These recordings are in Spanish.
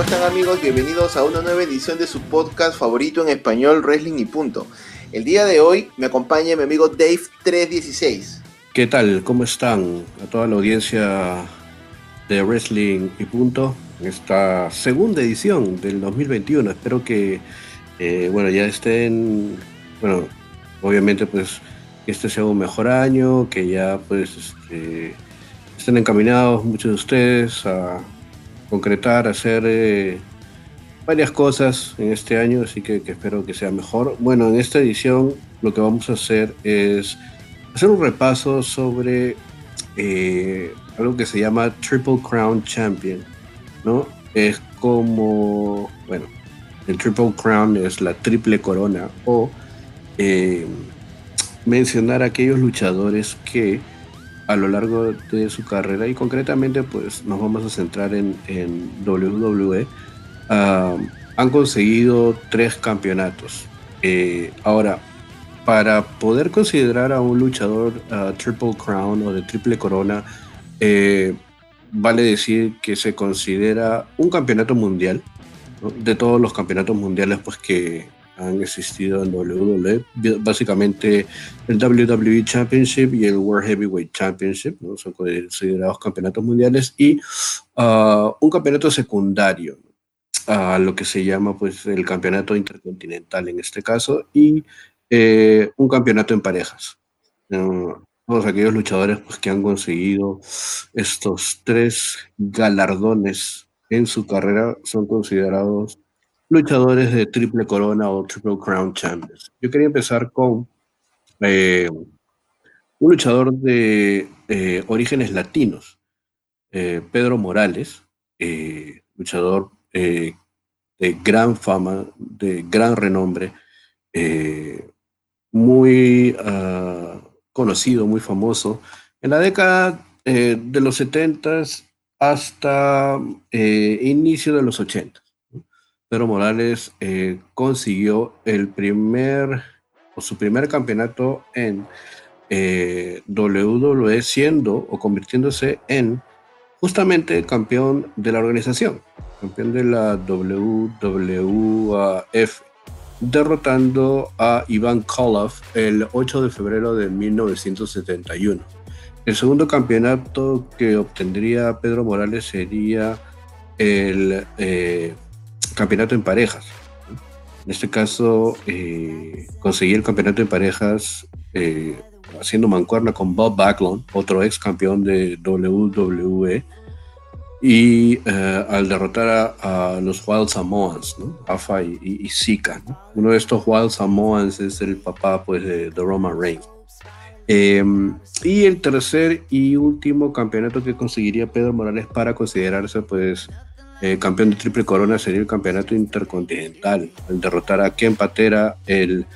¿Cómo están amigos? Bienvenidos a una nueva edición de su podcast favorito en español, Wrestling y Punto. El día de hoy me acompaña mi amigo Dave316. ¿Qué tal? ¿Cómo están? A toda la audiencia de Wrestling y Punto, en esta segunda edición del 2021. Espero que, eh, bueno, ya estén, bueno, obviamente pues que este sea un mejor año, que ya pues este, estén encaminados muchos de ustedes a concretar, hacer eh, varias cosas en este año, así que, espero que sea mejor. Bueno, en esta edición lo que vamos a hacer es hacer un repaso sobre eh, algo que se llama Triple Crown Champion, ¿no? Es como, bueno, el Triple Crown es la triple corona o eh, mencionar a aquellos luchadores que a lo largo de su carrera y concretamente pues nos vamos a centrar en, WWE, ah, han conseguido tres campeonatos. Eh, ahora, para poder considerar a un luchador Triple Crown o de Triple Corona, eh, vale decir que se considera un campeonato mundial, de todos los campeonatos mundiales pues que han existido en WWE, básicamente el WWE Championship y el World Heavyweight Championship, son considerados campeonatos mundiales, y uh, un campeonato secundario, a lo que se llama pues el campeonato intercontinental en este caso, y eh, un campeonato en parejas. todos aquellos luchadores pues, que han conseguido estos tres galardones en su carrera son considerados luchadores de triple corona o triple crown champions. Yo quería empezar con eh, un luchador de eh, orígenes latinos, eh, Pedro Morales, luchador de gran fama, de gran renombre, muy ah, conocido, muy famoso. En la década de los 70 hasta inicio de los 80. Pedro Morales eh, consiguió el primer o su primer campeonato en eh, WWE siendo o convirtiéndose en justamente campeón de la organización, campeón de la WWF, derrotando a Iván Koloff el 8 de febrero de 1971. El segundo campeonato que obtendría Pedro Morales sería el eh, campeonato en parejas. En este caso, eh, conseguí el campeonato en parejas eh, haciendo mancuerna con Bob Backlund, otro ex campeón de WWE, y eh, al derrotar a, los Wild Samoans. Afa y, Zika. Uno de estos Wild Samoans es el papá pues, de, de Roman Reigns. Em, y el tercer y último campeonato que conseguiría Pedro Morales para considerarse pues eh, campeón de Triple Corona sería el campeonato intercontinental, al derrotar a Ken Patera el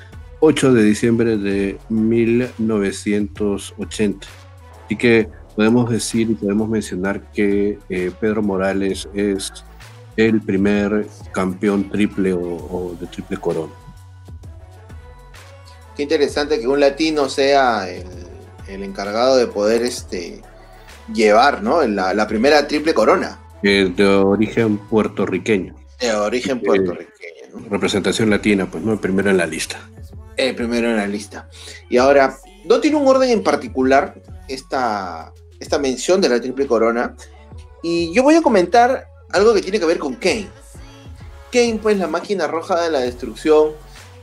8 de diciembre de 1980. Así que podemos decir y podemos mencionar que eh, Pedro Morales es el primer campeón triple o, de triple corona. Qué interesante que un latino sea el, encargado de poder este, llevar ¿no? la, la primera triple corona de origen puertorriqueño. De origen eh, puertorriqueño. Representación latina, pues no, el primero en la lista. El primero en la lista. Y ahora, no tiene un orden en particular esta, esta mención de la triple corona. Y yo voy a comentar algo que tiene que ver con Kane. Kane, pues la máquina roja de la destrucción,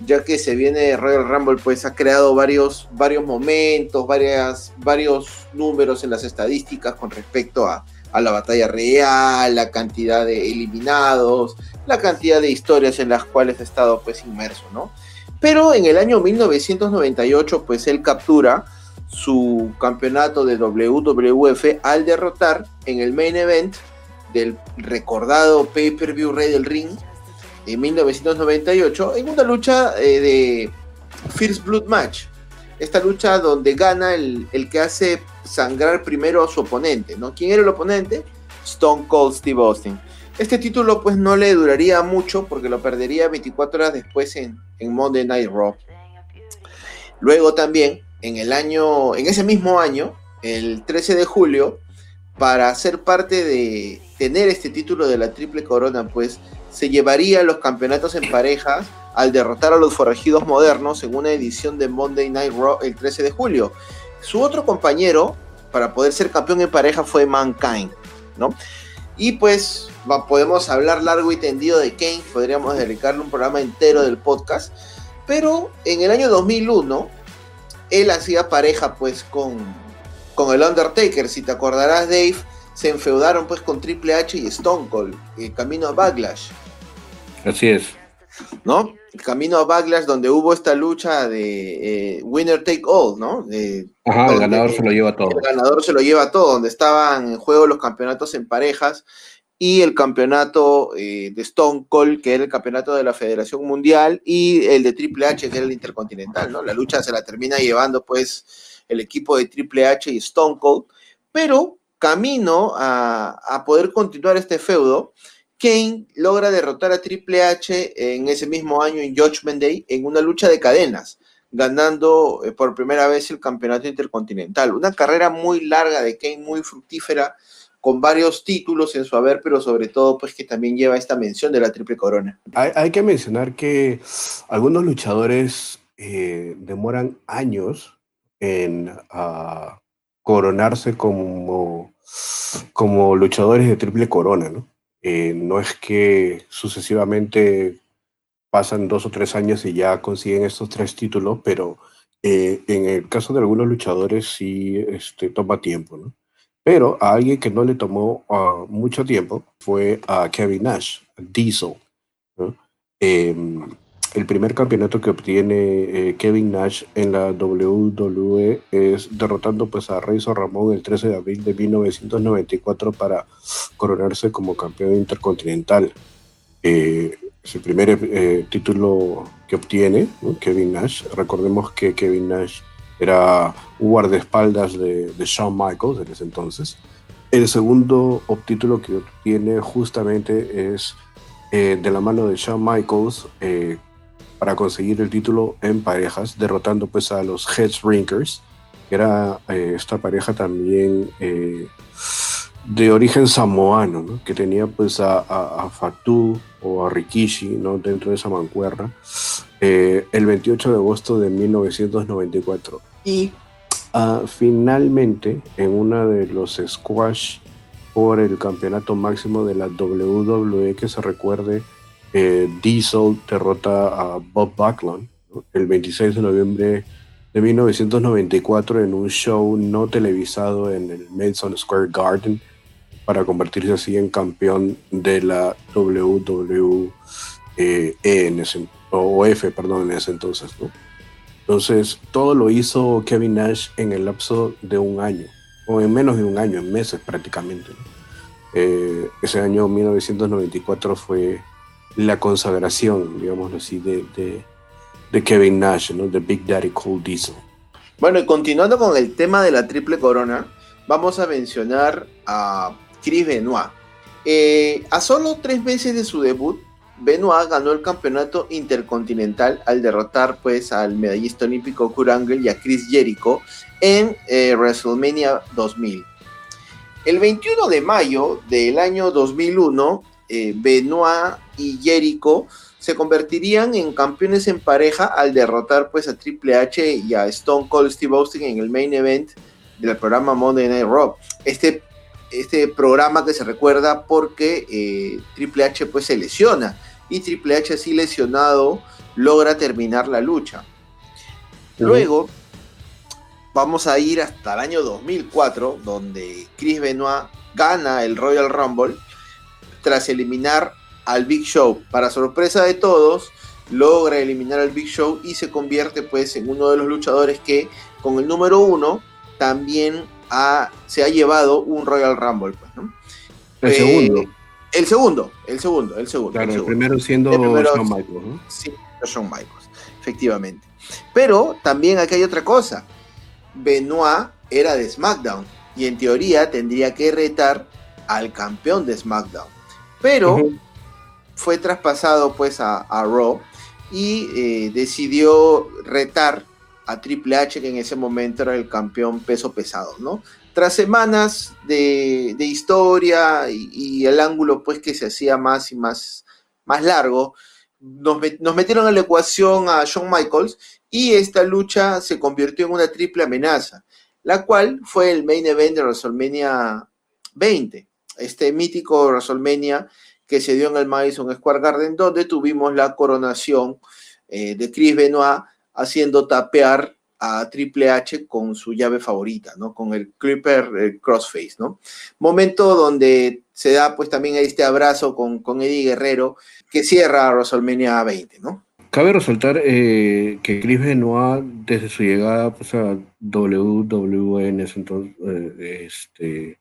ya que se viene Royal Rumble, pues ha creado varios, varios momentos, varias, varios números en las estadísticas con respecto a, a la batalla real, la cantidad de eliminados, la cantidad de historias en las cuales ha estado pues inmerso, ¿no? Pero en el año 1998 pues él captura su campeonato de WWF al derrotar en el main event del recordado pay-per-view Rey del Ring en 1998 en una lucha eh, de First Blood Match. Esta lucha donde gana el, el que hace sangrar primero a su oponente, ¿no? ¿Quién era el oponente? Stone Cold Steve Austin. Este título pues no le duraría mucho porque lo perdería 24 horas después en, en Monday Night Raw. Luego también, en el año, en ese mismo año, el 13 de julio, para ser parte de tener este título de la triple corona, pues se llevaría los campeonatos en parejas al derrotar a los forajidos modernos en una edición de Monday Night Raw el 13 de julio. Su otro compañero para poder ser campeón en pareja fue Mankind, ¿no? Y pues podemos hablar largo y tendido de Kane, podríamos dedicarle un programa entero del podcast, pero en el año 2001 él hacía pareja pues con, con el Undertaker, si te acordarás Dave, se enfeudaron pues con Triple H y Stone Cold, el camino a Backlash. Así es. ¿No? El camino a Backlash donde hubo esta lucha de eh, winner take all, ¿no? Ajá, el ganador se lo lleva todo. El ganador se lo lleva todo, donde estaban en juego los campeonatos en parejas y el campeonato eh, de Stone Cold, que era el campeonato de la Federación Mundial, y el de Triple H, que era el Intercontinental, ¿no? La lucha se la termina llevando, pues, el equipo de Triple H y Stone Cold, pero camino a, a poder continuar este feudo, Kane logra derrotar a Triple H en ese mismo año en Judgment Day en una lucha de cadenas, ganando eh, por primera vez el campeonato intercontinental. Una carrera muy larga de Kane, muy fructífera, con varios títulos en su haber, pero sobre todo pues que también lleva esta mención de la triple corona. Hay, que mencionar que algunos luchadores eh, demoran años en ah, coronarse como, como luchadores de triple corona, ¿no? Eh, no es que sucesivamente pasan dos o tres años y ya consiguen estos tres títulos, pero eh, en el caso de algunos luchadores sí este, toma tiempo. Pero a alguien que no le tomó ah, mucho tiempo fue a Kevin Nash, Diesel. Em, el primer campeonato que obtiene eh, Kevin Nash en la WWE es derrotando pues a Razor Ramón el 13 de abril de 1994 para coronarse como campeón intercontinental. Eh, es el primer eh, título que obtiene Kevin Nash. Recordemos que Kevin Nash era guardaespaldas de, de Shawn Michaels en ese entonces. El segundo título que obtiene justamente es de la mano de Shawn Michaels para conseguir el título en parejas, derrotando pues a los Headsrinkers, que era eh, esta pareja también eh, de origen samoano, que tenía pues a, a, Fatu o a Rikishi ¿no? dentro de esa mancuerna, eh, el 28 de agosto de 1994. Y ah, finalmente, en una de los squash por el campeonato máximo de la WWE, que se recuerde, eh, Diesel derrota a Bob Backlund el 26 de noviembre de 1994 en un show no televisado en el Madison Square Garden para convertirse así en campeón de la WWE en ese, perdón, en ese entonces. Entonces, todo lo hizo Kevin Nash en el lapso de un año, o en menos de un año, en meses prácticamente. Eh, ese año 1994 fue la consagración, digamos así, de, de, Kevin Nash, ¿no? de Big Daddy Cold Diesel. Bueno, y continuando con el tema de la triple corona, vamos a mencionar a Chris Benoit. Eh, a solo tres meses de su debut, Benoit ganó el campeonato intercontinental al derrotar pues al medallista olímpico Kurt y a Chris Jericho en eh, WrestleMania 2000. El 21 de mayo del año 2001, eh, Benoit y Jericho se convertirían en campeones en pareja al derrotar pues a Triple H y a Stone Cold Steve Austin en el main event del programa Monday Night Raw. Este, este programa que se recuerda porque eh, Triple H pues se lesiona y Triple H así lesionado logra terminar la lucha. Luego vamos a ir hasta el año 2004 donde Chris Benoit gana el Royal Rumble tras eliminar al Big Show. Para sorpresa de todos, logra eliminar al Big Show y se convierte pues en uno de los luchadores que con el número uno también se ha llevado un Royal Rumble. Pues, el segundo. Eh, el segundo, el segundo, el segundo. el, primero siendo Shawn Michaels. Sí, Shawn Michaels, efectivamente. Pero también aquí hay otra cosa. Benoit era de SmackDown y en teoría tendría que retar al campeón de SmackDown. Pero fue traspasado pues a, Raw y eh, decidió retar a Triple H, que en ese momento era el campeón peso pesado, ¿no? Tras semanas de, historia y, el ángulo pues que se hacía más y más, más largo, nos, nos metieron en la ecuación a Shawn Michaels y esta lucha se convirtió en una triple amenaza, la cual fue el main event de WrestleMania 20, este mítico WrestleMania que se dio en el Madison Square Garden, donde tuvimos la coronación eh, de Chris Benoit haciendo tapear a Triple H con su llave favorita, ¿no? Con el Clipper Crossface, ¿no? Momento donde se da pues también este abrazo con, con Eddie Guerrero que cierra WrestleMania 20, ¿no? Cabe resaltar eh, que Chris Benoit, desde su llegada pues, a WWE en ese entonces, eh, este,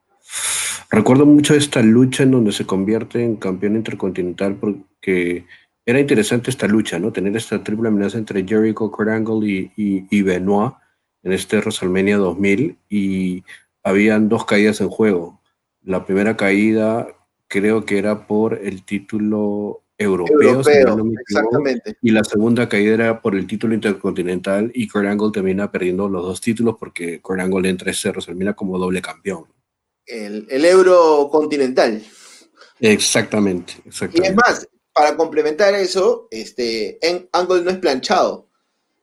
recuerdo mucho esta lucha en donde se convierte en campeón intercontinental porque era interesante esta lucha, ¿no? Tener esta triple amenaza entre Jericho, Kurt Angle y, y, Benoit en este WrestleMania 2000 y habían dos caídas en juego. La primera caída creo que era por el título europeos, exactamente. y la segunda caída era por el título intercontinental y Kurt Angle termina perdiendo los dos títulos porque Kurt Angle entra ese termina como doble campeón. El, el eurocontinental. Exactamente, exactamente. Y es más, para complementar eso, este, en Angle no es planchado,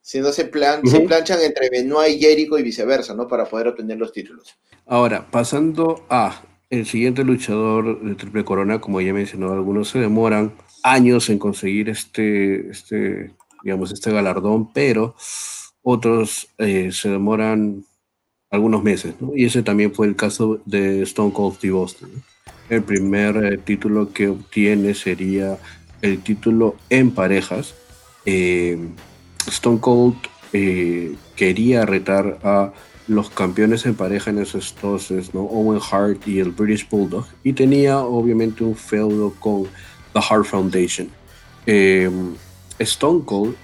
sino se, plan, se planchan entre Benoit y Jericho y viceversa, ¿no? Para poder obtener los títulos. Ahora, pasando a el siguiente luchador de Triple Corona, como ya mencionado, algunos se demoran años en conseguir este, este, digamos, este galardón, pero otros eh, se demoran algunos meses, ¿no? Y ese también fue el caso de Stone Cold Steve Austin. El primer eh, título que obtiene sería el título en parejas. Eh, Stone Cold quería retar a los campeones en pareja en esos entonces, ¿no? Owen Hart y el British Bulldog, y tenía obviamente un feudo con The Heart Foundation. Eh, Stone Cold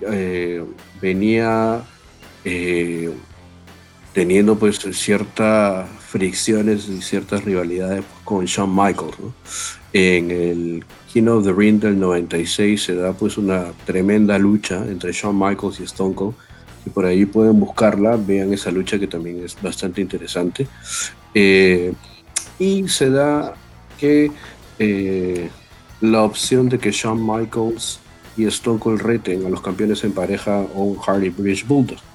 eh, venía eh, teniendo pues ciertas fricciones y ciertas rivalidades con Shawn Michaels. En el King of the Ring del 96 se da pues una tremenda lucha entre Shawn Michaels y Stone Cold. Y por ahí pueden buscarla, vean esa lucha que también es bastante interesante. y se da que la opción de que Shawn Michaels y Stone Cold reten a los campeones en pareja o Hardy British Bulldog.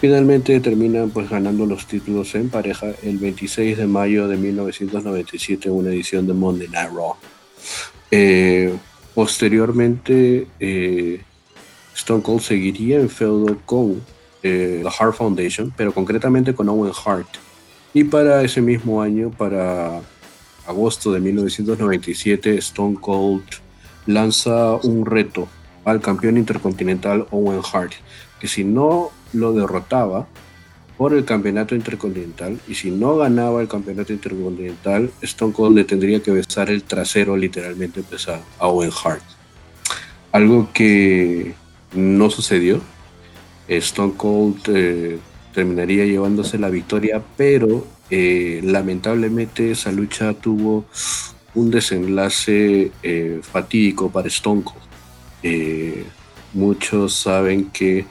Finalmente terminan pues ganando los títulos en pareja el 26 de mayo de 1997 en una edición de Monday Night Raw. Eh, posteriormente eh, Stone Cold seguiría en feudo con eh, la Hart Foundation, pero concretamente con Owen Hart. Y para ese mismo año, para agosto de 1997, Stone Cold lanza un reto al campeón intercontinental Owen Hart, que si no lo derrotaba por el campeonato intercontinental y si no ganaba el campeonato intercontinental, Stone Cold le tendría que besar el trasero literalmente pues, a Owen Hart. Algo que no sucedió. Stone Cold eh, terminaría llevándose la victoria, pero eh, lamentablemente esa lucha tuvo un desenlace eh, fatídico para Stone Cold. Muchos saben que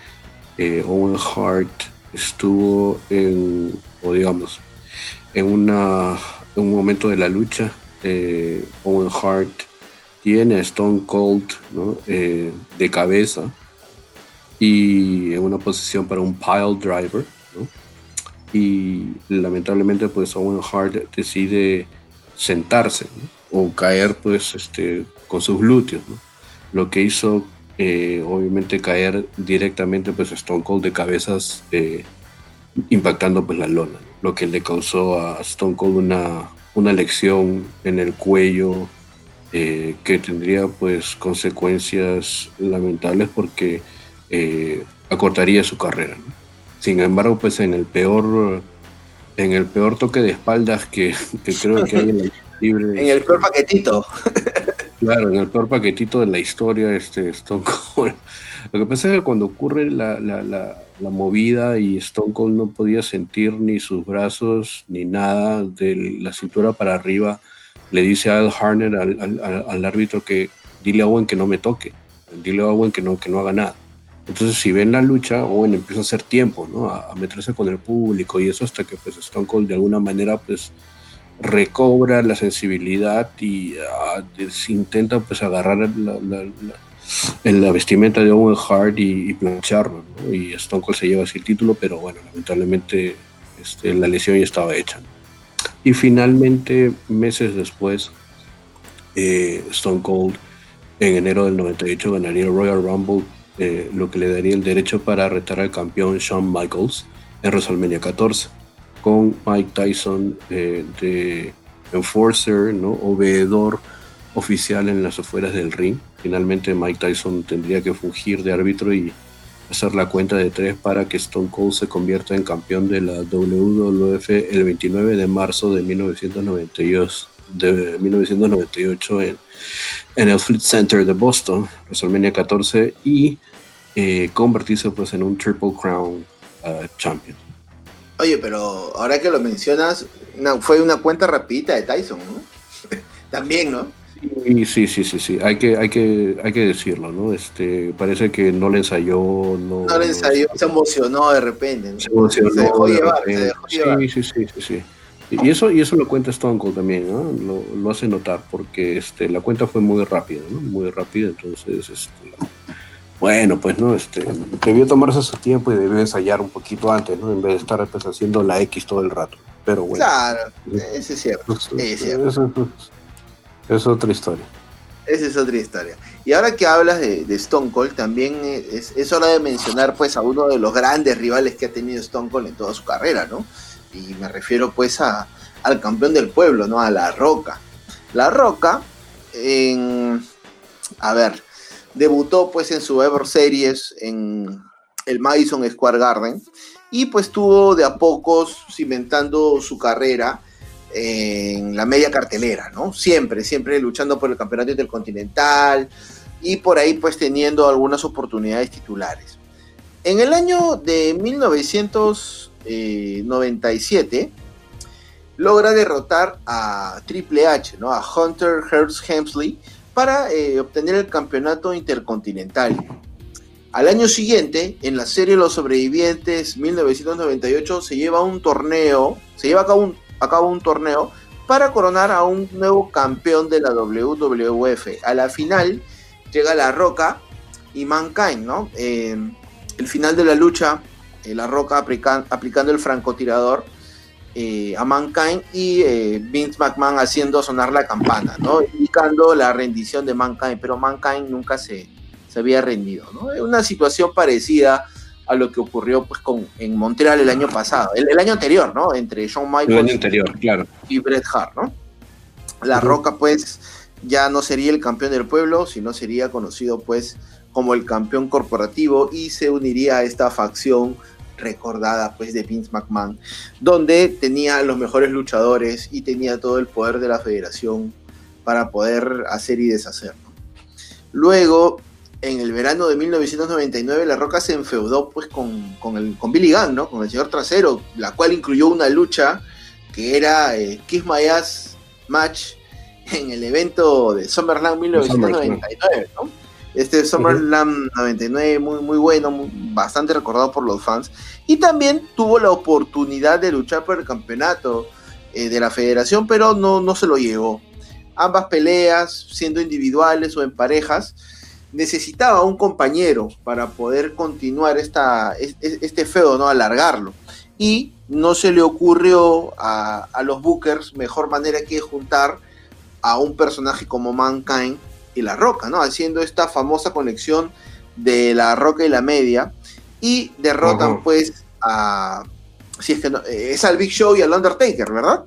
Owen Hart estuvo en, o digamos, en, una, un momento de la lucha. Owen Hart tiene a Stone Cold de cabeza y en una posición para un pile driver y lamentablemente pues Owen Hart decide sentarse o caer pues este con sus glúteos lo que hizo eh, obviamente caer directamente pues Stone Cold de cabezas eh, impactando pues la lona lo que le causó a Stone Cold una, una lección en el cuello eh, que tendría pues consecuencias lamentables porque acortaría su carrera sin embargo, pues en el peor, en el peor toque de espaldas que, creo que hay en el libre. en el peor paquetito. Claro, en el peor paquetito de la historia, este Stone Cold. Lo que pasa es que cuando ocurre la, movida y Stone Cold no podía sentir ni sus brazos ni nada de la cintura para arriba, le dice a Al Harner, al, árbitro, que dile a Owen que no me toque, dile a Owen que no, que no haga nada Entonces, si ven la lucha, bueno, empieza a hacer tiempo, ¿no? A, meterse con el público y eso hasta que pues Stone Cold de alguna manera pues recobra la sensibilidad y ah, intenta pues agarrar la, vestimenta de Owen Hart y, plancharlo, ¿no? Y Stone Cold se lleva así el título, pero bueno, lamentablemente este, la lesión ya estaba hecha. Y finalmente, meses después, eh, Stone Cold en enero del 98 ganaría el Royal Rumble eh, lo que le daría el derecho para retar al campeón Shawn Michaels en WrestleMania 14, con Mike Tyson eh, de enforcer, ¿no? o veedor oficial en las afueras del ring. Finalmente Mike Tyson tendría que fungir de árbitro y hacer la cuenta de tres para que Stone Cold se convierta en campeón de la WWF el 29 de marzo de 1992 de 1998 en, en el Fleet Center de Boston, WrestleMania 14, y eh, convertirse pues en un Triple Crown uh, Champion. Oye, pero ahora que lo mencionas, fue una cuenta rapidita de Tyson, ¿no? También, ¿no? Sí, sí, sí, sí, sí, hay que, hay que, hay que decirlo, ¿no? Este, parece que no le ensayó, no. No le ensayó, se emocionó de repente. Se emocionó. Se dejó, llevar, se dejó llevar, Sí, sí, sí, sí, sí. Y eso, y eso lo cuenta Stone Cold también, ¿no? Lo, lo, hace notar, porque este, la cuenta fue muy rápida, ¿no? Muy rápida, entonces, este, bueno, pues no, este, debió tomarse su tiempo y debió ensayar un poquito antes, ¿no? En vez de estar pues, haciendo la X todo el rato. Pero bueno. Claro, ese es cierto. Es, cierto. es otra historia. Esa es otra historia. Y ahora que hablas de, Stone Cold, también es, es, hora de mencionar pues a uno de los grandes rivales que ha tenido Stone Cold en toda su carrera, ¿no? Y me refiero pues a, al campeón del pueblo, ¿no? A La Roca. La Roca, en... A ver, debutó pues en su Ever Series en el Madison Square Garden y pues tuvo de a pocos cimentando su carrera en la media cartelera, ¿no? Siempre, siempre luchando por el campeonato intercontinental y por ahí pues teniendo algunas oportunidades titulares. En el año de 1997 logra derrotar a Triple H, ¿no? A Hunter Hearst Hemsley para eh, obtener el campeonato intercontinental. Al año siguiente, en la serie Los Sobrevivientes 1998, se lleva un torneo, se lleva a cabo un, torneo para coronar a un nuevo campeón de la WWF. A la final llega La Roca y Mankind, ¿no? el final de la lucha, eh, La Roca aplicando el francotirador eh, a Mankind y eh, Vince McMahon haciendo sonar la campana, ¿no? indicando la rendición de Mankind, pero Mankind nunca se, se había rendido. ¿no? Una situación parecida a lo que ocurrió pues, con, en Montreal el año pasado, el, año anterior, ¿no? entre Shawn Michaels anterior, claro. y Bret Hart. ¿no? La Roca pues ya no sería el campeón del pueblo, sino sería conocido pues como el campeón corporativo y se uniría a esta facción recordada pues de Vince McMahon, donde tenía los mejores luchadores y tenía todo el poder de la federación para poder hacer y deshacer. Luego, en el verano de 1999, La Roca se enfeudó pues con, con, el, con Billy Gunn, ¿no? con el señor trasero, la cual incluyó una lucha que era eh, Kiss My Ass Match en el evento de SummerSlam 1999, ¿no? Este SummerSlam 99 muy, muy bueno, bastante recordado por los fans. Y también tuvo la oportunidad de luchar por el campeonato eh, de la federación, pero no, no se lo llevó. Ambas peleas, siendo individuales o en parejas, necesitaba un compañero para poder continuar esta, este feo, ¿no? Alargarlo. Y no se le ocurrió a, a los Bookers mejor manera que juntar a un personaje como Mankind y La Roca, ¿no? Haciendo esta famosa conexión de La Roca y la media y derrotan pues a si es que no, eh, es al Big Show y al Undertaker, ¿verdad?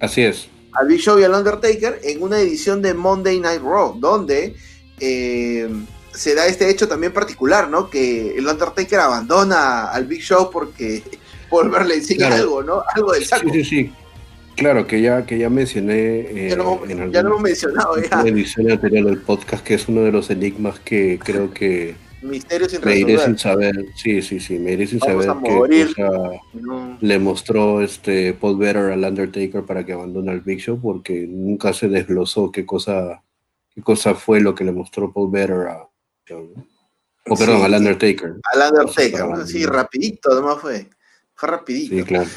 Así es. Al Big Show y al Undertaker en una edición de Monday Night Raw, donde eh, se da este hecho también particular, ¿no? Que el Undertaker abandona al Big Show porque por verle encima algo, ¿no? Algo del saco. Sí, sí, sí. Claro, que ya, que ya mencioné eh, ya lo, en ya lo hemos mencionado ya. edición anterior del podcast, que es uno de los enigmas que creo que Misterios sin me iré sin saber, sí, sí, sí, me iré sin saber qué cosa le mostró este Paul Better al Undertaker para que abandone el Big Show, porque nunca se desglosó qué cosa, qué cosa fue lo que le mostró Paul Better a O perdón, al Undertaker. Al Undertaker, sí, rapidito, además fue. Fue rapidito. Sí, claro.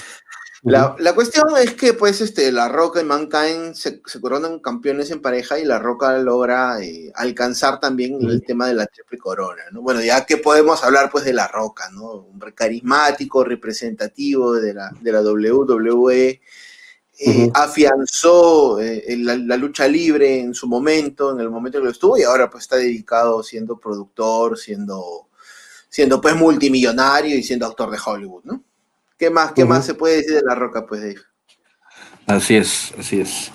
La, cuestión es que, pues, este, La Roca y Mankind se, coronan campeones en pareja y La Roca logra eh, alcanzar también el tema de la triple corona, ¿no? Bueno, ya que podemos hablar, pues, de La Roca, ¿no? Un carismático, representativo de la, de la WWE, eh, afianzó eh, la, lucha libre en su momento, en el momento que lo estuvo, y ahora, pues, está dedicado siendo productor, siendo, siendo pues, multimillonario y siendo actor de Hollywood, ¿no? ¿Qué más, qué más se puede decir de La Roca, pues, Dave? Así es, así es.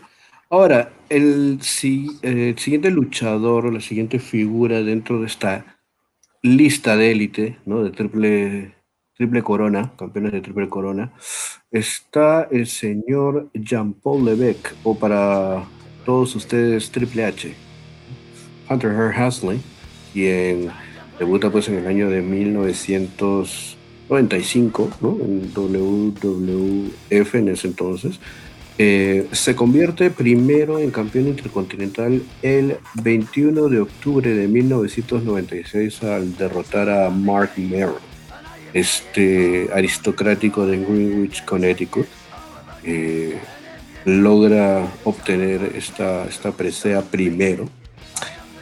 Ahora, el, siguiente luchador o la siguiente figura dentro de esta lista de élite, ¿no? De triple, triple corona, campeones de triple corona, está el señor Jean-Paul Levesque, o para todos ustedes, Triple H. Hunter Hearst Hasley, quien debuta pues en el año de 1900 95, ¿no? en WWF en ese entonces. Eh, se convierte primero en campeón intercontinental el 21 de octubre de 1996 al derrotar a Mark Merrill, este aristocrático de Greenwich, Connecticut. Eh, logra obtener esta, esta presea primero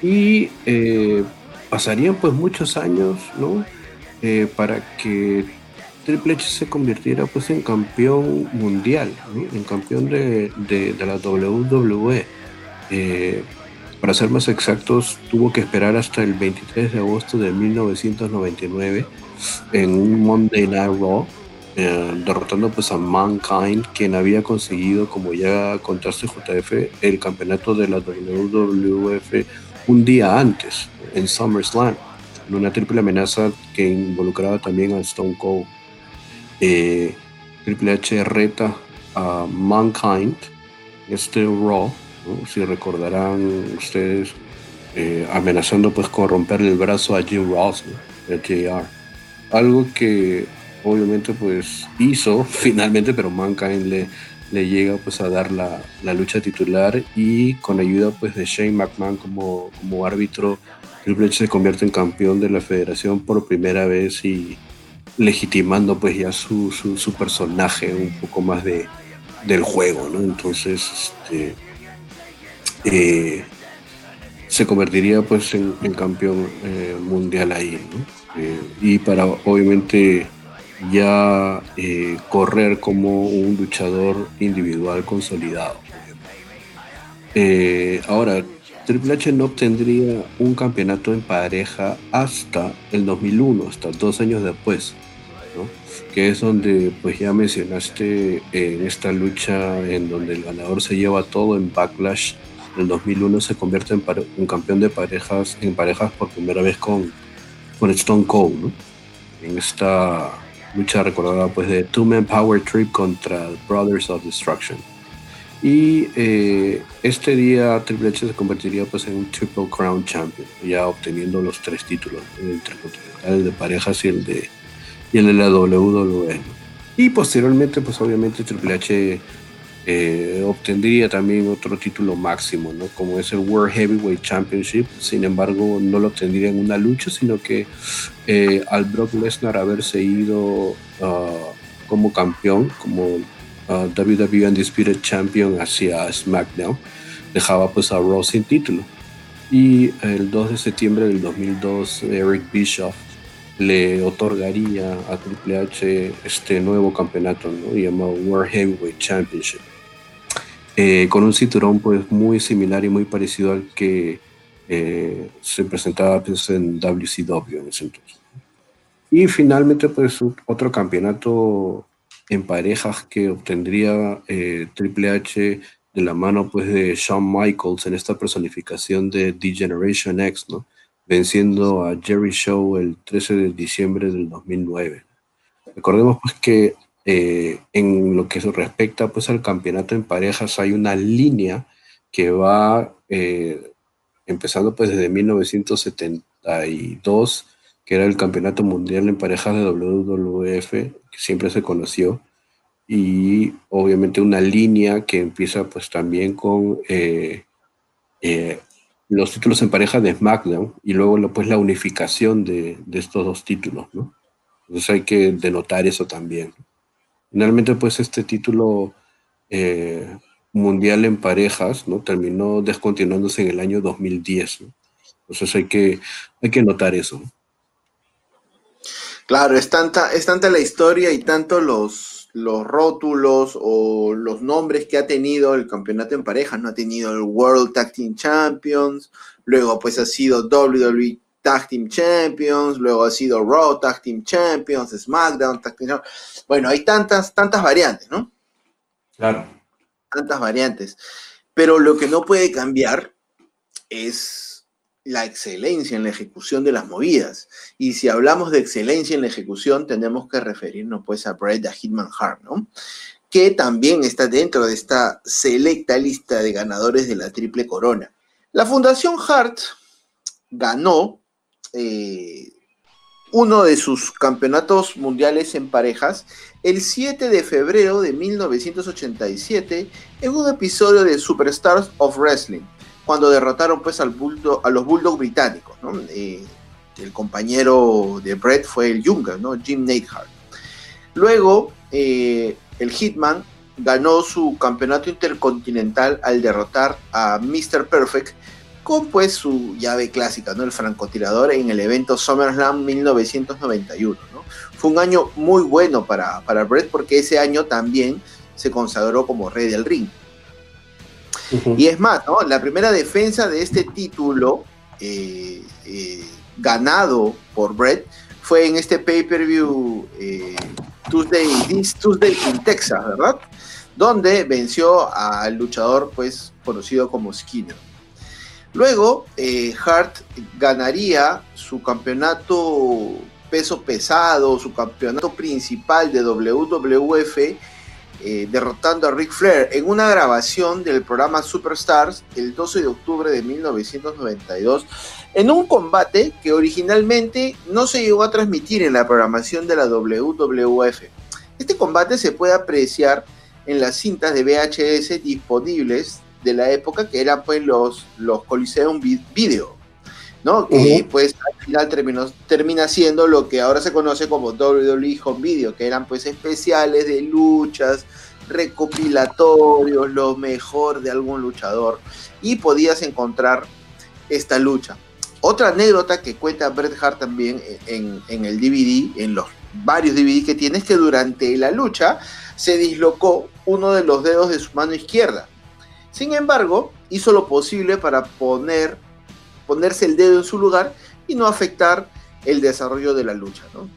y eh, pasarían pues muchos años, ¿no? Eh, para que Triple H se convirtiera pues en campeón mundial, en campeón de, la WWE. Eh, para ser más exactos, tuvo que esperar hasta el 23 de agosto de 1999 en un Monday Night Raw, eh, derrotando pues a Mankind, quien había conseguido, como ya contaste JF, el campeonato de la WWF un día antes, en SummerSlam una triple amenaza que involucraba también a Stone Cold. Eh, triple H reta a Mankind, este Raw, si recordarán ustedes, eh, amenazando pues con romperle el brazo a Jim Ross, el JR. Algo que obviamente pues hizo finalmente, pero Mankind le, le llega pues a dar la, la, lucha titular y con ayuda pues de Shane McMahon como, como árbitro Triple H se convierte en campeón de la federación por primera vez y legitimando pues ya su, su, personaje un poco más de, del juego, ¿no? Entonces, este, eh, se convertiría pues en, campeón eh, mundial ahí, ¿no? Eh, y para obviamente ya correr como un luchador individual consolidado. ahora, Triple H no obtendría un campeonato en pareja hasta el 2001, hasta dos años después, que es donde pues ya mencionaste en esta lucha en donde el ganador se lleva todo en Backlash. En el 2001 se convierte en, un campeón de parejas en parejas por primera vez con, con Stone Cold, en esta lucha recordada pues de Two Man Power Trip contra Brothers of Destruction. Y eh, este día Triple H se convertiría pues en un Triple Crown Champion, ya obteniendo los tres títulos, el de parejas y el de, y el de la WWE. Y posteriormente pues obviamente Triple H eh, obtendría también otro título máximo, ¿no? como es el World Heavyweight Championship. Sin embargo, no lo obtendría en una lucha, sino que eh, al Brock Lesnar haberse ido ah, como campeón, como uh, WWE Undisputed Champion hacia SmackDown, dejaba pues a Raw sin título. Y el 2 de septiembre del 2002, Eric Bischoff le otorgaría a Triple H este nuevo campeonato, ¿no? llamado World Heavyweight Championship. Eh, con un cinturón pues muy similar y muy parecido al que eh, se presentaba pues, en WCW en ese entonces. Y finalmente pues otro campeonato en parejas que obtendría eh, Triple H de la mano pues de Shawn Michaels en esta personificación de The Generation X, ¿no? venciendo a Jerry Show el 13 de diciembre del 2009. Recordemos pues que eh, en lo que se respecta pues al campeonato en parejas hay una línea que va eh, empezando pues desde 1972 que era el campeonato mundial en parejas de WWF, que siempre se conoció, y obviamente una línea que empieza pues también con eh, eh, los títulos en pareja de SmackDown y luego pues la unificación de, estos dos títulos, ¿no? Entonces hay que denotar eso también. Finalmente, pues este título eh, mundial en parejas, ¿no? Terminó descontinuándose en el año 2010, Entonces hay que, hay que notar eso. Claro, es tanta, es tanta la historia y tanto los, los rótulos o los nombres que ha tenido el campeonato en parejas, ¿no? Ha tenido el World Tag Team Champions, luego pues ha sido WWE Tag Team Champions, luego ha sido Raw Tag Team Champions, SmackDown Tag Team Champions. Bueno, hay tantas, tantas variantes, ¿no? Claro. Tantas variantes. Pero lo que no puede cambiar es la excelencia en la ejecución de las movidas. Y si hablamos de excelencia en la ejecución, tenemos que referirnos pues a Brett a Hitman Hart, ¿no? Que también está dentro de esta selecta lista de ganadores de la Triple Corona. La Fundación Hart ganó eh, uno de sus campeonatos mundiales en parejas el 7 de febrero de 1987 en un episodio de Superstars of Wrestling cuando derrotaron pues al a los Bulldogs británicos. Eh, el compañero de Brett fue el Younger, ¿no? Jim Neidhart. Luego, eh, el Hitman ganó su campeonato intercontinental al derrotar a Mr. Perfect con pues su llave clásica, ¿no? El francotirador en el evento SummerSlam 1991, Fue un año muy bueno para, para Brett porque ese año también se consagró como rey del ring. Y es más. La primera defensa de este título eh, eh, ganado por Brett fue en este pay-per-view eh, Tuesday, Tuesday in Texas, ¿verdad? Donde venció al luchador pues conocido como Skinner. Luego, Hart ganaría su campeonato peso pesado, su campeonato principal de WWF eh, derrotando a Ric Flair en una grabación del programa Superstars el 12 de octubre de 1992, en un combate que originalmente no se llegó a transmitir en la programación de la WWF. Este combate se puede apreciar en las cintas de VHS disponibles de la época que eran pues los, los Coliseum Video. ¿No? Que pues al final terminó, termina siendo lo que ahora se conoce como WWE Home Video, que eran pues especiales de luchas, recopilatorios, lo mejor de algún luchador, y podías encontrar esta lucha. Otra anécdota que cuenta Bret Hart también en, en el DVD, en los varios DVD que tiene, es que durante la lucha se dislocó uno de los dedos de su mano izquierda. Sin embargo, hizo lo posible para poner ponerse el dedo en su lugar y no afectar el desarrollo de la lucha. ¿no?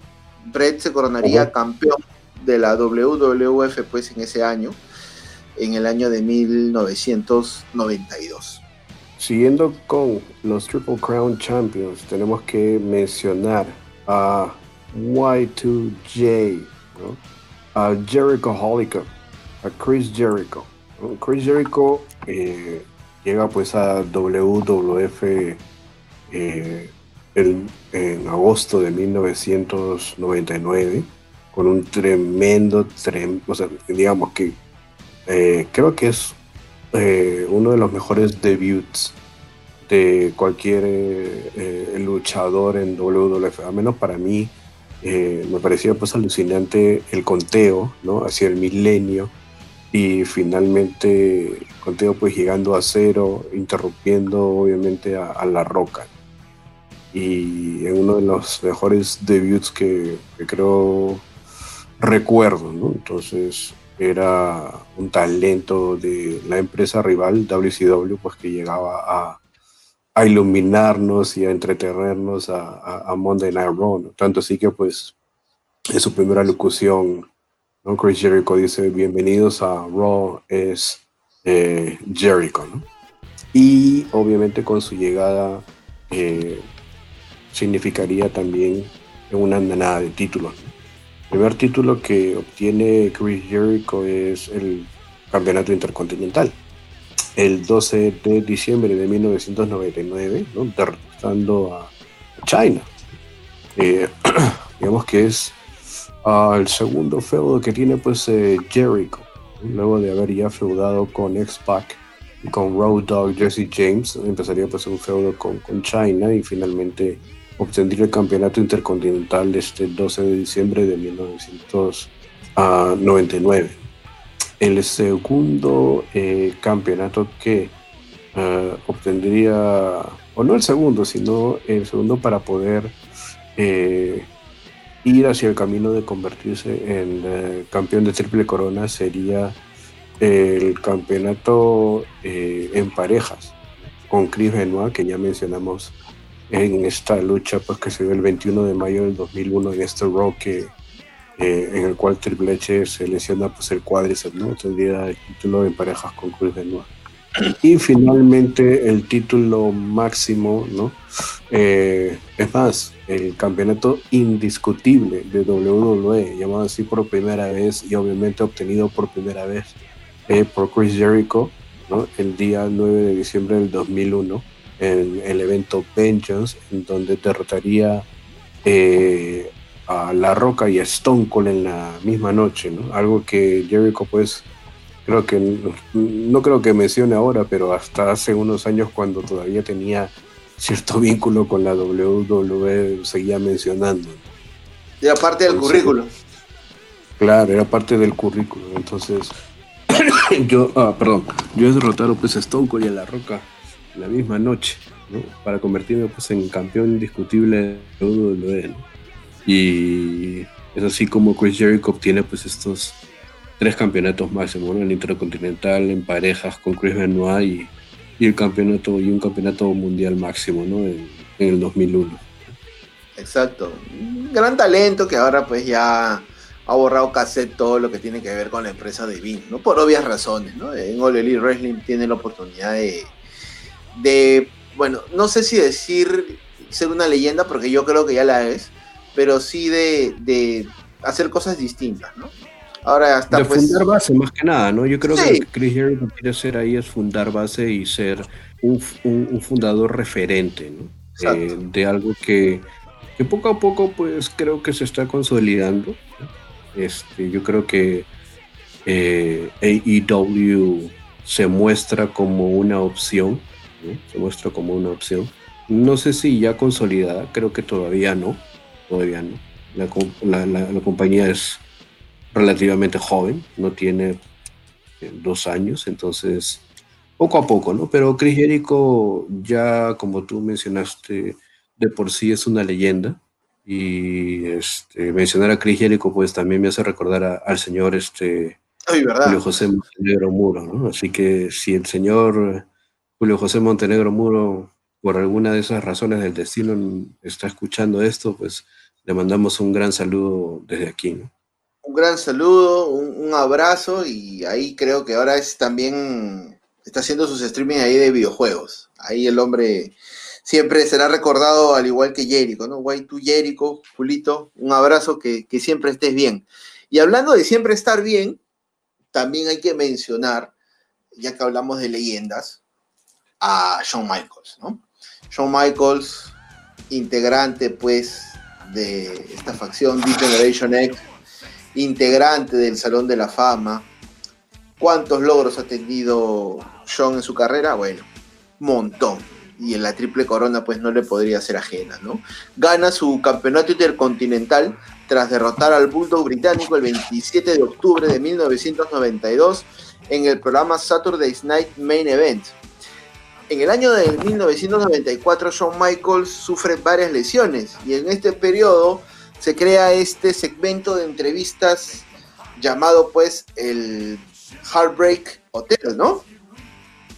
Brett se coronaría campeón de la WWF pues en ese año, en el año de 1992. Siguiendo con los Triple Crown Champions, tenemos que mencionar a Y2J, a Jericho Holliker, a Chris Jericho. Chris Jericho eh, llega pues a WWF eh, en agosto de 1999 con un tremendo, o sea, digamos que eh, creo que es eh, uno de los mejores debuts de cualquier luchador en WWF, a menos para mí me parecía pues alucinante el conteo, ¿no? Hacia el milenio y finalmente conteo pues llegando a cero, interrumpiendo obviamente a, La Roca. Y en uno de los mejores debuts que, creo recuerdo, ¿no? Entonces era un talento de la empresa rival WCW pues que llegaba a, a iluminarnos y a entretenernos a, a, Monday Night Raw, tanto así que pues en su primera locución Chris Jericho dice, bienvenidos a Raw es eh, Jericho, Y obviamente con su llegada eh, significaría también una andanada de títulos. El primer título que obtiene Chris Jericho es el Campeonato Intercontinental. El 12 de diciembre de 1999, ¿no? derrotando a China. Eh, digamos que es el segundo feudo que tiene pues eh, Jericho, luego de haber ya feudado con X-Pac con Road Dog Jesse James, empezaría pues un feudo con, con China y finalmente obtendría el campeonato intercontinental este 12 de diciembre de 1999. El segundo eh, campeonato que uh, obtendría, o no el segundo, sino el segundo para poder eh, ir hacia el camino de convertirse en eh, campeón de triple corona sería el campeonato eh, en parejas con Chris Benoit, que ya mencionamos en esta lucha pues, que se dio el 21 de mayo del 2001 en este Raw que, eh, en el cual Triple H se lesiona pues, el cuádriceps, ¿no? Tendría el título en parejas con Chris Benoit. Y finalmente el título máximo, ¿no? Eh, es más, el campeonato indiscutible de WWE, llamado así por primera vez y obviamente obtenido por primera vez eh, por Chris Jericho, el día 9 de diciembre del 2001, en el evento Vengeance, en donde derrotaría eh, a La Roca y a Stone Cold en la misma noche, ¿no? algo que Jericho pues creo que no creo que mencione ahora, pero hasta hace unos años cuando todavía tenía cierto vínculo con la WWE seguía mencionando. Y aparte del currículo. Claro, era parte del currículo. Entonces, yo, ah, perdón, yo he derrotado pues a Stone Cold y a La Roca la misma noche, ¿no? Para convertirme pues en campeón indiscutible de WWE, Y es así como Chris Jericho obtiene pues estos tres campeonatos máximos, ¿no? El Intercontinental en parejas con Chris Benoit y, y, el campeonato y un campeonato mundial máximo, ¿no? En, el 2001. Exacto. Un gran talento que ahora pues ya ha borrado casi todo lo que tiene que ver con la empresa de Vince, ¿no? Por obvias razones, ¿no? En All Elite Wrestling tiene la oportunidad de, de, bueno, no sé si decir ser una leyenda, porque yo creo que ya la es, pero sí de, de hacer cosas distintas, ¿no? Ahora hasta de pues, fundar base más que nada, ¿no? Yo creo que lo que Chris Jericho quiere hacer ahí es fundar base y ser un, un, un fundador referente, ¿no? Eh, de algo que, que, poco a poco pues creo que se está consolidando. Este, yo creo que eh, AEW se muestra como una opción, se muestra como una opción. No sé si ya consolidada, creo que todavía no, todavía no. La, la, compañía es relativamente joven, no tiene eh, dos años, entonces poco a poco, ¿no? Pero Chris Jericho ya, como tú mencionaste, de por sí es una leyenda. Y este, mencionar a Cris Jericho, pues también me hace recordar al señor este, Julio José Montenegro Muro, ¿no? Así que si el señor Julio José Montenegro Muro, por alguna de esas razones del destino, está escuchando esto, pues le mandamos un gran saludo desde aquí, ¿no? Un gran saludo, un, abrazo y ahí creo que ahora es también, está haciendo sus streaming ahí de videojuegos. Ahí el hombre siempre será recordado al igual que Jericho, ¿no? Guay, tú Jericho, Julito, un abrazo, que, que, siempre estés bien. Y hablando de siempre estar bien, también hay que mencionar, ya que hablamos de leyendas, a Shawn Michaels, ¿no? Shawn Michaels, integrante pues de esta facción Deep Generation X, integrante del Salón de la Fama. ¿Cuántos logros ha tenido Shawn en su carrera? Bueno, montón y en la triple corona pues no le podría ser ajena, ¿no? Gana su campeonato intercontinental tras derrotar al Bulldog británico el 27 de octubre de 1992 en el programa Saturday's Night Main Event. En el año de 1994 Shawn Michaels sufre varias lesiones y en este periodo se crea este segmento de entrevistas llamado pues el Heartbreak Hotel, ¿no?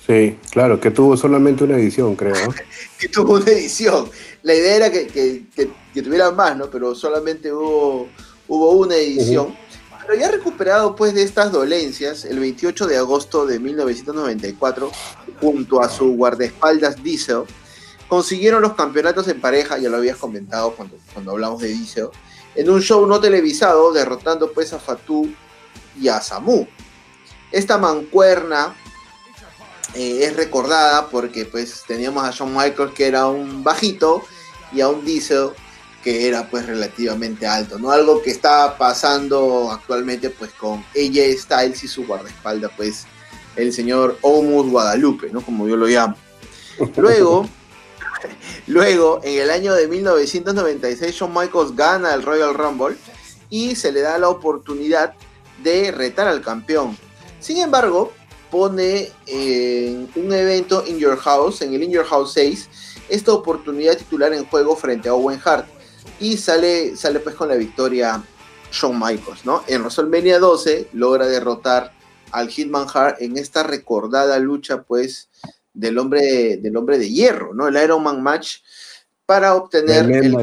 Sí, claro, que tuvo solamente una edición, creo. que tuvo una edición. La idea era que, que, que, tuviera más, ¿no? Pero solamente hubo, hubo una edición. Pero ya recuperado pues de estas dolencias, el 28 de agosto de 1994, junto a su guardaespaldas Diesel, consiguieron los campeonatos en pareja, ya lo habías comentado cuando, cuando hablamos de Diesel, en un show no televisado, derrotando pues a Fatu y a Samu. Esta mancuerna eh, es recordada porque pues teníamos a Shawn Michaels que era un bajito y a un Diesel que era pues relativamente alto, ¿no? Algo que está pasando actualmente pues con AJ Styles y su guardaespaldas pues el señor Omus Guadalupe, ¿no? Como yo lo llamo. Luego, luego, en el año de 1996, Shawn Michaels gana el Royal Rumble y se le da la oportunidad de retar al campeón. Sin embargo, pone en un evento In Your House, en el In Your House 6, esta oportunidad titular en juego frente a Owen Hart. Y sale, sale pues con la victoria Shawn Michaels, ¿no? En WrestleMania 12 logra derrotar al Hitman Hart en esta recordada lucha, pues, del hombre, del hombre de hierro, ¿no? El Iron Man Match para obtener el,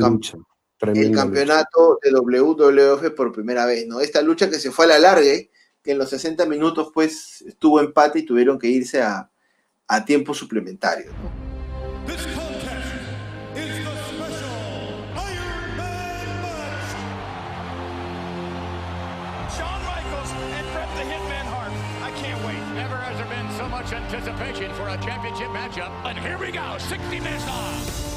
el, campeonato de WWF por primera vez, ¿no? Esta lucha que se fue a la larga, que en los 60 minutos, pues, estuvo empate y tuvieron que irse a, a tiempo suplementario, ¿no? Anticipation for a championship matchup. And here we go, 60 minutes long.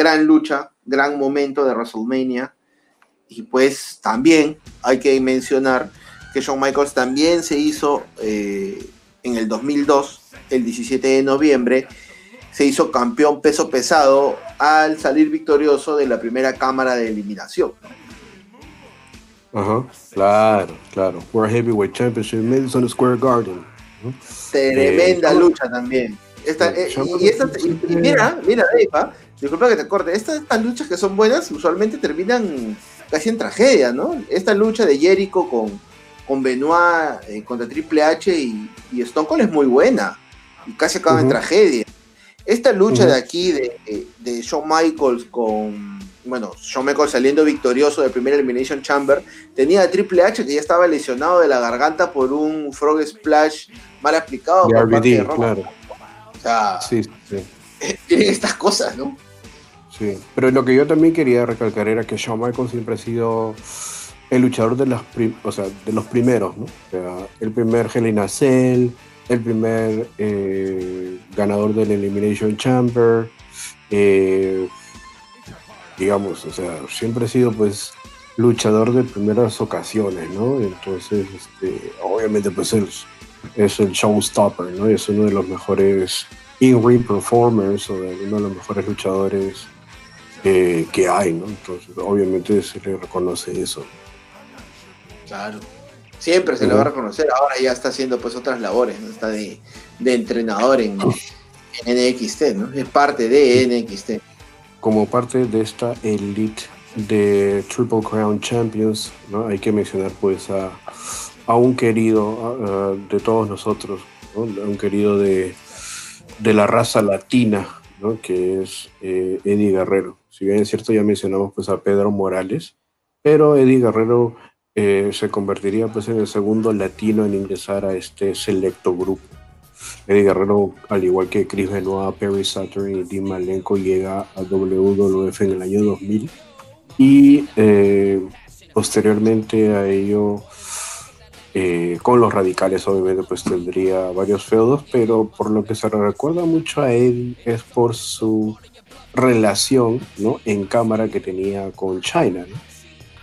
Gran lucha, gran momento de WrestleMania. Y pues también hay que mencionar que Shawn Michaels también se hizo eh, en el 2002, el 17 de noviembre, se hizo campeón peso pesado al salir victorioso de la primera cámara de eliminación. Ajá, claro, claro. World Heavyweight Championship, Madison Square Garden. Tremenda eh, lucha también. Esta, eh, y, esta, y, mira, mira, Dave, disculpa que te corte, estas, luchas que son buenas usualmente terminan casi en tragedia, ¿no? Esta lucha de Jericho con, con Benoit eh, contra Triple H y, y, Stone Cold es muy buena y casi acaba en tragedia. Esta lucha de aquí de, de Shawn Michaels con, bueno, Shawn Michaels saliendo victorioso del primer Elimination Chamber, tenía a Triple H que ya estaba lesionado de la garganta por un Frog Splash mal aplicado por parte de Claro. O sea, sí, sí. tienen estas cosas, ¿no? Sí, pero lo que yo también quería recalcar era que Shawn Michaels siempre ha sido el luchador de, las o sea, de los primeros, ¿no? O sea, el primer Hell in a Cell, el primer eh, ganador del Elimination Chamber, eh, digamos, o sea, siempre ha sido pues luchador de primeras ocasiones, ¿no? Entonces, este, obviamente pues él es el showstopper, ¿no? Es uno de los mejores in-ring performers o de uno de los mejores luchadores que hay, ¿no? Entonces, obviamente se le reconoce eso. Claro. Siempre se le va a reconocer. Ahora ya está haciendo pues otras labores, ¿no? Está de, entrenador en, NXT, ¿no? Es parte de NXT. Como parte de esta elite de Triple Crown Champions, ¿no? Hay que mencionar pues a, a un querido de todos nosotros, ¿no? un querido de, de la raza latina, ¿no? que es eh, Eddie Guerrero. Si bien es cierto, ya mencionamos pues, a Pedro Morales, pero Eddie Guerrero eh, se convertiría pues, en el segundo latino en ingresar a este selecto grupo. Eddie Guerrero, al igual que Chris Benoit, Perry Saturn y Dean Malenko, llega a WWF en el año 2000 y eh, posteriormente a ello eh, con los radicales obviamente pues tendría varios feudos, pero por lo que se recuerda mucho a él es por su relación ¿no? en cámara que tenía con China,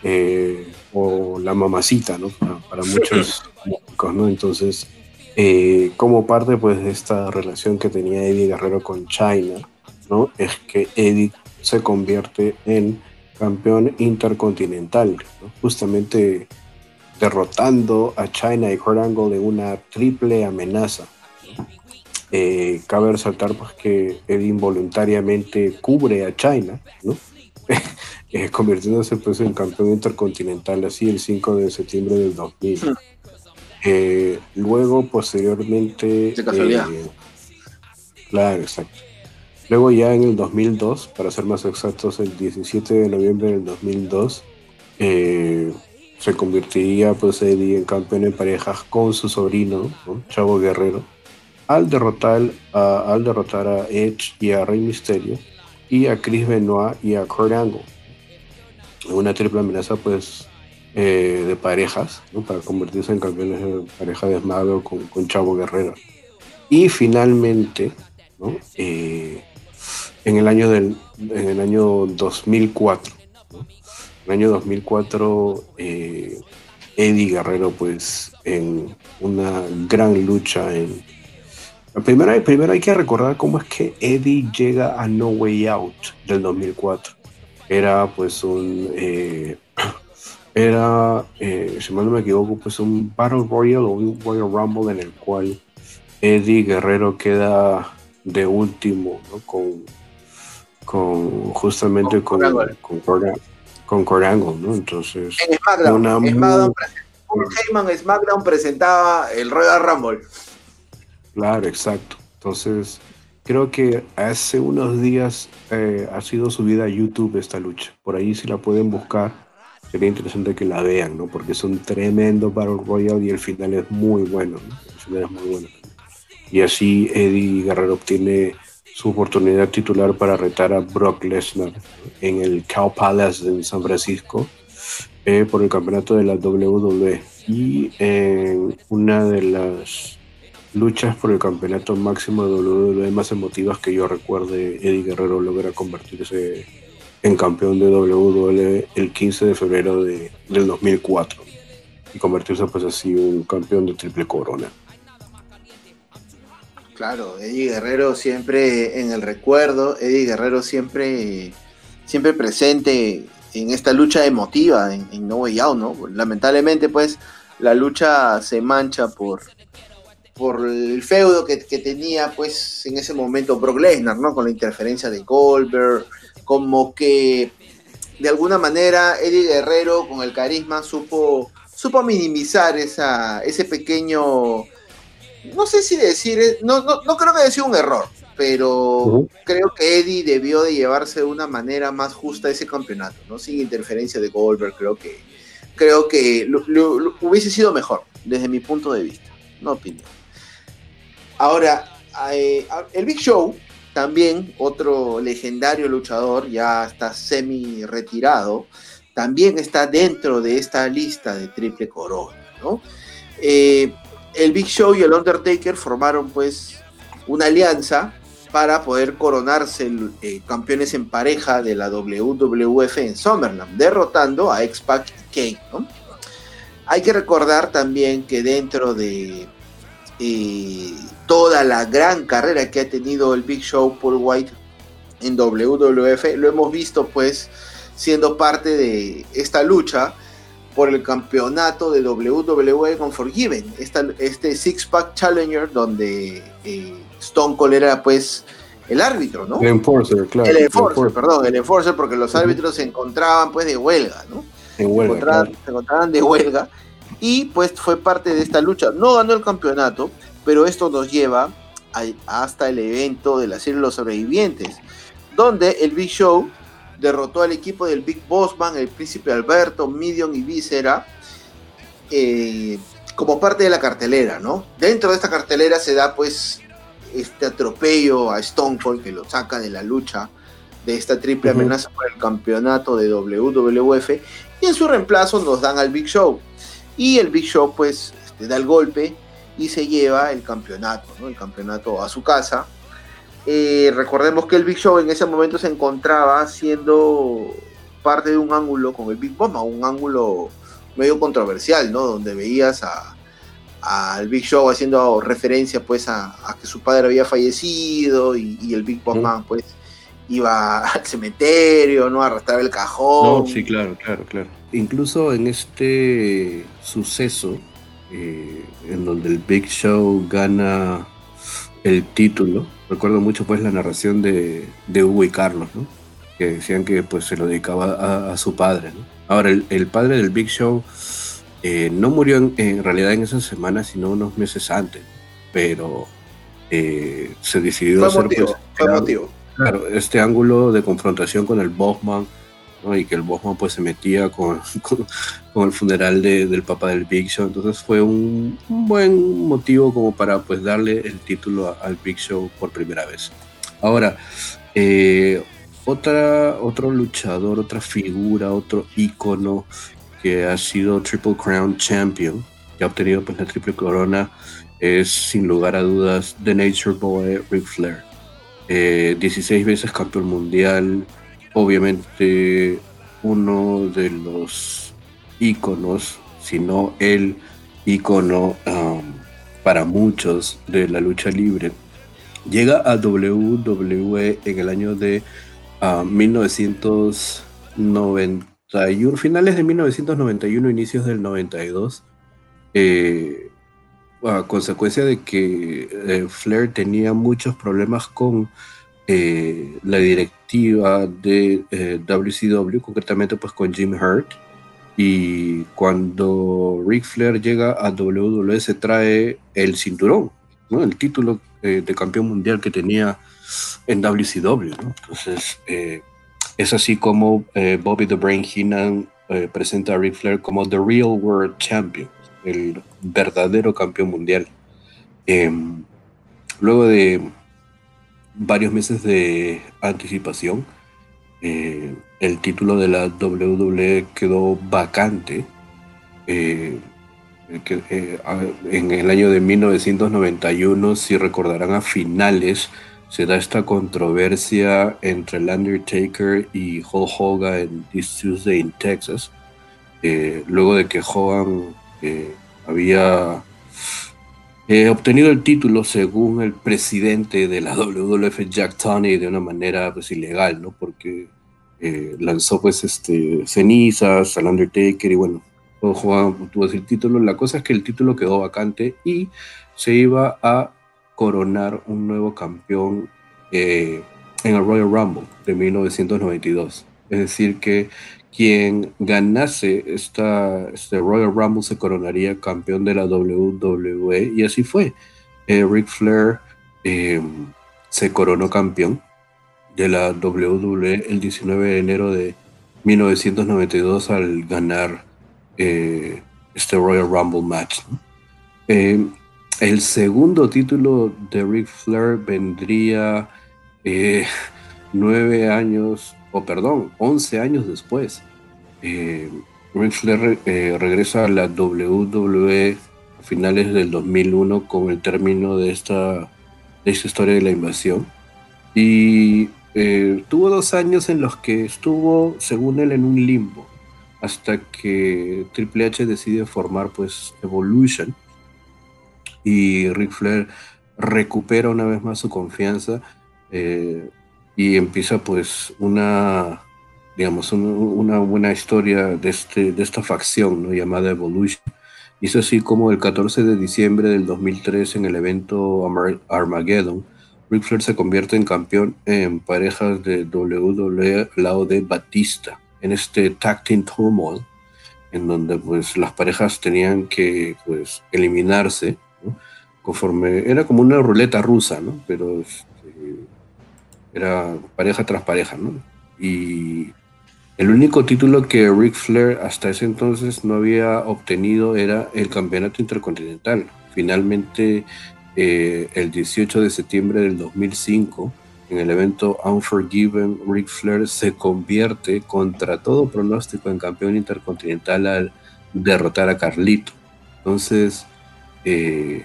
eh, o la mamacita, ¿no? Para, muchos músicos, ¿no? Entonces, eh, como parte pues de esta relación que tenía Eddie Guerrero con China, ¿no? Es que Eddie se convierte en campeón intercontinental, justamente derrotando a China y Kurt Angle de una triple amenaza. Eh, cabe resaltar pues, que Eddie involuntariamente cubre a China, ¿no? eh, convirtiéndose pues, en campeón intercontinental así el 5 de septiembre del 2000. Hmm. Eh, luego, posteriormente... De casualidad. Claro, exacto. Luego ya en el 2002, para ser más exactos, el 17 de noviembre del 2002, eh, se convertiría pues Eddie en campeón en parejas con su sobrino, Chavo Guerrero, al derrotar, a, al derrotar a Edge y a Rey Mysterio y a Chris Benoit y a Kurt Angle. Una triple amenaza pues eh, de parejas, para convertirse en campeones de pareja de SmackDown con, Chavo Guerrero. Y finalmente, eh, en el año del en el año 2004, en el año 2004 eh, Eddie Guerrero pues en una gran lucha en Primero, primero hay que recordar cómo es que Eddie llega a No Way Out del 2004. Era pues un... Eh, era, eh, si mal no me equivoco, pues un Battle Royale o un Royal Rumble en el cual Eddie Guerrero queda de último, ¿no? Con, con justamente con, con, con, ¿no? Entonces... En SmackDown, SmackDown, Heyman SmackDown presentaba el Royal Rumble. Claro, exacto. Entonces, creo que hace unos días eh, ha sido subida a YouTube esta lucha. Por ahí si la pueden buscar, sería interesante que la vean, ¿no? Porque es un tremendo Battle Royale y el final es muy bueno, ¿no? El final es muy bueno. Y así Eddie Guerrero obtiene su oportunidad titular para retar a Brock Lesnar en el Cow Palace en San Francisco eh, por el campeonato de la WWE. Y en una de las luchas por el campeonato máximo de WWE más emotivas que yo recuerde, Eddie Guerrero logra convertirse en campeón de WWE el 15 de febrero de, del 2004 y convertirse pues así un campeón de triple corona. Claro, Eddie Guerrero siempre en el recuerdo, Eddie Guerrero siempre, siempre presente en esta lucha emotiva en, en No Way Out, ¿no? Lamentablemente pues la lucha se mancha por, por el feudo que, tenía pues en ese momento Brock Lesnar, ¿no? Con la interferencia de Goldberg, como que de alguna manera Eddie Guerrero con el carisma supo, supo minimizar esa, ese pequeño, no sé si decir, no, no, creo que haya sido un error, pero creo que Eddie debió de llevarse de una manera más justa ese campeonato, ¿no? Sin interferencia de Goldberg, creo que, creo que hubiese sido mejor, desde mi punto de vista, no opinión. Ahora, eh, el Big Show, también otro legendario luchador, ya está semi retirado, también está dentro de esta lista de triple corona, ¿no? Eh, el Big Show y el Undertaker formaron pues una alianza para poder coronarse eh, campeones en pareja de la WWF en Summerland, derrotando a X-Pac y Kane, ¿no? Hay que recordar también que dentro de toda la gran carrera que ha tenido el Big Show Paul White en WWF, lo hemos visto pues siendo parte de esta lucha por el campeonato de WWE con Forgiven, este Six Pack Challenger donde eh, Stone Cold era pues el árbitro, ¿no? El enforcer, claro. El enforcer, perdón, el enforcer porque los árbitros se encontraban pues de huelga, ¿no? En huelga, se encontraban de huelga y pues fue parte de esta lucha. No ganó el campeonato, pero esto nos lleva hasta el evento de la serie Los Sobrevivientes, donde el Big Show derrotó al equipo del Big Bossman, el Príncipe Alberto, Midion y Víscera, eh, como parte de la cartelera, ¿no? Dentro de esta cartelera se da pues este atropello a Stone Cold que lo saca de la lucha de esta triple amenaza por el campeonato de WWF y en su reemplazo nos dan al Big Show y el Big Show pues este, da el golpe y se lleva el campeonato, ¿no? el campeonato a su casa. Eh, recordemos que el Big Show en ese momento se encontraba siendo parte de un ángulo con el Big Bomb, un ángulo medio controversial, ¿no? Donde veías al Big Show haciendo referencia pues a, que su padre había fallecido y, el Big Bomb pues iba al cementerio, ¿no? A arrastrar el cajón. No, sí, claro, claro, claro. Incluso en este suceso, eh, en donde el Big Show gana el título. Recuerdo mucho pues la narración de, de Hugo y Carlos, ¿no? que decían que pues se lo dedicaba a, su padre. ¿no? Ahora, el, padre del Big Show eh, no murió en, realidad en esa semana, sino unos meses antes, pero eh, se decidió fue hacer... Motivo, pues, fue motivo. Claro, este ángulo de confrontación con el Bosman, y que el Bosman pues se metía con, el funeral del papá del Big Show, entonces fue un, buen motivo como para pues darle el título al Big Show por primera vez. Ahora, eh, otra, otro luchador, otra figura, otro ícono que ha sido Triple Crown Champion, que ha obtenido pues la triple corona, es sin lugar a dudas The Nature Boy Ric Flair. 16 eh, veces campeón mundial, obviamente uno de los íconos, si no el ícono um, para muchos de la lucha libre. Llega a WWE en el año de 1991, uh, finales de 1991, inicios del 92. Eh, a consecuencia de que eh, Flair tenía muchos problemas con eh, la directiva de WCW, eh, concretamente pues con Jim Hurt. Y cuando Ric Flair llega a WWE se trae el cinturón, el título de campeón mundial que tenía en WCW. Entonces es así como Bobby the Brain Heenan presenta a Ric Flair como The Real World Champion el verdadero campeón mundial. Em, luego de varios meses de anticipación, eh, el título de la WWE quedó vacante. Eh, eh, en el año de 1991, si recordarán a finales, se da esta controversia entre el Undertaker y Hulk Hogan en This Tuesday in Texas. luego de que Hogan había obtenido el título según el presidente de la WWF, Jack Tunney, de una manera pues ilegal, ¿no? Porque eh, lanzó pues este, cenizas al Undertaker y bueno, Juan tuvo el título. La cosa es que el título quedó vacante y se iba a coronar un nuevo campeón eh, en el Royal Rumble de 1992. Es decir, que quien ganase esta, este Royal Rumble se coronaría campeón de la WWE y así fue. Eh, Ric Flair eh, se coronó campeón de la WWE el 19 de enero de 1992 al ganar eh, este Royal Rumble match. el segundo título de Ric Flair vendría nueve años, o perdón, once años después, eh, Flair eh, regresa a la WWE a finales del 2001 con el término de esta, de historia de la invasión. Y eh, tuvo dos años en los que estuvo, según él, en un limbo, hasta que Triple H decide formar pues Evolution y Ric Flair recupera una vez más su confianza eh, y empieza pues una digamos, una buena historia de, este, de esta facción ¿no? llamada Evolution. Es así como el 14 de diciembre del 2003 en el evento Armageddon, Ric Flair se convierte en campeón en parejas de WWE lado de Batista, en este Tag Team Turmoil, en donde pues las parejas tenían que pues eliminarse, conforme, era como una ruleta rusa, ¿no? Pero este, era pareja tras pareja, ¿no? Y el único título que Ric Flair hasta ese entonces no había obtenido era el campeonato intercontinental. Finalmente, eh, el 18 de septiembre del 2005, en el evento Unforgiven, Ric Flair se convierte contra todo pronóstico en campeón intercontinental al derrotar a Carlito. Entonces, eh,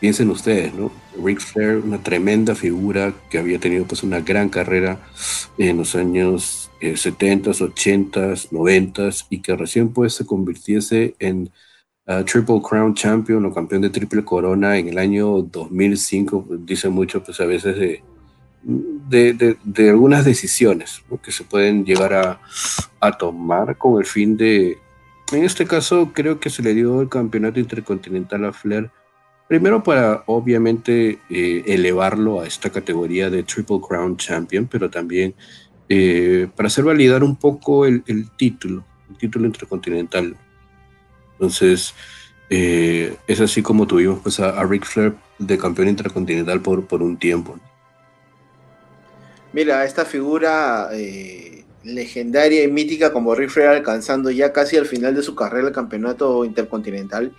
piensen ustedes, ¿no? Ric Flair, una tremenda figura que había tenido pues una gran carrera en los años 70s, 80s, 90s y que recién pues se convirtiese en uh, Triple Crown Champion o campeón de triple corona en el año 2005, pues, dice mucho pues a veces de, de, algunas decisiones que se pueden llegar a, a tomar con el fin de, en este caso creo que se le dio el campeonato intercontinental a Flair Primero para obviamente eh, elevarlo a esta categoría de Triple Crown Champion, pero también eh, para hacer validar un poco el, título, el título intercontinental. Entonces, eh, es así como tuvimos pues, a, Ric Flair de campeón intercontinental por, un tiempo. Mira, esta figura eh, legendaria y mítica como Ric Flair alcanzando ya casi al final de su carrera el campeonato intercontinental,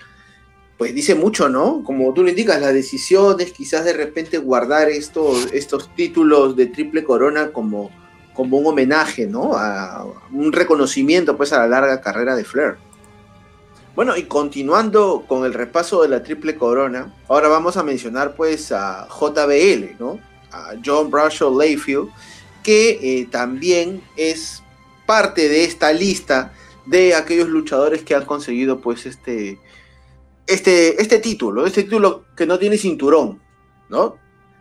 pues dice mucho, ¿no? Como tú lo indicas, las decisiones, quizás de repente guardar estos, estos títulos de triple corona como, como un homenaje, ¿no? A un reconocimiento pues a la larga carrera de Flair. Bueno, y continuando con el repaso de la triple corona, ahora vamos a mencionar pues a JBL, ¿no? A John Bradshaw Layfield, que eh, también es parte de esta lista de aquellos luchadores que han conseguido pues este, este, este título, este título que no tiene cinturón, ¿no?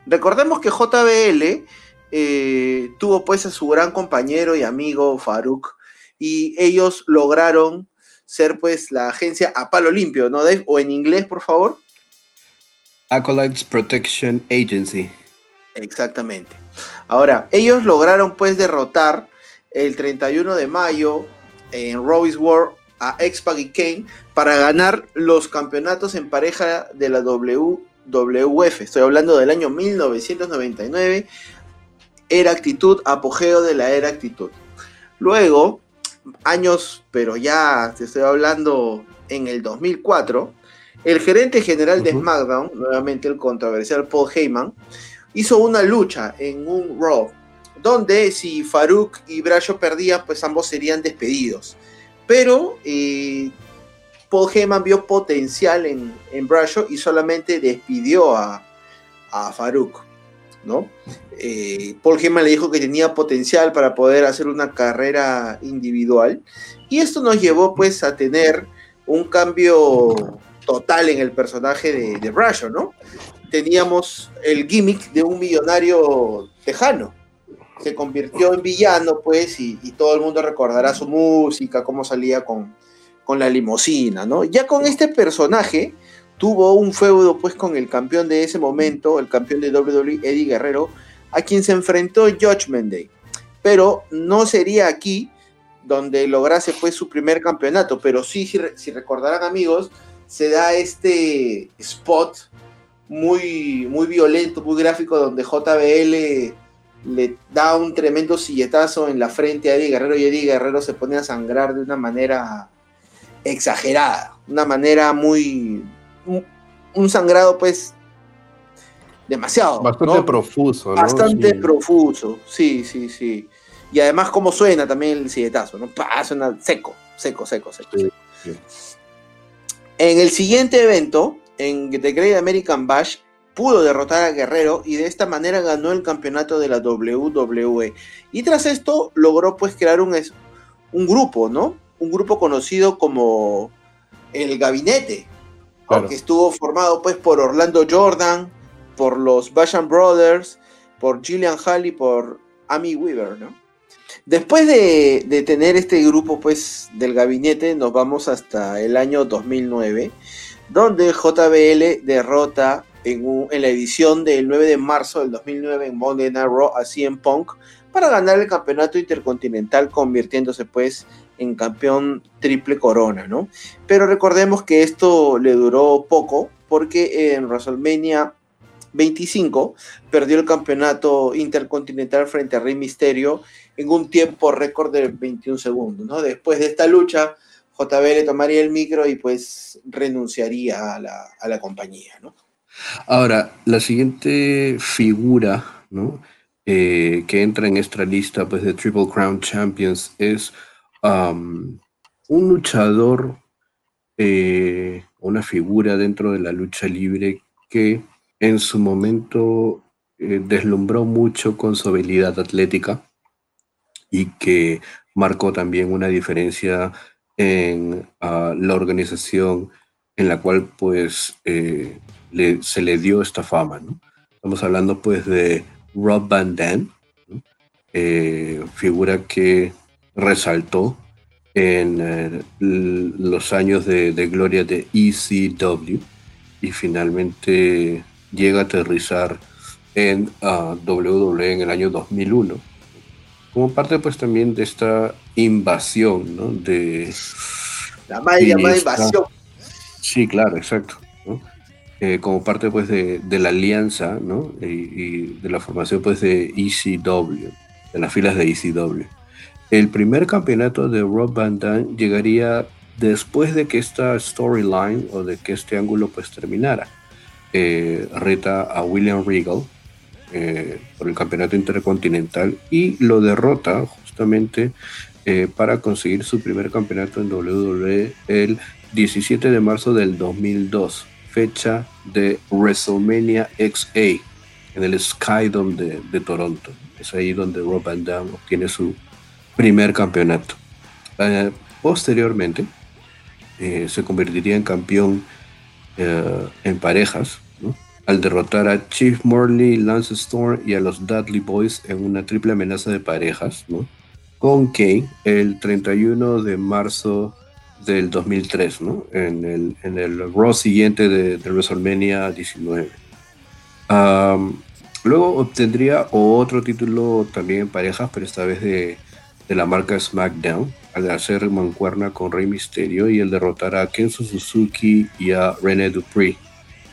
Recordemos que JBL eh, tuvo pues a su gran compañero y amigo Farouk y ellos lograron ser pues la agencia a palo limpio, ¿no, Dave? O en inglés, por favor. Acolytes Protection Agency. Exactamente. Ahora, ellos lograron pues derrotar el 31 de mayo en Roy's War a X-Pac y Kane para ganar los campeonatos en pareja de la WWF. Estoy hablando del año 1999. Era actitud, apogeo de la era actitud. Luego, años, pero ya te estoy hablando en el 2004, el gerente general de SmackDown, nuevamente el controversial Paul Heyman, hizo una lucha en un Raw, donde si Farouk y Brayo perdían, pues ambos serían despedidos. Pero eh, Paul Heyman vio potencial en, en y solamente despidió a, a Farouk. ¿no? Eh, Paul Heyman le dijo que tenía potencial para poder hacer una carrera individual y esto nos llevó pues a tener un cambio total en el personaje de, de Bradshaw, ¿no? Teníamos el gimmick de un millonario tejano, se convirtió en villano, pues, y, todo el mundo recordará su música, cómo salía con, con la limusina, ¿no? Ya con este personaje, tuvo un feudo pues con el campeón de ese momento, el campeón de WWE, Eddie Guerrero, a quien se enfrentó Judgment Day. Pero no sería aquí donde lograse pues su primer campeonato, pero sí, si, recordarán amigos, se da este spot muy, muy violento, muy gráfico, donde JBL le da un tremendo silletazo en la frente a Eddie Guerrero y Eddie Guerrero se pone a sangrar de una manera exagerada, una manera muy, un, sangrado pues demasiado. Bastante profuso, ¿no? Bastante profuso, sí, sí, sí. Y además cómo suena también el silletazo, ¿no? Suena seco, seco, seco, seco. En el siguiente evento, en The Great American Bash, pudo derrotar a Guerrero y de esta manera ganó el campeonato de la WWE. Y tras esto logró pues crear un, un grupo, ¿no? Un grupo conocido como el Gabinete, que estuvo formado pues por Orlando Jordan, por los Basham Brothers, por Gillian Hall y por Amy Weaver, ¿no? Después de, tener este grupo pues del gabinete, nos vamos hasta el año 2009, donde JBL derrota en, en, la edición del 9 de marzo del 2009 en Monday Night Raw a CM Punk para ganar el campeonato intercontinental, convirtiéndose pues en campeón triple corona, ¿no? Pero recordemos que esto le duró poco porque en WrestleMania 25 perdió el campeonato intercontinental frente a Rey Misterio en un tiempo récord de 21 segundos, ¿no? Después de esta lucha, JBL tomaría el micro y pues renunciaría a la, a la compañía, ¿no? Ahora, la siguiente figura, ¿no? Eh, que entra en esta lista pues, de Triple Crown Champions es un luchador, eh, una figura dentro de la lucha libre que en su momento eh, deslumbró mucho con su habilidad atlética y que marcó también una diferencia en ah, la organización en la cual pues se le dio esta fama. Estamos hablando pues de Rob Van Dam, eh, figura que resaltó en eh, los años de, gloria de ECW y finalmente llega a aterrizar en WWE en el año 2001 como parte pues también de esta invasión ¿no? de la mal llamada invasión sí claro exacto eh, como parte pues de, de la alianza, ¿no? Y, y, de la formación pues de ECW, de las filas de ECW. El primer campeonato de Rob Van Damme llegaría después de que esta storyline o de que este ángulo pues terminara. Eh, reta a William Regal eh, por el campeonato intercontinental y lo derrota justamente eh, para conseguir su primer campeonato en WWE el 17 de marzo del 2002, fecha de WrestleMania XA en el Skydome de, de Toronto. Es ahí donde Rob Van Damme obtiene su primer campeonato. posteriormente, se convertiría en campeón eh, en parejas, al derrotar a Chief Morley, Lance Storm y a los Dudley Boys en una triple amenaza de parejas, con Kane el 31 de marzo del 2003, en, el, en el Raw siguiente de, WrestleMania 19. luego obtendría otro título también en parejas, pero esta vez de, de la marca SmackDown, al hacer mancuerna con Rey Mysterio y el derrotar a Kenzo Suzuki y a René Dupree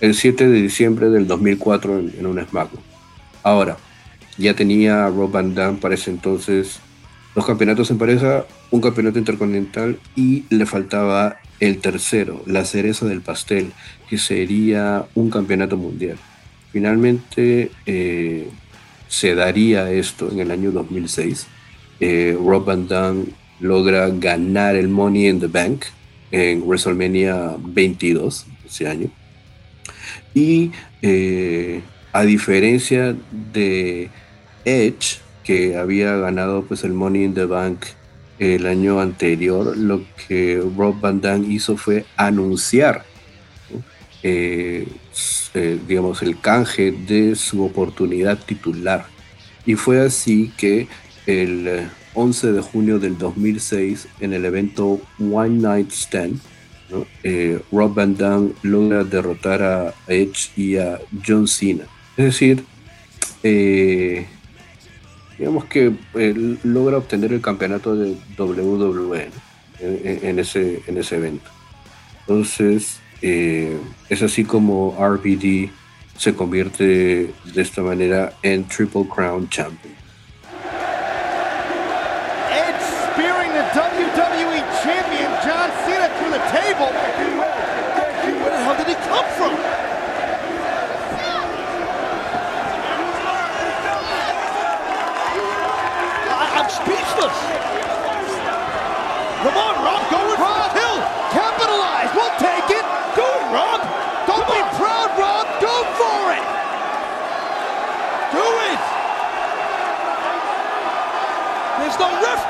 el 7 de diciembre del 2004 en, un SmackDown. Ahora, ya tenía Rob Van Damme para ese entonces dos campeonatos en pareja, un campeonato intercontinental y le faltaba el tercero, la cereza del pastel, que sería un campeonato mundial. Finalmente eh, se daría esto en el año 2006. Eh, Rob Van Damme logra ganar el Money in the Bank en WrestleMania 22 ese año. Y eh, a diferencia de Edge, que había ganado pues, el Money in the Bank el año anterior, lo que Rob Van Damme hizo fue anunciar, eh, eh, digamos, el canje de su oportunidad titular. Y fue así que el 11 de junio del 2006 en el evento One Night Stand. Eh, Rob Van Damme logra derrotar a Edge y a John Cena. Es decir, eh, digamos que logra obtener el campeonato de WWE en, ese, en ese evento. Entonces, eh, es así como RBD se convierte de esta manera en Triple Crown Champion.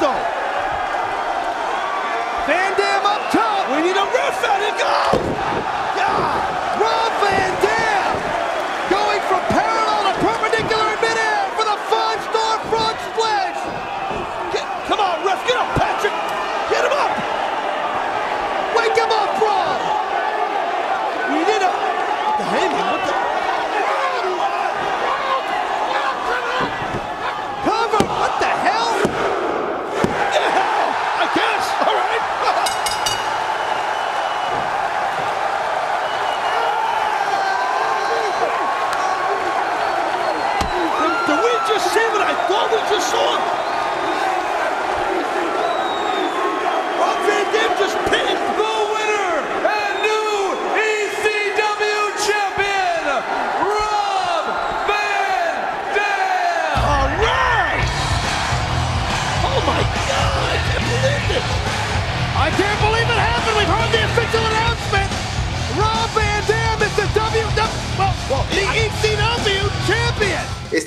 Bledsoe. Van Dam up top. We need a roof at it. Go!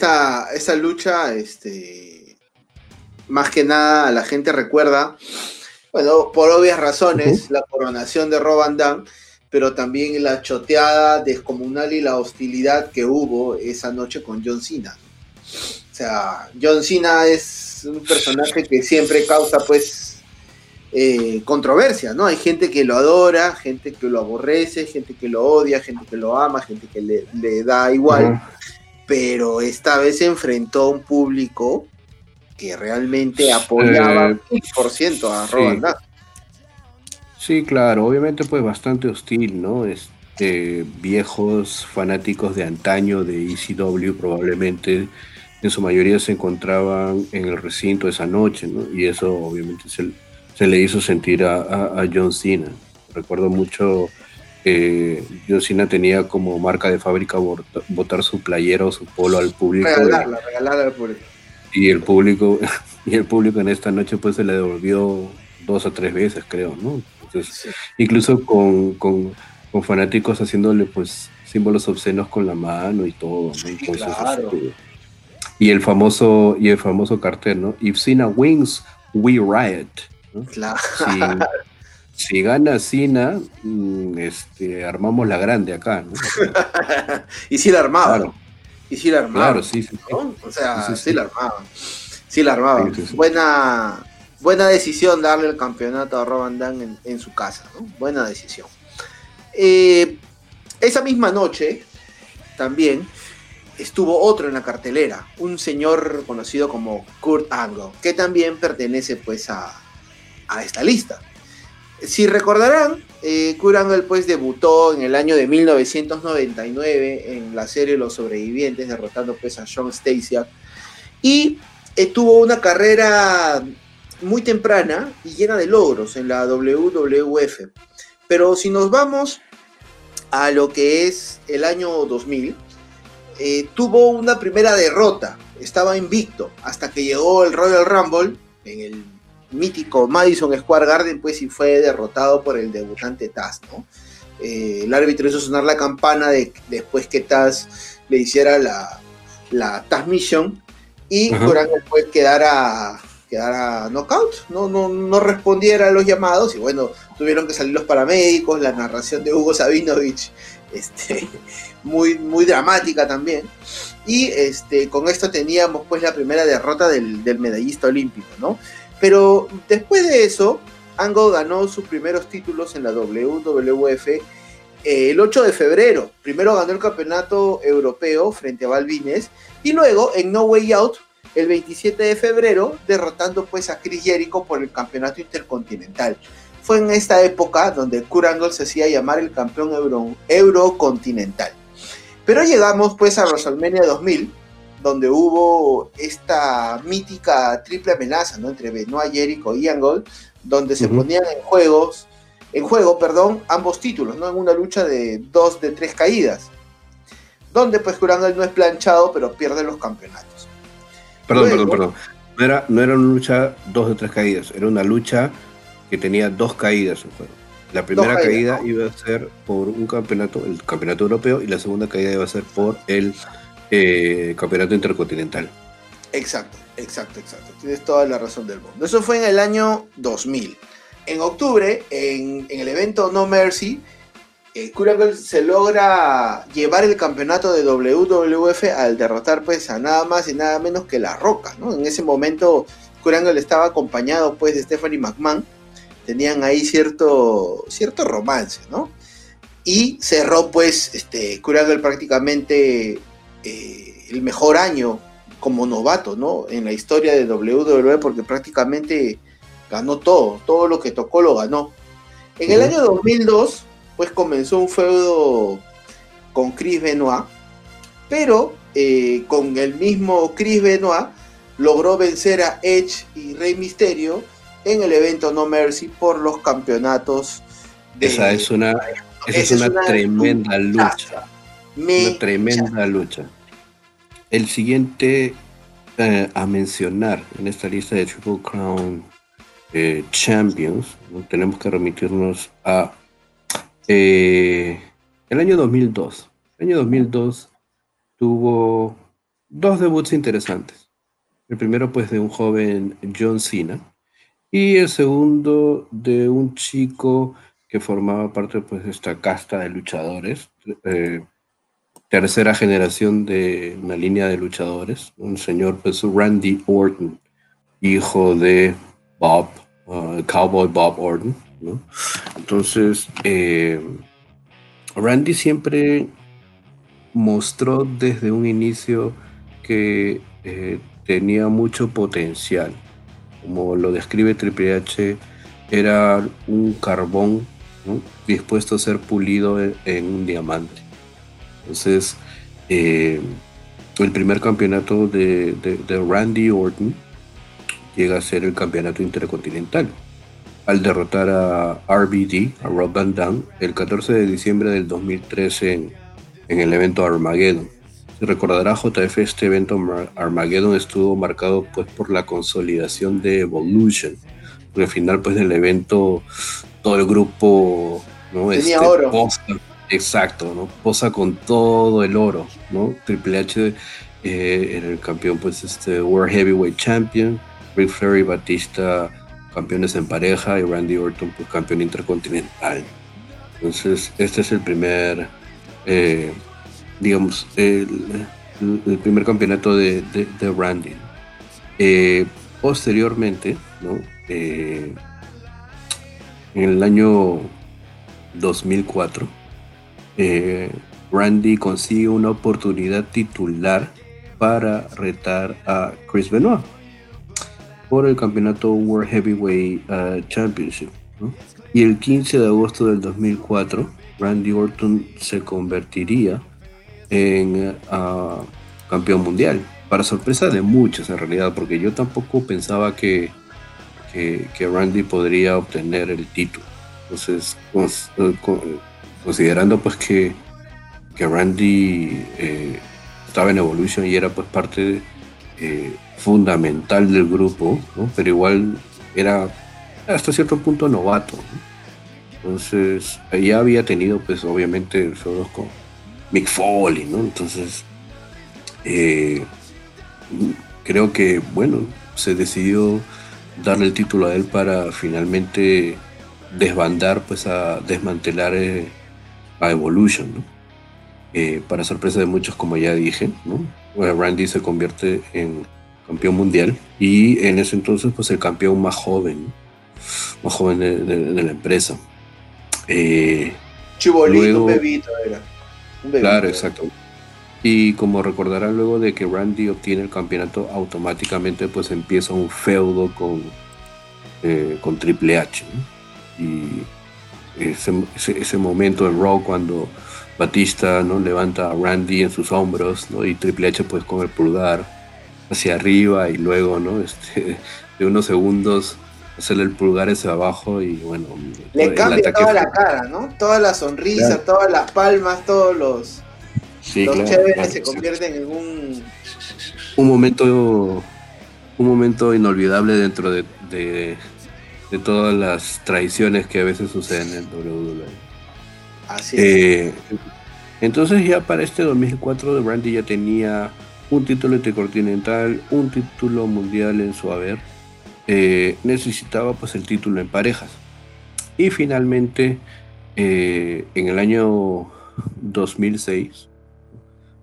Esta, lucha, este, más que nada la gente recuerda, bueno, por obvias razones, la coronación de Rob Van pero también la choteada descomunal y la hostilidad que hubo esa noche con John Cena. O sea, John Cena es un personaje que siempre causa pues eh, controversia, ¿no? Hay gente que lo adora, gente que lo aborrece, gente que lo odia, gente que lo ama, gente que le, da igual pero esta vez se enfrentó a un público que realmente apoyaba eh, 100% a Roban sí. sí, claro, obviamente pues bastante hostil, ¿no? Es, eh, viejos fanáticos de antaño de ECW probablemente en su mayoría se encontraban en el recinto esa noche, ¿no? Y eso obviamente se, se le hizo sentir a, a, John Cena. Recuerdo mucho que John Cena tenía como marca de fábrica botar su playera o su polo al público. Regalarla, regalarla al público. Y el público, y el público en esta noche pues se le devolvió dos o tres veces, creo, ¿no? Entonces, incluso con, con, con, fanáticos haciéndole pues símbolos obscenos con la mano y todo, ¿no? Entonces, claro. este, y el famoso y el famoso cartel, ¿no? If Cena wins, we riot. ¿no? Claro. si, gana Cena, mm, este, armamos la grande acá, ¿no? y sí la armaban. Claro. Y sí la armaban. Claro, sí, sí. ¿no? O sea, sí, la armaban. Sí la armaban. Buena, buena decisión darle el campeonato a Roman Dan en, en su casa, ¿no? Buena decisión. Eh, esa misma noche, también, estuvo otro en la cartelera, un señor conocido como Kurt Angle, que también pertenece pues a, a esta lista. Si recordarán, eh, Kurt Angle pues debutó en el año de 1999 en la serie Los Sobrevivientes, derrotando pues a Sean Stasiak, y tuvo una carrera muy temprana y llena de logros en la WWF. Pero si nos vamos a lo que es el año 2000, eh, tuvo una primera derrota, estaba invicto, hasta que llegó el Royal Rumble en el mítico Madison Square Garden, pues y fue derrotado por el debutante Taz, ¿no? Eh, el árbitro hizo sonar la campana de, después que Taz le hiciera la, la Taz Mission y Angle pues quedara, quedara knockout, no, no, no respondiera a los llamados y bueno, tuvieron que salir los paramédicos, la narración de Hugo Sabinovich, este, muy, muy dramática también. Y este, con esto teníamos pues la primera derrota del, del medallista olímpico, ¿no? Pero después de eso, Angle ganó sus primeros títulos en la WWF eh, el 8 de febrero. Primero ganó el campeonato europeo frente a Balvines y luego en No Way Out el 27 de febrero derrotando pues a Chris Jericho por el campeonato intercontinental. Fue en esta época donde Kurt Angle se hacía llamar el campeón euro, eurocontinental. Pero llegamos pues a WrestleMania 2000 donde hubo esta mítica triple amenaza ¿no? entre Benoit, Jericho y Angle, donde se ponían en juegos, en juego, perdón, ambos títulos, ¿no? En una lucha de dos de tres caídas. Donde pues Angle no es planchado, pero pierde los campeonatos. Perdón, Luego- perdón, perdón. No era, no era una lucha dos de tres caídas, era una lucha que tenía dos caídas en juego. La primera caídas, caída iba a ser por un campeonato, el campeonato europeo, y la segunda caída iba a ser por el eh, campeonato intercontinental. Exacto, exacto, exacto. Tienes toda la razón del mundo. Eso fue en el año 2000. En octubre, en, el evento No Mercy, eh, se logra llevar el campeonato de WWF al derrotar pues a nada más y nada menos que La Roca, ¿no? En ese momento Kurt Angle estaba acompañado pues de Stephanie McMahon, tenían ahí cierto, cierto romance, ¿no? Y cerró pues este, prácticamente eh, el mejor año como novato, ¿no? En la historia de WWE, porque prácticamente ganó todo, todo lo que tocó lo ganó. En el año 2002, pues comenzó un feudo con Chris Benoit, pero eh, con el mismo Chris Benoit logró vencer a Edge y Rey Mysterio en el evento No Mercy por los campeonatos. de- Esa es una, esa es esa es una una tremenda lucha. Me- Una tremenda lucha. El siguiente eh, a mencionar en esta lista de Triple Crown eh, Champions, ¿no? tenemos que remitirnos a eh, el año 2002. El año 2002 tuvo dos debuts interesantes. El primero pues de un joven John Cena y el segundo de un chico que formaba parte pues de esta casta de luchadores. eh, tercera generación de una línea de luchadores, un señor pues Randy Orton, hijo de Bob, uh, Cowboy Bob Orton. Entonces, eh, Randy siempre mostró desde un inicio que eh, tenía mucho potencial. Como lo describe Triple H, era un carbón dispuesto a ser pulido en, un diamante. Entonces, eh, el primer campeonato de, Randy Orton llega a ser el campeonato intercontinental al derrotar a RBD, a Rob Van Damme, el 14 de diciembre del 2013 en, en el evento Armageddon. Se recordará JF, este evento Armageddon estuvo marcado pues por la consolidación de Evolution. Porque al final pues del evento todo el grupo ¿no? Tenía este, oro. Exacto, ¿no? Posa con todo el oro, ¿no? Triple H eh, era el campeón pues este World Heavyweight Champion, Rick Flair y Batista campeones en pareja y Randy Orton pues campeón intercontinental. Entonces este es el primer eh, digamos, el, primer campeonato de, Randy. Eh, posteriormente, eh, en el año 2004, eh, Randy consigue una oportunidad titular para retar a Chris Benoit por el campeonato World Heavyweight uh, Championship. Y el 15 de agosto del 2004, Randy Orton se convertiría en uh, campeón mundial. Para sorpresa de muchos en realidad, porque yo tampoco pensaba que, que, Randy podría obtener el título. Entonces, eh, considerando pues que, que Randy eh, estaba en Evolution y era pues parte eh, fundamental del grupo, pero igual era hasta cierto punto novato. Entonces, ya había tenido pues obviamente feudos con, Mick Foley, ¿no? Entonces, eh, creo que, bueno, se decidió darle el título a él para finalmente desbandar, pues a desmantelar a Evolution, ¿no? Eh, para sorpresa de muchos, como ya dije, ¿no? Randy se convierte en campeón mundial y en ese entonces, pues el campeón más joven, más joven de, la empresa. Chibolito, bebito era. Claro, exacto. Y como recordarán luego de que Randy obtiene el campeonato, automáticamente pues empieza un feudo con, eh, con Triple H. Y ese, momento en Raw cuando Batista ¿no? levanta a Randy en sus hombros ¿no? y Triple H pues con el pulgar hacia arriba y luego ¿no? este, de unos segundos hacerle el pulgar hacia abajo y bueno. Le cambia toda la cara, ¿no? Toda la sonrisa, todas las palmas, todos los, sí, los chéveres se convierten en un. Un momento. Un momento inolvidable dentro de, de, todas las traiciones que a veces suceden en WWE. Así es. Eh, entonces ya para este 2004 Brandy ya tenía un título intercontinental, un título mundial en su haber eh, necesitaba pues el título en parejas. Y finalmente, eh, en el año 2006,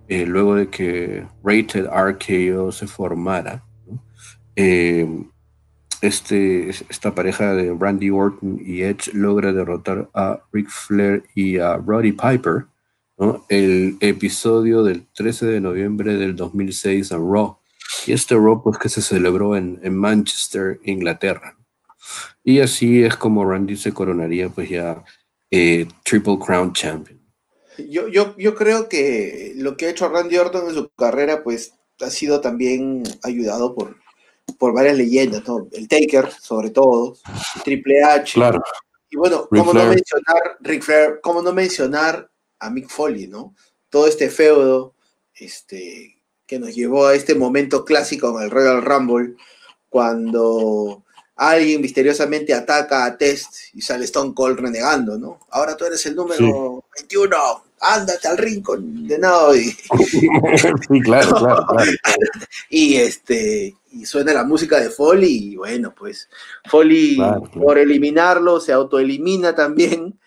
eh, luego de que Rated RKO se formara, este, esta pareja de Randy Orton y Edge logra derrotar a Ric Flair y a Roddy Piper, el episodio del 13 de noviembre del 2006 en Raw y este Raw pues que se celebró en, Manchester, Inglaterra. Y así es como Randy se coronaría pues ya eh, Triple Crown Champion. Yo, yo, yo creo que lo que ha hecho Randy Orton en su carrera pues ha sido también ayudado por, por varias leyendas, El Taker, sobre todo, Triple H. Claro. Y bueno, cómo no mencionar Ric Flair, cómo no mencionar a Mick Foley, ¿no? Todo este feudo, este, que nos llevó a este momento clásico en el Royal Rumble, cuando alguien misteriosamente ataca a Test y sale Stone Cold renegando, ¿no? Ahora tú eres el número 21, ándate al ring condenado. Y, sí, claro, claro, claro, Y, este, y suena la música de Foley y bueno, pues Foley por eliminarlo se autoelimina también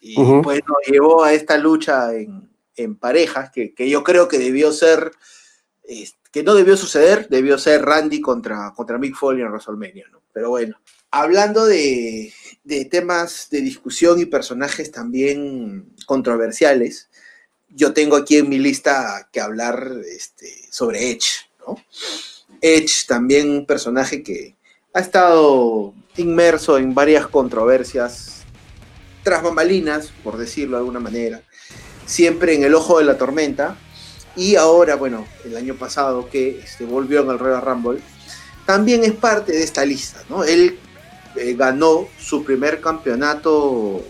y pues nos llevó a esta lucha en, parejas que, que yo creo que debió ser que no debió suceder, debió ser Randy contra, contra Mick Foley en WrestleMania, ¿no? Pero bueno, hablando de, temas de discusión y personajes también controversiales, yo tengo aquí en mi lista que hablar este, sobre Edge, ¿no? Edge también un personaje que ha estado inmerso en varias controversias tras bambalinas, por decirlo de alguna manera, siempre en el ojo de la tormenta. Y ahora, bueno, el año pasado que este, volvió en el Royal Rumble, también es parte de esta lista, ¿no? Él eh, ganó su primer campeonato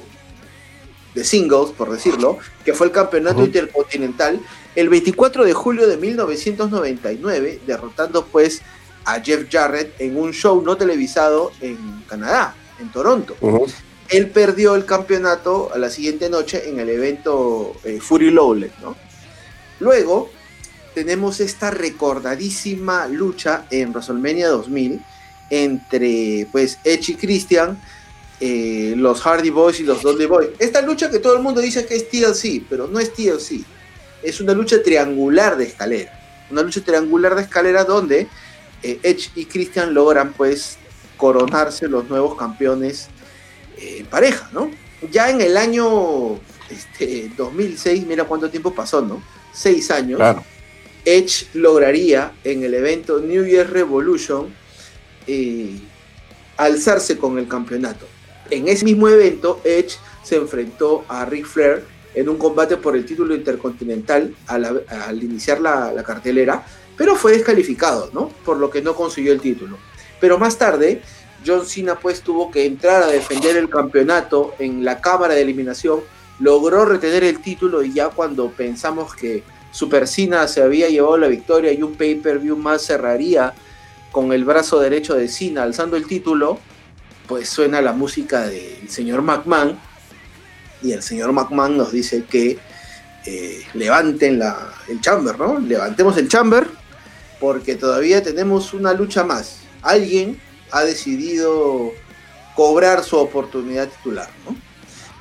de singles, por decirlo, que fue el campeonato intercontinental el 24 de julio de 1999, derrotando pues a Jeff Jarrett en un show no televisado en Canadá, en Toronto. Él perdió el campeonato a la siguiente noche en el evento eh, Fury Lowland, ¿no? Luego tenemos esta recordadísima lucha en WrestleMania 2000 entre pues Edge y Christian, eh, los Hardy Boys y los Dudley Boys. Esta lucha que todo el mundo dice que es TLC, pero no es TLC. Es una lucha triangular de escalera. Una lucha triangular de escalera donde eh, Edge y Christian logran pues coronarse los nuevos campeones eh, en pareja, ¿no? Ya en el año este, 2006, mira cuánto tiempo pasó, ¿no? Seis años. Edge lograría en el evento New Year Revolution alzarse con el campeonato. En ese mismo evento, Edge se enfrentó a Ric Flair en un combate por el título intercontinental al, iniciar la, cartelera, pero fue descalificado, ¿no? Por lo que no consiguió el título. Pero más tarde, John Cena pues tuvo que entrar a defender el campeonato en la cámara de eliminación, logró retener el título y ya cuando pensamos que Super Cena se había llevado la victoria y un pay-per-view más cerraría con el brazo derecho de Cena alzando el título, pues suena la música del señor McMahon y el señor McMahon nos dice que eh, levanten la, el chamber, ¿no? Levantemos el chamber porque todavía tenemos una lucha más. Alguien ha decidido cobrar su oportunidad titular, ¿no?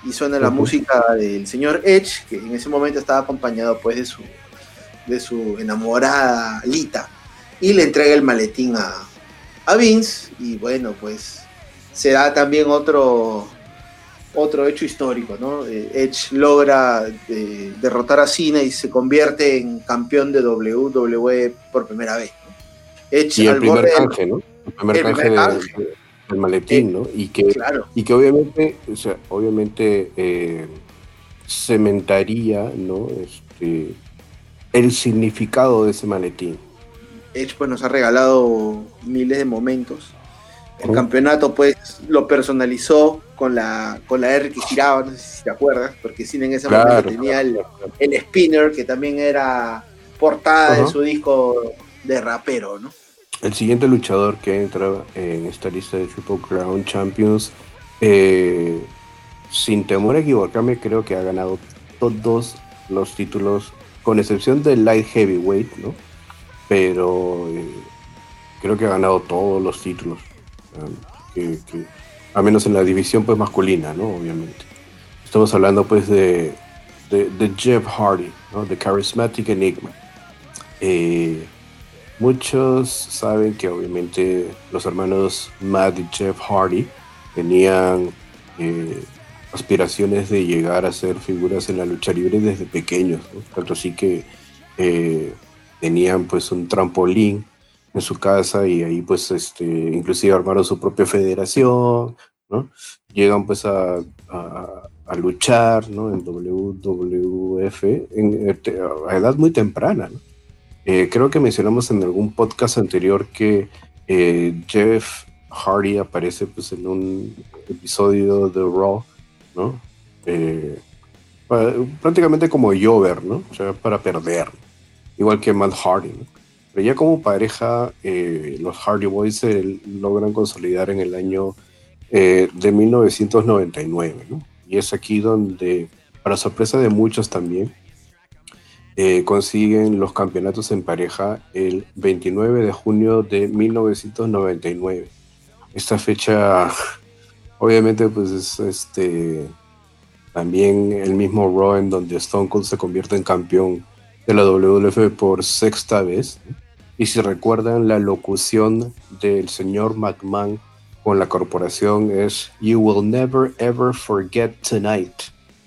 Y suena la música del señor Edge, que en ese momento estaba acompañado pues de su, de su enamorada Lita, y le entrega el maletín a, a Vince, y bueno, pues será también otro, otro hecho histórico, ¿no? Eh, Edge logra eh, derrotar a Cena y se convierte en campeón de WWE por primera vez. Edge y el primer canje, ¿no? El primer canje, del maletín, ¿no? Y que, y que obviamente, o sea, obviamente eh, cementaría, ¿no? Este, el significado de ese maletín. Edge pues nos ha regalado miles de momentos el campeonato, pues, lo personalizó con la, con la R que giraba, no sé si te acuerdas, porque Cine en ese momento tenía el, spinner, que también era portada de su disco de rapero, ¿no? El siguiente luchador que entra en esta lista de Triple Crown Champions, eh, sin temor a equivocarme, creo que ha ganado todos los títulos, con excepción del Light Heavyweight, ¿no? Pero eh, creo que ha ganado todos los títulos que, a menos en la división pues masculina, ¿no? Obviamente. Estamos hablando pues de, de, Jeff Hardy, ¿no? De Charismatic Enigma. Eh, muchos saben que obviamente los hermanos Matt y Jeff Hardy tenían eh, aspiraciones de llegar a ser figuras en la lucha libre desde pequeños, tanto así que tenían pues un trampolín en su casa y ahí pues este, inclusive armaron su propia federación, ¿no? Llegan pues a, a, luchar, ¿no? En WWF este, a edad muy temprana, ¿no? Eh, creo que mencionamos en algún podcast anterior que eh, Jeff Hardy aparece pues en un episodio de Raw, ¿no? Eh, prácticamente como Jover, ¿no? O sea, para perder, igual que Matt Hardy. Pero ya como pareja, eh, los Hardy Boys se logran consolidar en el año eh, de 1999, ¿no? Y es aquí donde, para sorpresa de muchos también, eh, consiguen los campeonatos en pareja el 29 de junio de 1999. Esta fecha, obviamente, pues es este, también el mismo Raw en donde Stone Cold se convierte en campeón de la WWF por sexta vez. Y si recuerdan, la locución del señor McMahon con la corporación es You will never ever forget tonight,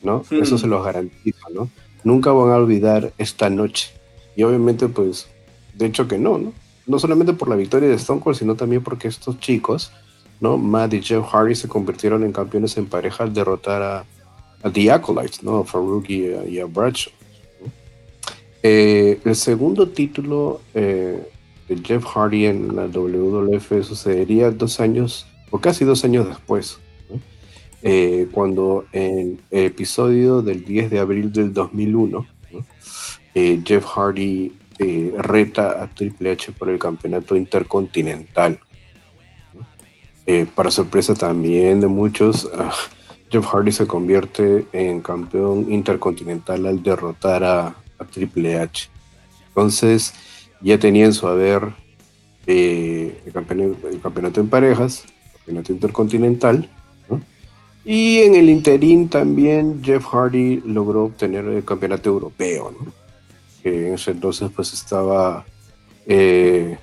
¿no? Hmm. Eso se los garantizo, ¿no? Nunca van a olvidar esta noche. Y obviamente, pues, de hecho que no, ¿no? No solamente por la victoria de Stone Cold, sino también porque estos chicos, ¿no? Matt y Jeff Hardy se convirtieron en campeones en pareja al derrotar a a The Acolytes, ¿no? A Farouk y a, Bradshaw. Eh, el segundo título de Jeff Hardy en la WWF sucedería dos años, o casi dos años después, cuando en el episodio del 10 de abril del 2001, Jeff Hardy reta a Triple H por el campeonato intercontinental. Eh, para sorpresa también de muchos, ah, Jeff Hardy se convierte en campeón intercontinental al derrotar a, Triple H. Entonces ya tenía en su haber eh, el, campeonato, en parejas, el campeonato intercontinental, y en el interín también Jeff Hardy logró obtener el campeonato europeo, que en ese entonces pues estaba, eh,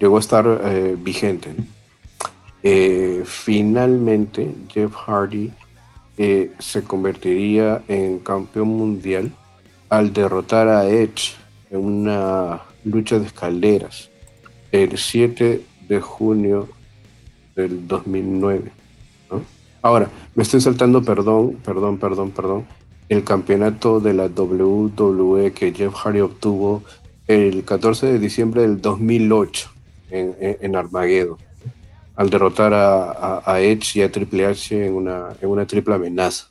llegó a estar vigente. Eh, finalmente, Jeff Hardy se convertiría en campeón mundial al derrotar a Edge en una lucha de escaleras el 7 de junio del 2009. Ahora, me estoy saltando, perdón, perdón, perdón, perdón, el campeonato de la WWE que Jeff Hardy obtuvo el 14 de diciembre del 2008 en, en, en Armageddon al derrotar a, Edge y a Triple H en una, en una triple amenaza.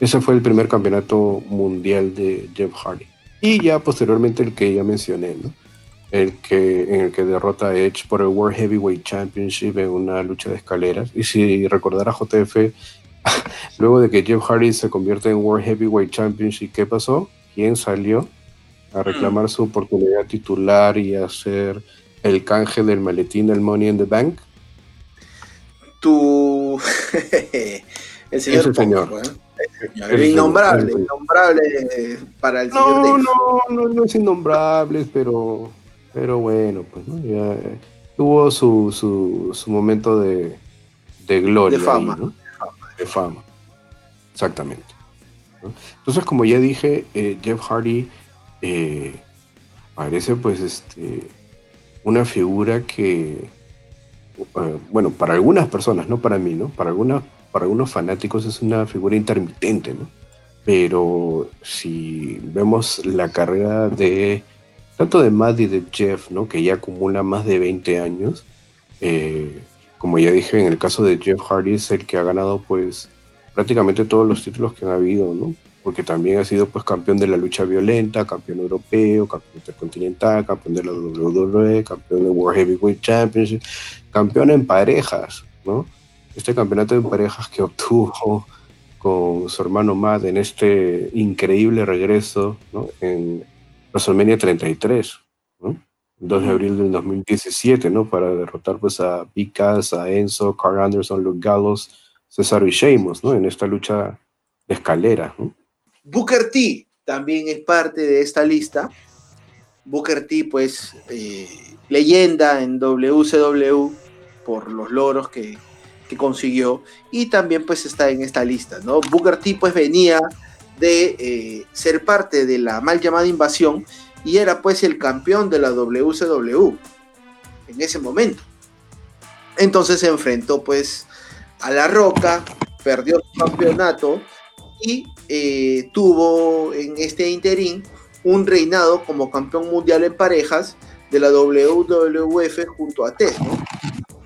Ese fue el primer campeonato mundial de Jeff Hardy. Y ya posteriormente el que ya mencioné, ¿no? el que, en el que derrota a Edge por el World Heavyweight Championship en una lucha de escaleras. Y si recordar a JF, luego de que Jeff Hardy se convierte en World Heavyweight Championship, ¿qué pasó? ¿Quién salió a reclamar su oportunidad titular y hacer el canje del maletín del Money in the Bank? tu. el señor. el señor. El, innombrable, innombrable para el señor. No, no, no, no es innombrable, pero, pero bueno, pues ya, tuvo su, su, su momento de, de gloria. De fama. De fama. Exactamente. Entonces, como ya dije, eh, Jeff Hardy eh, parece pues este una figura que eh, bueno, para algunas personas, no para mí, ¿no? Para, algunas, para algunos fanáticos es una figura intermitente, ¿no? Pero si vemos la carrera de tanto de Matt y de Jeff, ¿no? Que ya acumula más de 20 años, eh, como ya dije, en el caso de Jeff Hardy es el que ha ganado pues prácticamente todos los títulos que han habido, ¿no? porque también ha sido pues campeón de la lucha violenta, campeón europeo, campeón intercontinental, campeón de la WWE, campeón de World Heavyweight Championship, campeón en parejas, ¿no? Este campeonato en parejas que obtuvo con su hermano Matt en este increíble regreso, ¿no? En WrestleMania 33, ¿no? 2 de abril del 2017, ¿no? Para derrotar pues a Big Cass, a Enzo, Carl Anderson, Luke Gallows, Cesaro y Sheamus, ¿no? En esta lucha de escalera, ¿no? Booker T también es parte de esta lista. Booker T, pues, eh, leyenda en WCW por los logros que, consiguió y también pues está en esta lista, ¿no? Booker T pues venía de eh, ser parte de la mal llamada invasión y era pues el campeón de la WCW en ese momento. Entonces se enfrentó pues a La Roca, perdió su campeonato y eh, tuvo en este interín un reinado como campeón mundial en parejas de la WWF junto a Tess,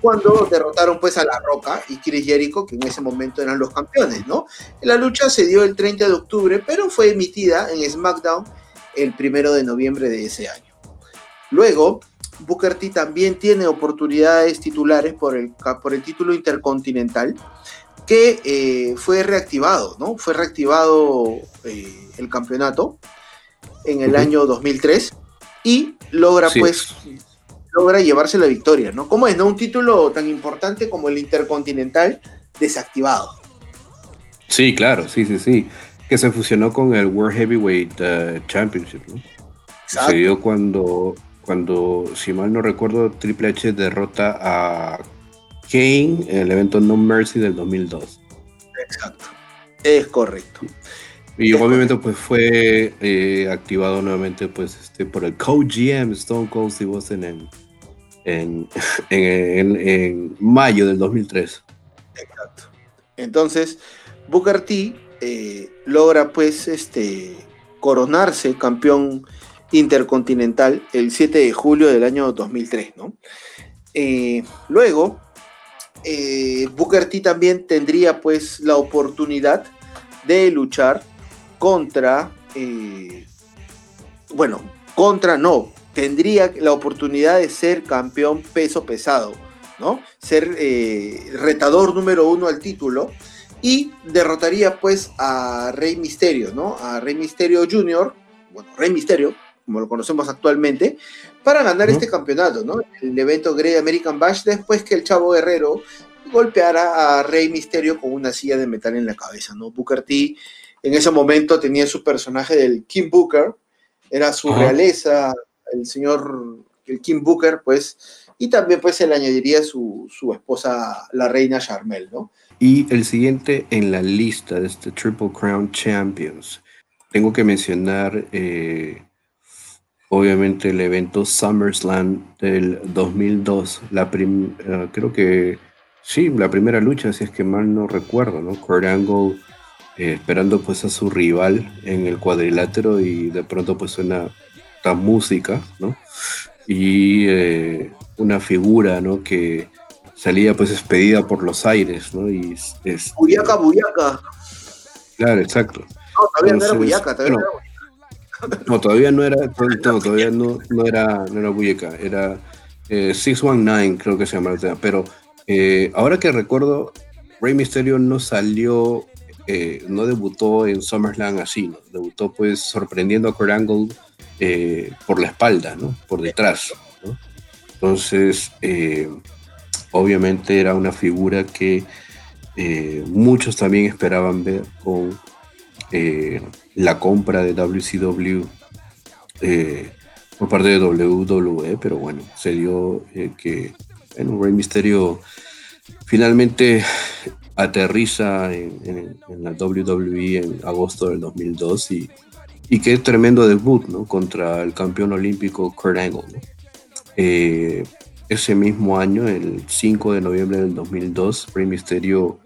cuando derrotaron pues a La Roca y Chris Jericho, que en ese momento eran los campeones, ¿no? La lucha se dio el 30 de octubre, pero fue emitida en SmackDown el 1 de noviembre de ese año. Luego, Booker T también tiene oportunidades titulares por el, por el título intercontinental, que eh, fue reactivado, ¿no? Fue reactivado eh, el campeonato en el año 2003 y logra, pues, logra llevarse la victoria, ¿no? ¿Cómo es, no? Un título tan importante como el Intercontinental desactivado. Sí, claro, sí, sí, sí. Que se fusionó con el World Heavyweight uh, Championship, ¿no? Sucedió cuando, cuando, si mal no recuerdo, Triple H derrota a Kane en el evento No Mercy del 2002. Exacto, es correcto. Y obviamente pues fue eh, activado nuevamente pues este por el co-GM Stone Cold Steve Austin en, en, en, mayo del 2003. Exacto. Entonces, Booker T eh, logra pues este, coronarse campeón intercontinental el 7 de julio del año 2003, ¿no? Eh, luego, eh, Booker T también tendría pues la oportunidad de luchar contra, eh, bueno, contra no, tendría la oportunidad de ser campeón peso pesado, ¿no? Ser retador número uno al título y derrotaría pues a Rey Misterio, ¿no? A Rey Misterio Jr., bueno, Rey Misterio, como lo conocemos actualmente, para ganar este campeonato, ¿no? El evento Great American Bash después que el Chavo Guerrero golpeara a Rey Misterio con una silla de metal en la cabeza, ¿no? Booker T en ese momento tenía su personaje del King Booker, era su realeza, el señor, el King Booker, pues, y también pues se le añadiría su, su esposa, la reina Charmel, ¿no? Y el siguiente en la lista de este Triple Crown Champions, tengo que mencionar eh, obviamente el evento SummerSlam del 2002, la eh, creo que sí, la primera lucha, si es que mal no recuerdo, ¿no? Kurt Angle eh, esperando pues a su rival en el cuadrilátero y de pronto pues suena esta música, ¿no? Y eh, una figura, ¿no? Que salía pues expedida por los aires, ¿no? Y es, Buriaca, Buriaca. Claro, exacto. No, todavía no era Buriaca, todavía no era no, todavía no era, todavía no, no era, no era Buyeca, era 619 eh, creo que se llama pero eh, ahora que recuerdo, Rey Mysterio no salió, eh, no debutó en SummerSlam así, ¿no? debutó pues sorprendiendo a Kurt Angle por la espalda, ¿no? por detrás. Entonces, obviamente era una figura que muchos también esperaban ver con la compra de WCW eh, por parte de WWE, pero bueno, se dio eh, que en Rey Misterio finalmente aterriza en, la WWE en agosto del 2002 y, y qué tremendo debut ¿no? contra el campeón olímpico Kurt Angle. Eh, ese mismo año, el 5 de noviembre del 2002, Rey Misterio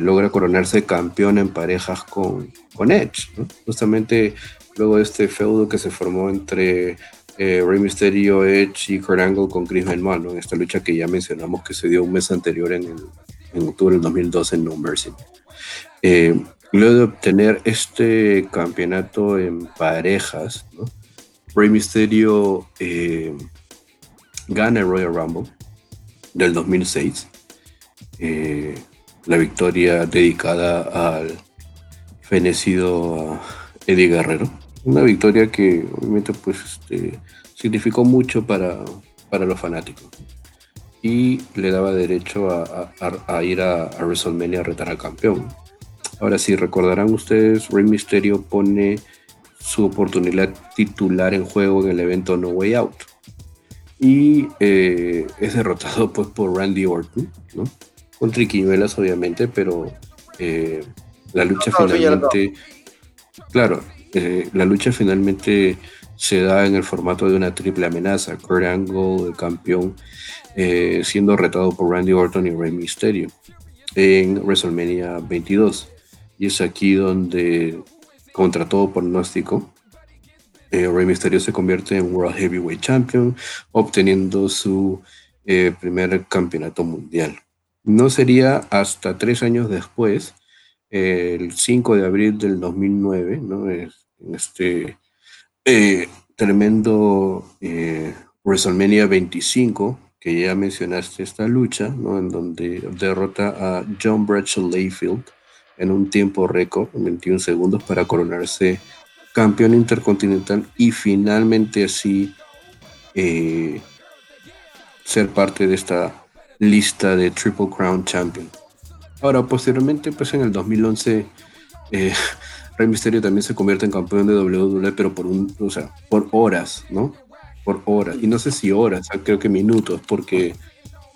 logra coronarse campeón en parejas con, con Edge, justamente luego de este feudo que se formó entre eh, Rey Mysterio, Edge y Kurt Angle con Chris Benoit, en esta lucha que ya mencionamos que se dio un mes anterior en, en octubre del 2012 en No Mercy. Eh, luego de obtener este campeonato en parejas, Rey Mysterio eh, gana el Royal Rumble del 2006 la victoria dedicada al fenecido a Eddie Guerrero. Una victoria que obviamente pues este, significó mucho para, para los fanáticos y le daba derecho a, ir a, WrestleMania a retar al campeón. Ahora sí, recordarán ustedes, Rey Mysterio pone su oportunidad titular en juego en el evento No Way Out y eh, es derrotado pues por Randy Orton, ¿no? con triquiñuelas obviamente, pero eh, la lucha finalmente, claro, eh, la lucha finalmente se da en el formato de una triple amenaza. Kurt Angle, el campeón, eh, siendo retado por Randy Orton y Rey Mysterio en WrestleMania 22. Y es aquí donde, contra todo pronóstico, Rey Mysterio se convierte en World Heavyweight Champion, obteniendo su primer campeonato mundial. No sería hasta tres años después, el 5 de abril del 2009, ¿no? en este eh, tremendo eh, WrestleMania 25, que ya mencionaste esta lucha, ¿no? en donde derrota a John Bradshaw Layfield en un tiempo récord, 21 segundos, para coronarse campeón intercontinental y finalmente así eh, ser parte de esta lista de Triple Crown Champion. Ahora, posteriormente, pues en el 2011, eh, Rey Mysterio también se convierte en campeón de WWE, pero por un, o sea, por horas, ¿no? Por horas. Y no sé si horas, creo que minutos, porque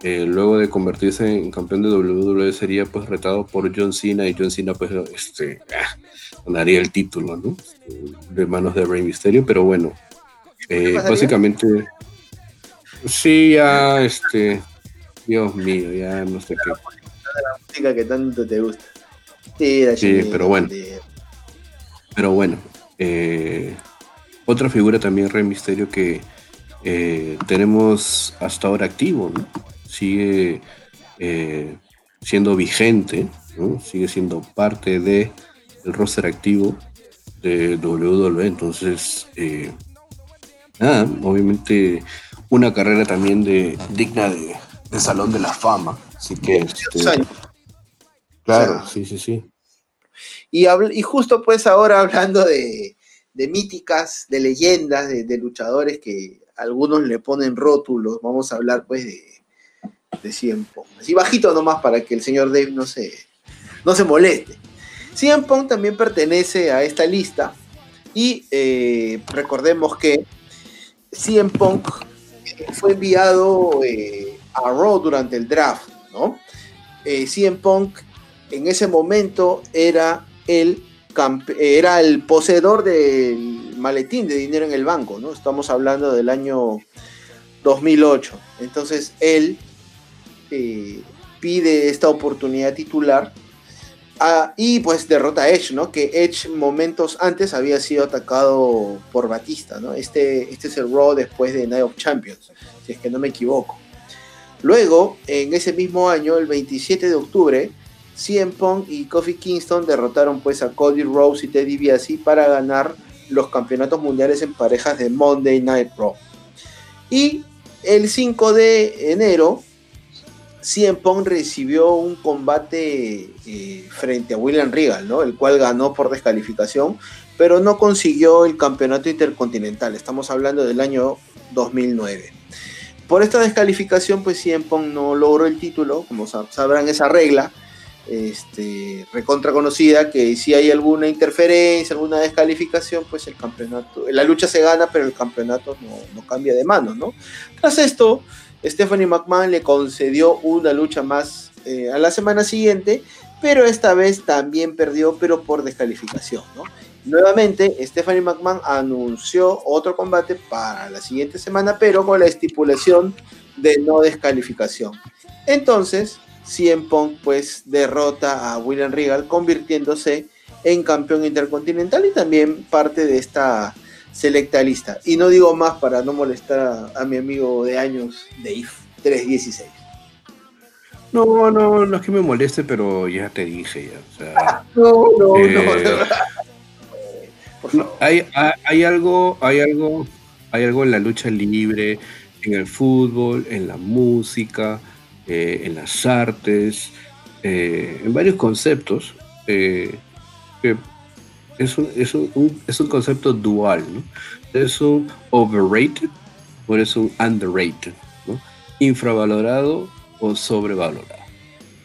eh, luego de convertirse en campeón de WWE sería pues retado por John Cena y John Cena pues este, ah, ganaría el título, ¿no? De manos de Rey Mysterio, pero bueno, eh, básicamente, sí, ya, este, Dios mío, ya no sé qué. la música que tanto te gusta. Sí, pero bueno. Pero bueno, eh, otra figura también, Rey Misterio, que eh, tenemos hasta ahora activo, ¿no? Sigue eh, siendo vigente, ¿no? Sigue siendo parte de el roster activo de WWE. Entonces, eh, nada, obviamente una carrera también de digna de, de Salón de la Fama. Así que, este, años. claro, sí, sí, sí. Y, habl- y justo pues ahora hablando de, de míticas, de leyendas, de, de luchadores que algunos le ponen rótulos, vamos a hablar pues de, de CM Punk. Así bajito nomás para que el señor Dave no se, no se moleste. CM Punk también pertenece a esta lista y eh, recordemos que CM Punk fue enviado eh, a Raw durante el draft, ¿no? Eh, Punk en ese momento era el, era el poseedor del maletín de dinero en el banco, ¿no? Estamos hablando del año 2008. Entonces él pide esta oportunidad titular ah, y pues derrota a Edge, ¿no? Que Edge momentos antes había sido atacado por Batista, ¿no? Este, este es el Raw después de Night of Champions, si es que no me equivoco. Luego, en ese mismo año, el 27 de octubre, CM Punk y Kofi Kingston derrotaron pues a Cody Rhodes y Teddy DiBiase para ganar los campeonatos mundiales en parejas de Monday Night Raw. Y el 5 de enero, CM Punk recibió un combate eh, frente a William Regal, ¿no? el cual ganó por descalificación, pero no consiguió el campeonato intercontinental. Estamos hablando del año 2009. Por esta descalificación, pues CM no logró el título, como sab- sabrán esa regla, este, recontra conocida, que si hay alguna interferencia, alguna descalificación, pues el campeonato, la lucha se gana, pero el campeonato no, no cambia de manos, ¿no? Tras esto, Stephanie McMahon le concedió una lucha más eh, a la semana siguiente, pero esta vez también perdió, pero por descalificación. Nuevamente, Stephanie McMahon anunció otro combate para la siguiente semana, pero con la estipulación de no descalificación. Entonces, CM Punk pues derrota a William Regal, convirtiéndose en campeón intercontinental y también parte de esta selecta lista. Y no digo más para no molestar a, a mi amigo de años, Dave 316. No, no, no es que me moleste, pero ya te dije ya. O sea, No, no, Eh, no, de verdad. Por no, favor. hay, hay, hay algo, hay algo, hay algo en la lucha libre, en el fútbol, en la música, eh, en las artes, eh, en varios conceptos. eh, que es un, es, un, un- es un concepto dual, ¿no? Es un overrated o es un underrated, ¿no? Infravalorado o sobrevalorado.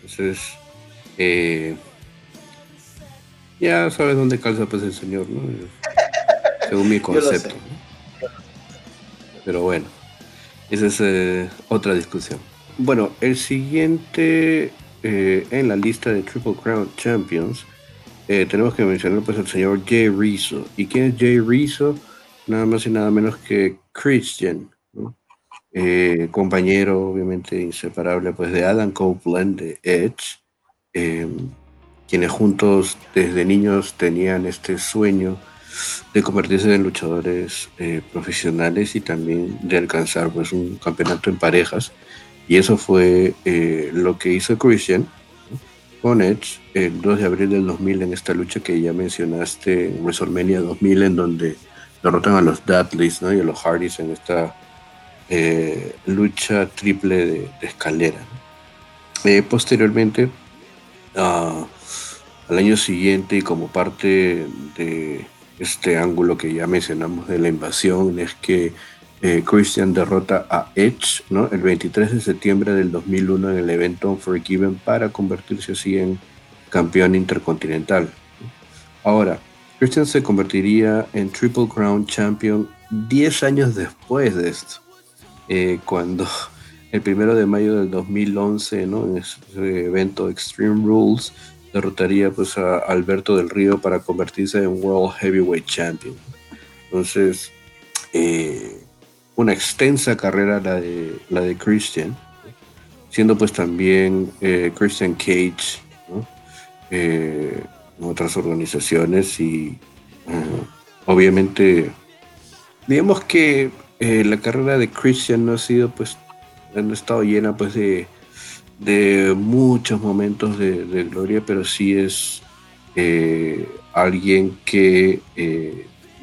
Entonces, eh, ya sabes dónde calza pues el señor, ¿no? Según mi concepto. ¿no? Pero bueno, esa es eh, otra discusión. Bueno, el siguiente eh, en la lista de Triple Crown Champions eh, tenemos que mencionar pues al señor Jay Rizzo. ¿Y quién es Jay Rizzo? Nada más y nada menos que Christian. Eh, compañero obviamente inseparable pues de Adam Copeland de Edge, eh, quienes juntos desde niños tenían este sueño de convertirse en luchadores eh, profesionales y también de alcanzar pues un campeonato en parejas y eso fue eh, lo que hizo Christian el 2 de abril del 2000 en esta lucha que ya mencionaste en WrestleMania 2000 en donde derrotan a los Dudleys ¿no? y a los Hardys en esta eh, lucha triple de, escalera. Eh, posteriormente, ah, al año siguiente y como parte de este ángulo que ya mencionamos de la invasión, es que eh, Christian derrota a Edge ¿no? el 23 de septiembre del 2001 en el evento Unforgiven para convertirse así en campeón intercontinental. Ahora, Christian se convertiría en Triple Crown Champion 10 años después de esto, eh, cuando el primero de mayo del 2011, ¿no? en ese evento Extreme Rules, derrotaría pues, a Alberto del Río para convertirse en World Heavyweight Champion. Entonces, eh, una extensa carrera la de, la de Christian, siendo pues también eh, Christian Cage, ¿no? eh, otras organizaciones y eh, obviamente digamos que la carrera de Christian no ha sido pues no ha estado llena pues de, de muchos momentos de, gloria pero sí es alguien que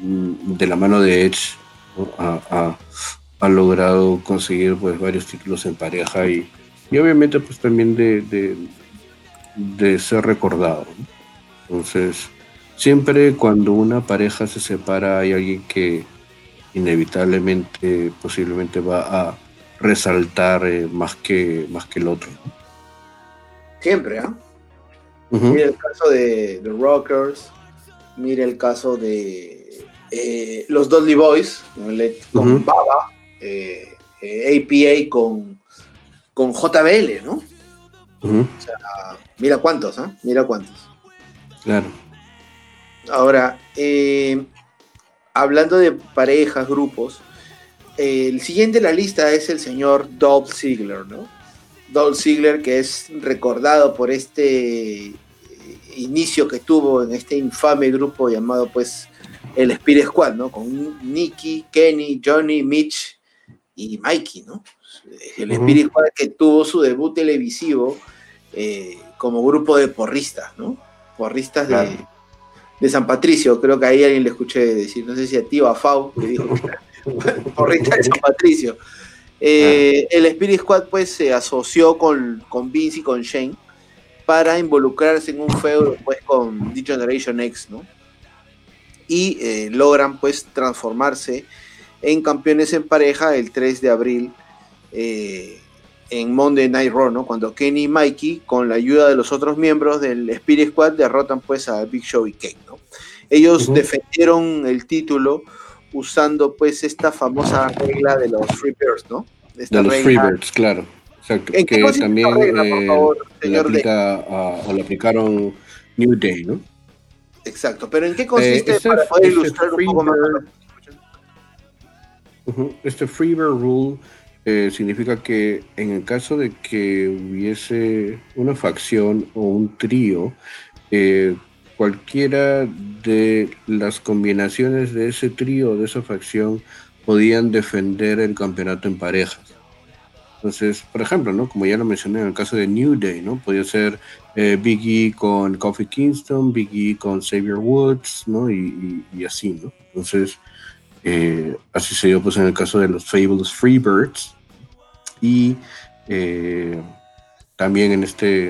de la mano de Edge ha, logrado conseguir pues varios títulos en pareja y, y obviamente pues también de, de ser recordado. Entonces, siempre cuando una pareja se separa hay alguien que inevitablemente, posiblemente va a resaltar eh, más, que, más que el otro. Siempre, ¿ah? Mira el caso de The Rockers, mira el caso de eh, los Dudley Boys, con Baba, eh, APA con, con JBL, ¿no? O sea, mira cuántos, ¿ah? Mira cuántos. Claro. Ahora, eh, hablando de parejas, grupos, el siguiente en la lista es el señor Dolph Ziggler, ¿no? Dolph Ziggler, que es recordado por este eh, inicio que tuvo en este infame grupo llamado, pues, el Spirit Squad, ¿no? Con Nicky, Kenny, Johnny, Mitch y Mikey, ¿no? El Spirit Squad que tuvo su debut televisivo eh, como grupo de porristas, ¿no? Porristas de, San Patricio, creo que ahí alguien le escuché decir, no sé si a ti o a Fau, que dijo, porristas de San Patricio. Eh, el Spirit Squad pues se asoció con, con Vince y con Shane para involucrarse en un feudo pues con The Generation X, ¿no? Y eh, logran pues transformarse en campeones en pareja el 3 de abril en Monday Night Raw, ¿no? Cuando Kenny y Mikey, con la ayuda de los otros miembros del Spirit Squad, derrotan pues a Big Show y Kane, ¿no? Ellos defendieron el título usando pues esta famosa regla de los Freebirds, ¿no? de los Freebirds, claro. Exacto, que también regla, por favor, señor o aplicaron New Day, ¿no? Exacto, pero ¿en qué consiste eh, este, para poder este ilustrar un poco más? Este Freebird Rule eh, significa que en el caso de que hubiese una facción o un trío, eh, cualquiera de las combinaciones de ese trío o de esa facción podían defender el campeonato en parejas. Entonces, por ejemplo, ¿no? Como ya lo mencioné en el caso de New Day, ¿no? Podía ser eh, Biggie con Kofi Kingston, Biggie con Xavier Woods, ¿no? Y, así, ¿no? Entonces, eh, así se dio pues en el caso de los Fables Freebirds y eh, también en este,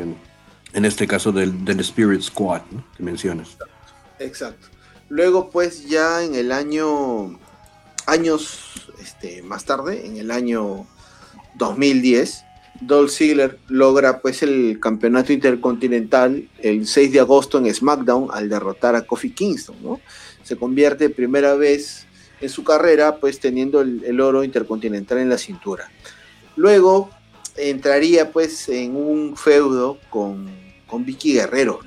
en este caso del, Spirit Squad que mencionas. Exacto. Luego pues ya en el año, años este, más tarde, en el año 2010, Dolph Ziggler logra pues el campeonato intercontinental el 6 de agosto en SmackDown al derrotar a Kofi Kingston, ¿no? Se convierte primera vez en su carrera, pues teniendo el, oro intercontinental en la cintura. Luego entraría pues en un feudo con, con Vicky Guerrero,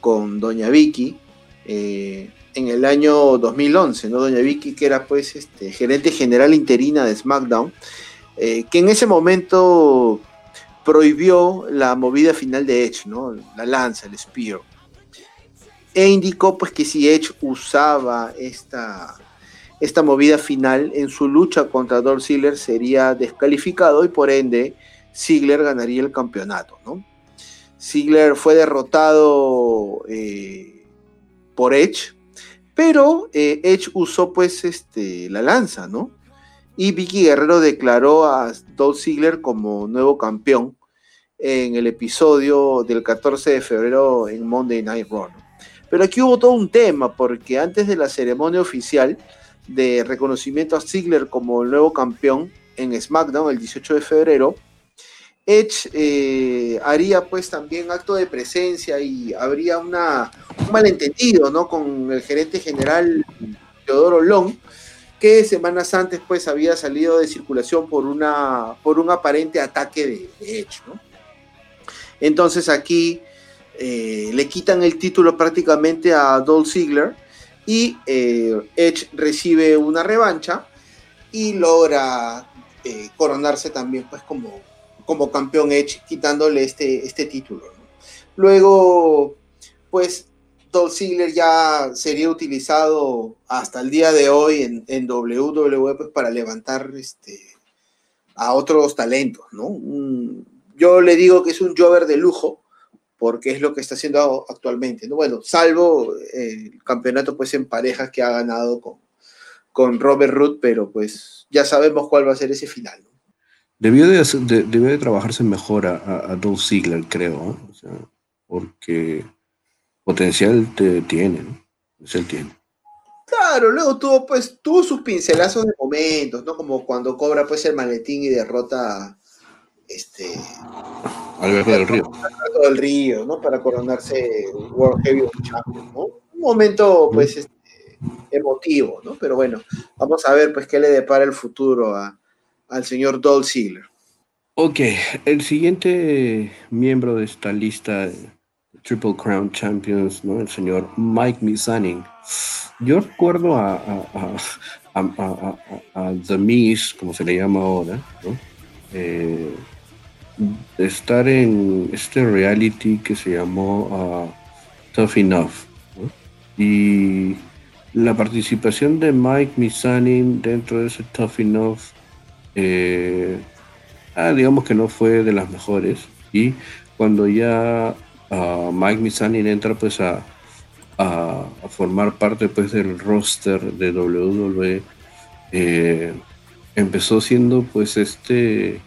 con Doña Vicky, eh, en el año 2011, ¿no? Doña Vicky, que era pues este, gerente general interina de SmackDown, eh, que en ese momento prohibió la movida final de Edge, ¿no? La lanza, el spear. E indicó pues que si Edge usaba esta, esta movida final en su lucha contra Dolph Ziggler sería descalificado y por ende Ziggler ganaría el campeonato, ¿no? Ziggler fue derrotado eh, por Edge, pero eh, Edge usó pues este, la lanza, ¿no? Y Vicky Guerrero declaró a Dolph Ziggler como nuevo campeón en el episodio del 14 de febrero en Monday Night Raw. Pero aquí hubo todo un tema, porque antes de la ceremonia oficial, de reconocimiento a Ziggler como el nuevo campeón en SmackDown el 18 de febrero, Edge eh, haría pues también acto de presencia y habría una, un malentendido ¿no? con el gerente general Teodoro Long, que semanas antes pues había salido de circulación por, una, por un aparente ataque de, Edge. Entonces aquí eh, le quitan el título prácticamente a Dolph Ziggler y eh, Edge recibe una revancha y logra eh, coronarse también pues como, como campeón Edge quitándole este, este título. Luego, pues, Dolph Ziggler ya sería utilizado hasta el día de hoy en, en WWE pues, para levantar este, a otros talentos, ¿no? yo le digo que es un Jover de lujo, porque es lo que está haciendo actualmente, ¿no? Bueno, salvo eh, el campeonato pues en parejas que ha ganado con, con Robert Root, pero pues ya sabemos cuál va a ser ese final. Debió de, trabajarse mejor a, a, Dolph Ziggler, creo, porque potencial te tiene, ¿no? Potencial tiene. Claro, luego tuvo, pues, tuvo sus pincelazos de momentos, ¿no? Como cuando cobra pues el maletín y derrota este Alberto del Río. Alberto del Río, ¿no? Para coronarse World Heavyweight Champion, ¿no? Un momento, pues, este, emotivo, ¿no? Pero bueno, vamos a ver, pues, qué le depara el futuro al señor Dolph Ziggler. Ok, el siguiente miembro de esta lista Triple Crown Champions, ¿no? El señor Mike Mizanin. Yo recuerdo a, The Miz, como se le llama ahora, ¿no? Eh, estar en este reality que se llamó uh, Tough Enough. Y la participación de Mike Mizanin dentro de ese Tough Enough, eh, ah, digamos que no fue de las mejores. Y cuando ya Mike Mizanin entra pues a, formar parte pues del roster de WWE. Eh, empezó siendo pues este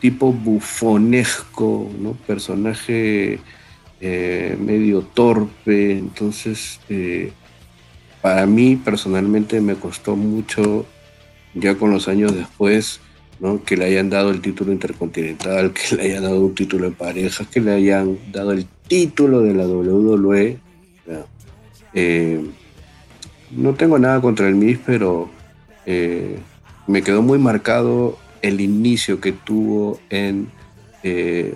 tipo bufonesco, ¿no? Personaje eh, medio torpe, entonces eh, para mí personalmente me costó mucho ya con los años después que le hayan dado el título intercontinental, que le hayan dado un título en parejas, que le hayan dado el título de la WWE. Eh, no tengo nada contra el MIS, pero eh, me quedó muy marcado el inicio que tuvo en eh,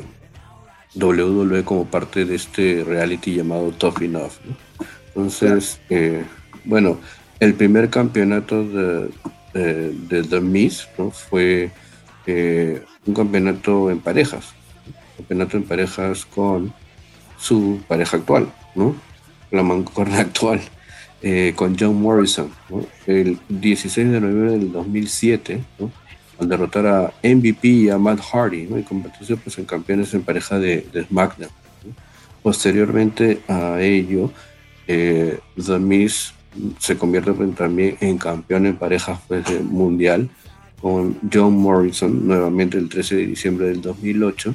WWE como parte de este reality llamado Tough Enough. Entonces, bueno, el primer campeonato de, de, The Miz, ¿no? Fue eh, un campeonato en parejas, campeonato en parejas con su pareja actual, ¿no? La mancorna actual, eh, con John Morrison, El 16 de noviembre del 2007, Al derrotar a MVP y a Matt Hardy, ¿no? Y convertirse pues, en campeones en pareja de, SmackDown. Posteriormente a ello, eh, The Miz se convierte también en campeón en parejas mundial con John Morrison nuevamente el 13 de diciembre del 2008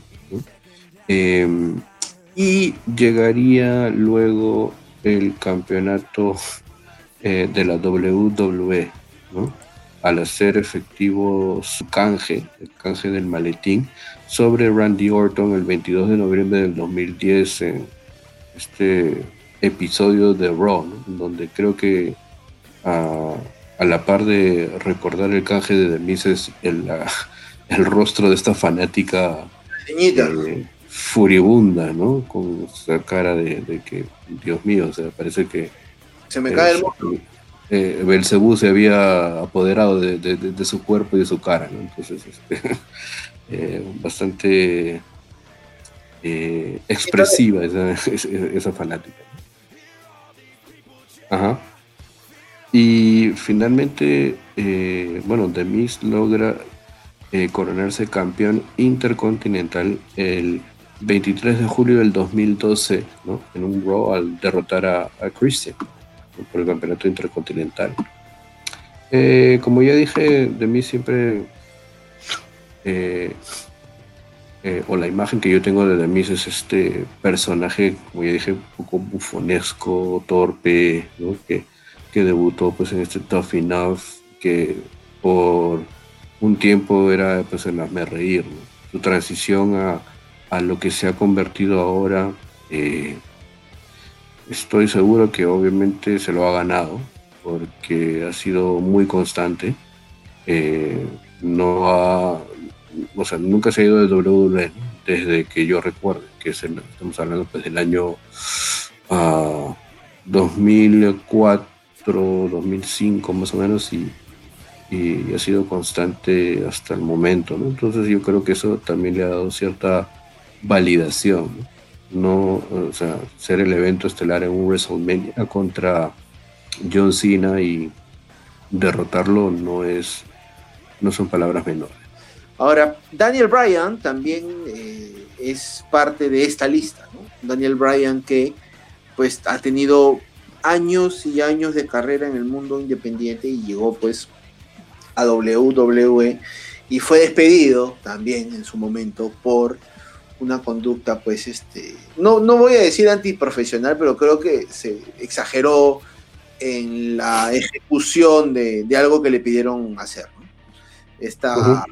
em, y llegaría luego el campeonato eh, de la WWE al hacer efectivo su canje, el canje del maletín, sobre Randy Orton el 22 de noviembre del 2010 en este episodio de Raw, donde creo que a, la par de recordar el canje de The el, el rostro de esta fanática eh, furibunda, ¿no? Con esa cara de, que, Dios mío, o sea, parece que... Se me cae el mundo. Eh, Belcebú se había apoderado de, su cuerpo y de su cara, ¿no? Entonces, este, eh, bastante expresiva esa, esa fanática. Ajá. Y finalmente, eh, bueno, The logra eh, coronarse campeón intercontinental el 23 de julio del 2012, ¿no? En un Raw al derrotar a, Christian por el campeonato intercontinental. Eh, como ya dije, The siempre o la imagen que yo tengo de The es este personaje, como ya dije, un poco bufonesco, torpe, que, que, debutó pues en este Tough Enough, que por un tiempo era pues el hazme reír. Su transición a, a, lo que se ha convertido ahora, eh, estoy seguro que obviamente se lo ha ganado, porque ha sido muy constante. Eh, no ha o sea, nunca se ha ido de WWE desde que yo recuerdo, que es estamos hablando pues del año 2004, ah, 2005 más o menos, y, ha sido constante hasta el momento, ¿no? Entonces yo creo que eso también le ha dado cierta validación, no, o sea, ser el evento estelar en un WrestleMania contra John Cena y derrotarlo no es, no son palabras menores. Ahora, Daniel Bryan también eh, es parte de esta lista, ¿no? Daniel Bryan que pues ha tenido años y años de carrera en el mundo independiente y llegó pues a WWE y fue despedido también en su momento por una conducta pues este no, no voy a decir antiprofesional pero creo que se exageró en la ejecución de, algo que le pidieron hacer esta,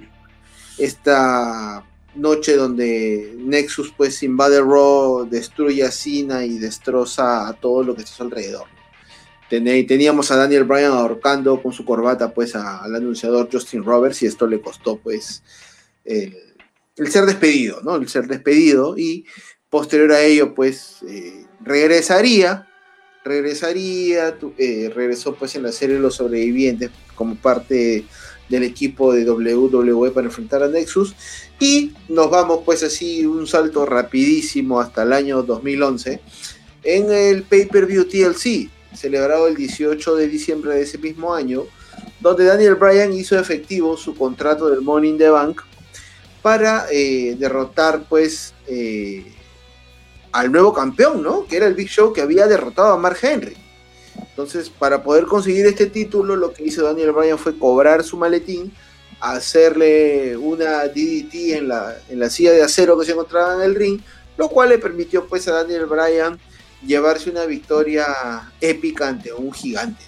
esta noche donde Nexus pues invade Raw, destruye a Cena y destroza a todo lo que está a su alrededor. Teníamos a Daniel Bryan ahorcando con su corbata pues al anunciador Justin Roberts y esto le costó pues el, ser despedido, ¿no? El ser despedido y posterior a ello pues eh, regresaría, regresaría, eh, regresó pues en la serie Los Sobrevivientes como parte del equipo de WWE para enfrentar a Nexus. Y nos vamos pues así un salto rapidísimo hasta el año 2011 en el pay-per-view TLC, celebrado el 18 de diciembre de ese mismo año, donde Daniel Bryan hizo efectivo su contrato del in the Bank para eh, derrotar pues eh, al nuevo campeón, ¿no? Que era el Big Show que había derrotado a Mark Henry. Entonces, para poder conseguir este título, lo que hizo Daniel Bryan fue cobrar su maletín, hacerle una DDT en la, en la silla de acero que se encontraba en el ring, lo cual le permitió pues a Daniel Bryan llevarse una victoria épica ante un gigante,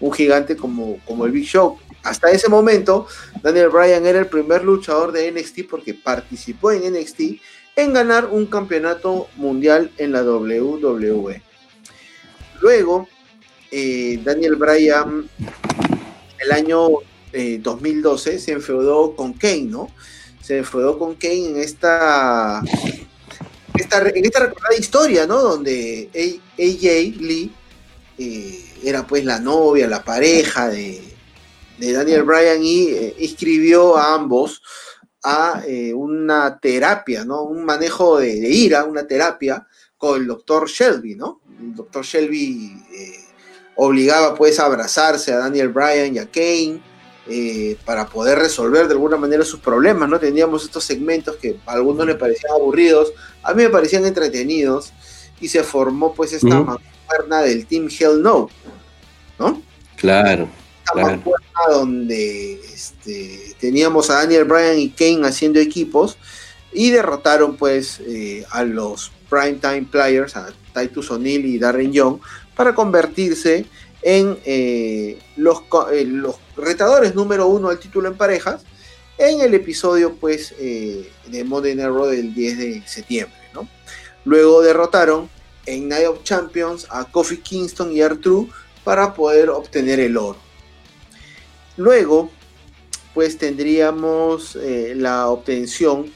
un gigante como, como el Big Show. Hasta ese momento, Daniel Bryan era el primer luchador de NXT porque participó en NXT en ganar un campeonato mundial en la WWE. Luego, eh, Daniel Bryan el año 2012 eh, se enfeudó con Kane, ¿no? Se enfeudó con Kane en esta, en esta recordada historia, ¿no? Donde AJ Lee eh, era pues la novia, la pareja de, Daniel Bryan y inscribió a ambos a una terapia, ¿no? Un manejo de, ira, una terapia con el doctor Shelby, ¿no? El doctor Shelby obligaba pues a abrazarse a Daniel Bryan y a Kane eh, para poder resolver de alguna manera sus problemas, ¿no? Teníamos estos segmentos que a algunos les parecían aburridos, a mí me parecían entretenidos y se formó pues esta uh del Team Hell No, ¿no? Claro. Esta donde este, teníamos a Daniel Bryan y Kane haciendo equipos y derrotaron pues eh, a los Primetime Players, a Titus O'Neill y Darren Young, para convertirse en eh, los, eh, los, retadores número uno al título en parejas en el episodio pues eh, de Monday Night del 10 de septiembre. Luego derrotaron en Night of Champions a Kofi Kingston y Artru para poder obtener el oro. Luego pues tendríamos la obtención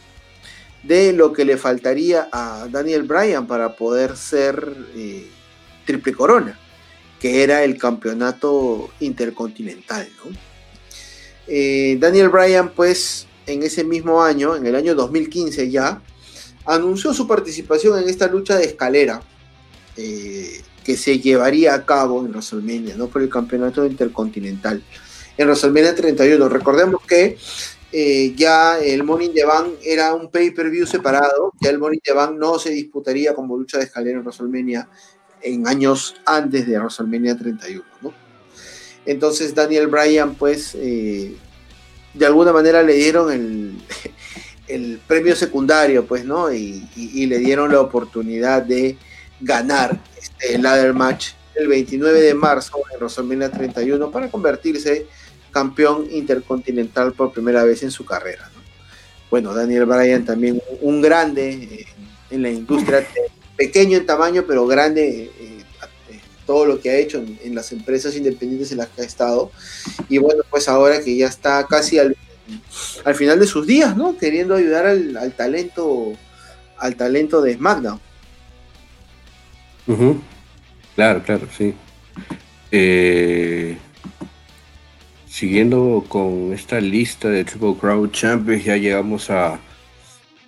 de lo que le faltaría a Daniel Bryan para poder ser triple corona, que era el campeonato intercontinental. Eh, Daniel Bryan, pues, en ese mismo año, en el año 2015 ya, anunció su participación en esta lucha de escalera eh, que se llevaría a cabo en WrestleMania, ¿no? Por el campeonato intercontinental. En WrestleMania 31. Recordemos que eh, ya el Money in the Bank era un pay-per-view separado, ya el Money in the Bank no se disputaría como lucha de escalera en WrestleMania en años antes de WrestleMania 31, ¿no? Entonces Daniel Bryan, pues, eh, de alguna manera le dieron el, premio secundario, pues, ¿no? Y, le dieron la oportunidad de ganar este ladder match el 29 de marzo en WrestleMania 31 para convertirse campeón intercontinental por primera vez en su carrera. ¿no? Bueno, Daniel Bryan también un grande en la industria pequeño en tamaño, pero grande eh, eh, todo lo que ha hecho en, las empresas independientes en las que ha estado. Y bueno, pues ahora que ya está casi al, al final de sus días, ¿no? Queriendo ayudar al, talento al talento de SmackDown. Claro, claro, sí. Eh, siguiendo con esta lista de Triple Crown Champions, ya llegamos a,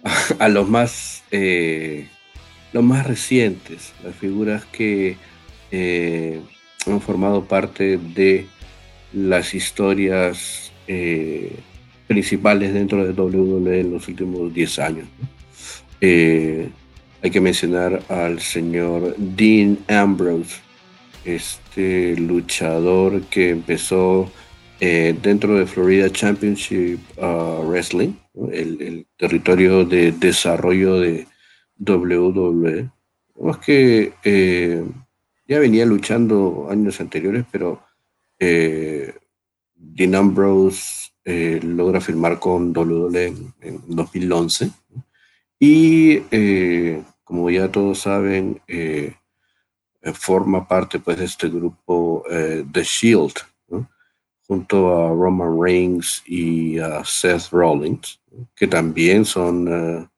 a, los más los más recientes, las figuras que eh, han formado parte de las historias eh, principales dentro de WWE en los últimos 10 años. Eh, hay que mencionar al señor Dean Ambrose, este luchador que empezó dentro de Florida Championship uh, Wrestling, el, territorio de desarrollo de WWE. Más que ya venía luchando años anteriores, pero eh, Dean Ambrose eh, logra firmar con WWE en, 2011. Y eh, como ya todos saben, forma parte pues, de este grupo The Shield, junto a Roman Reigns y a Seth Rollins, que también son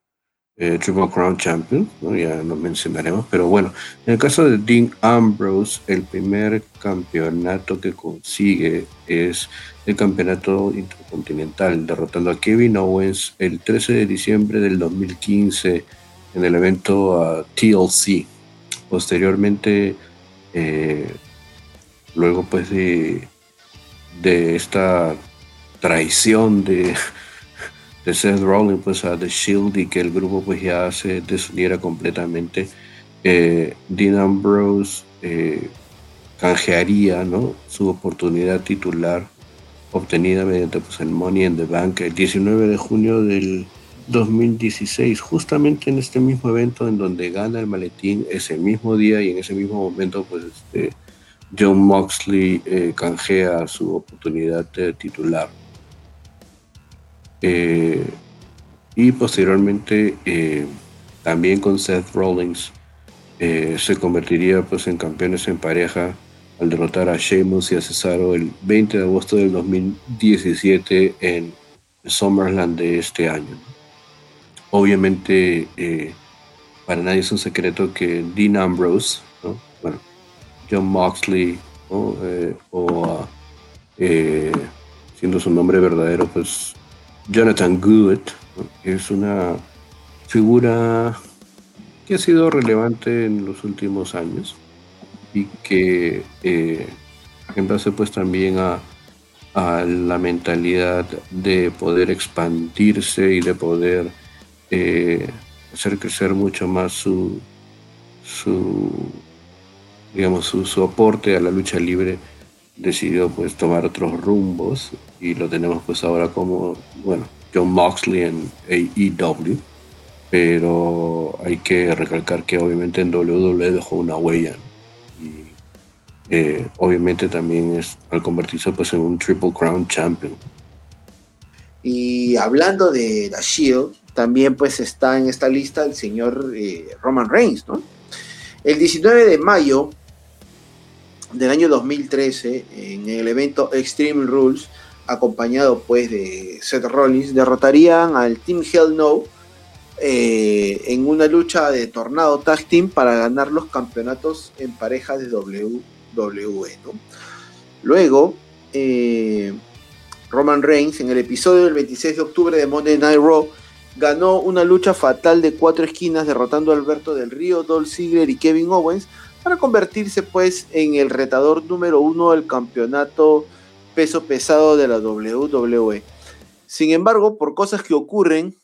eh, Triple Crown Champion, ya lo mencionaremos, pero bueno, en el caso de Dean Ambrose, el primer campeonato que consigue es el campeonato intercontinental, derrotando a Kevin Owens el 13 de diciembre del 2015 en el evento TLC. Posteriormente, eh, luego pues de, de esta traición de de Seth Rollins pues a The Shield y que el grupo pues ya se desuniera completamente, eh, Dean Ambrose eh, canjearía ¿no? su oportunidad titular obtenida mediante pues, el Money in the Bank el 19 de junio del 2016, justamente en este mismo evento en donde gana el maletín ese mismo día y en ese mismo momento pues este, John Moxley eh, canjea su oportunidad de titular. Eh, y posteriormente eh, también con Seth Rollins eh, se convertiría pues en campeones en pareja al derrotar a Sheamus y a Cesaro el 20 de agosto del 2017 en SummerSlam de este año. Obviamente para nadie es un secreto que Dean Ambrose, bueno, John Moxley o siendo su nombre verdadero pues Jonathan Good es una figura que ha sido relevante en los últimos años y que eh, en base pues también a, la mentalidad de poder expandirse y de poder eh, hacer crecer mucho más su, su digamos su, aporte a la lucha libre decidió pues tomar otros rumbos y lo tenemos pues ahora como, bueno, John Moxley en AEW, pero hay que recalcar que obviamente en WWE dejó una huella y eh, obviamente también es al convertirse pues en un Triple Crown Champion. Y hablando de la Shield, también pues está en esta lista el señor eh, Roman Reigns, ¿no? El 19 de mayo del año 2013, en el evento Extreme Rules, acompañado pues de Seth Rollins, derrotarían al Team Hell No eh, en una lucha de Tornado Tag Team para ganar los campeonatos en pareja de WWE. Luego, eh, Roman Reigns en el episodio del 26 de octubre de Monday Night Raw ganó una lucha fatal de cuatro esquinas derrotando a Alberto del Río, Dolph Ziggler y Kevin Owens para convertirse pues en el retador número uno del campeonato peso pesado de la WWE. Sin embargo, por cosas que ocurren,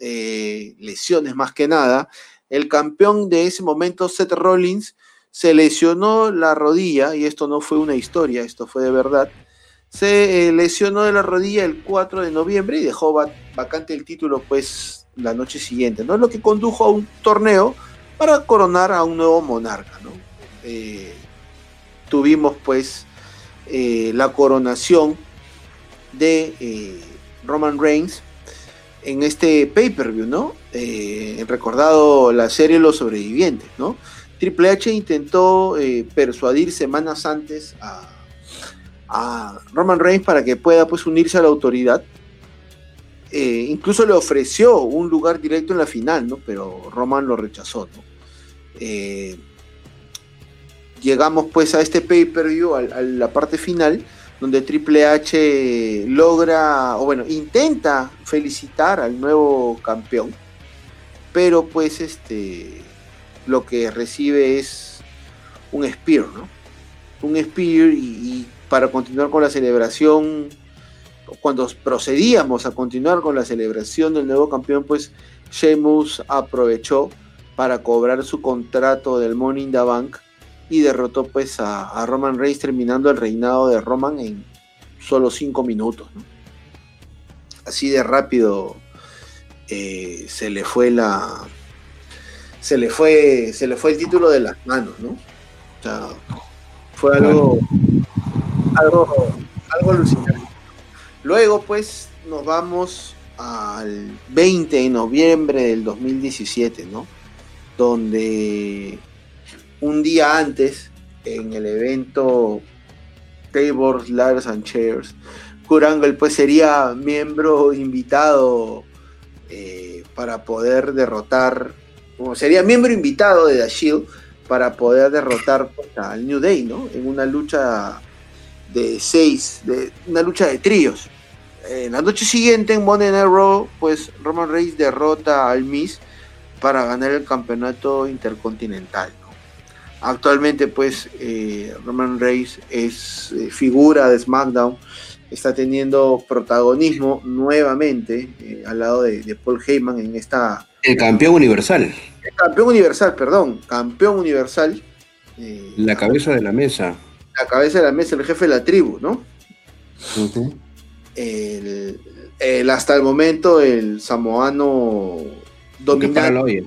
eh, lesiones más que nada, el campeón de ese momento, Seth Rollins, se lesionó la rodilla, y esto no fue una historia, esto fue de verdad, se eh, lesionó de la rodilla el 4 de noviembre y dejó vacante el título pues la noche siguiente, ¿no? Lo que condujo a un torneo para coronar a un nuevo monarca, ¿no? Eh, tuvimos pues eh, la coronación de eh, Roman Reigns en este pay-per-view, ¿no? recordado la serie Los Sobrevivientes, ¿no? Triple H intentó persuadir semanas antes a, a, Roman Reigns para que pueda pues unirse a la autoridad. incluso le ofreció un lugar directo en la final, ¿no? Pero Roman lo rechazó, ¿no? Llegamos pues a este pay-per-view, a, la parte final, donde Triple H logra, o bueno, intenta felicitar al nuevo campeón, pero pues este lo que recibe es un spear, ¿no? Un spear y, y para continuar con la celebración, cuando procedíamos a continuar con la celebración del nuevo campeón, pues Sheamus aprovechó para cobrar su contrato del Money in the Bank y derrotó pues a, a Roman Reigns terminando el reinado de Roman en solo cinco minutos. ¿no? Así de rápido eh, se le fue la se le fue se le fue el título de las manos, ¿no? O sea, fue algo algo algo alucinante. Luego pues nos vamos al 20 de noviembre del 2017, ¿no? Donde un día antes, en el evento Tables, Ladders and Chairs, Kurt Angle pues sería miembro invitado eh, para poder derrotar, como sería miembro invitado de The Shield para poder derrotar al New Day, ¿no? En una lucha de seis, de una lucha de tríos. En la noche siguiente en Monday Night Raw, pues Roman Reigns derrota al Miz para ganar el campeonato intercontinental. Actualmente, pues eh, Roman Reigns es eh, figura de SmackDown, está teniendo protagonismo nuevamente eh, al lado de, de, Paul Heyman en esta. El campeón universal. El campeón universal, perdón, campeón universal. La cabeza de la mesa. La cabeza de la mesa, el jefe de la tribu, ¿no? Uh -huh el, el, hasta el momento el samoano dominante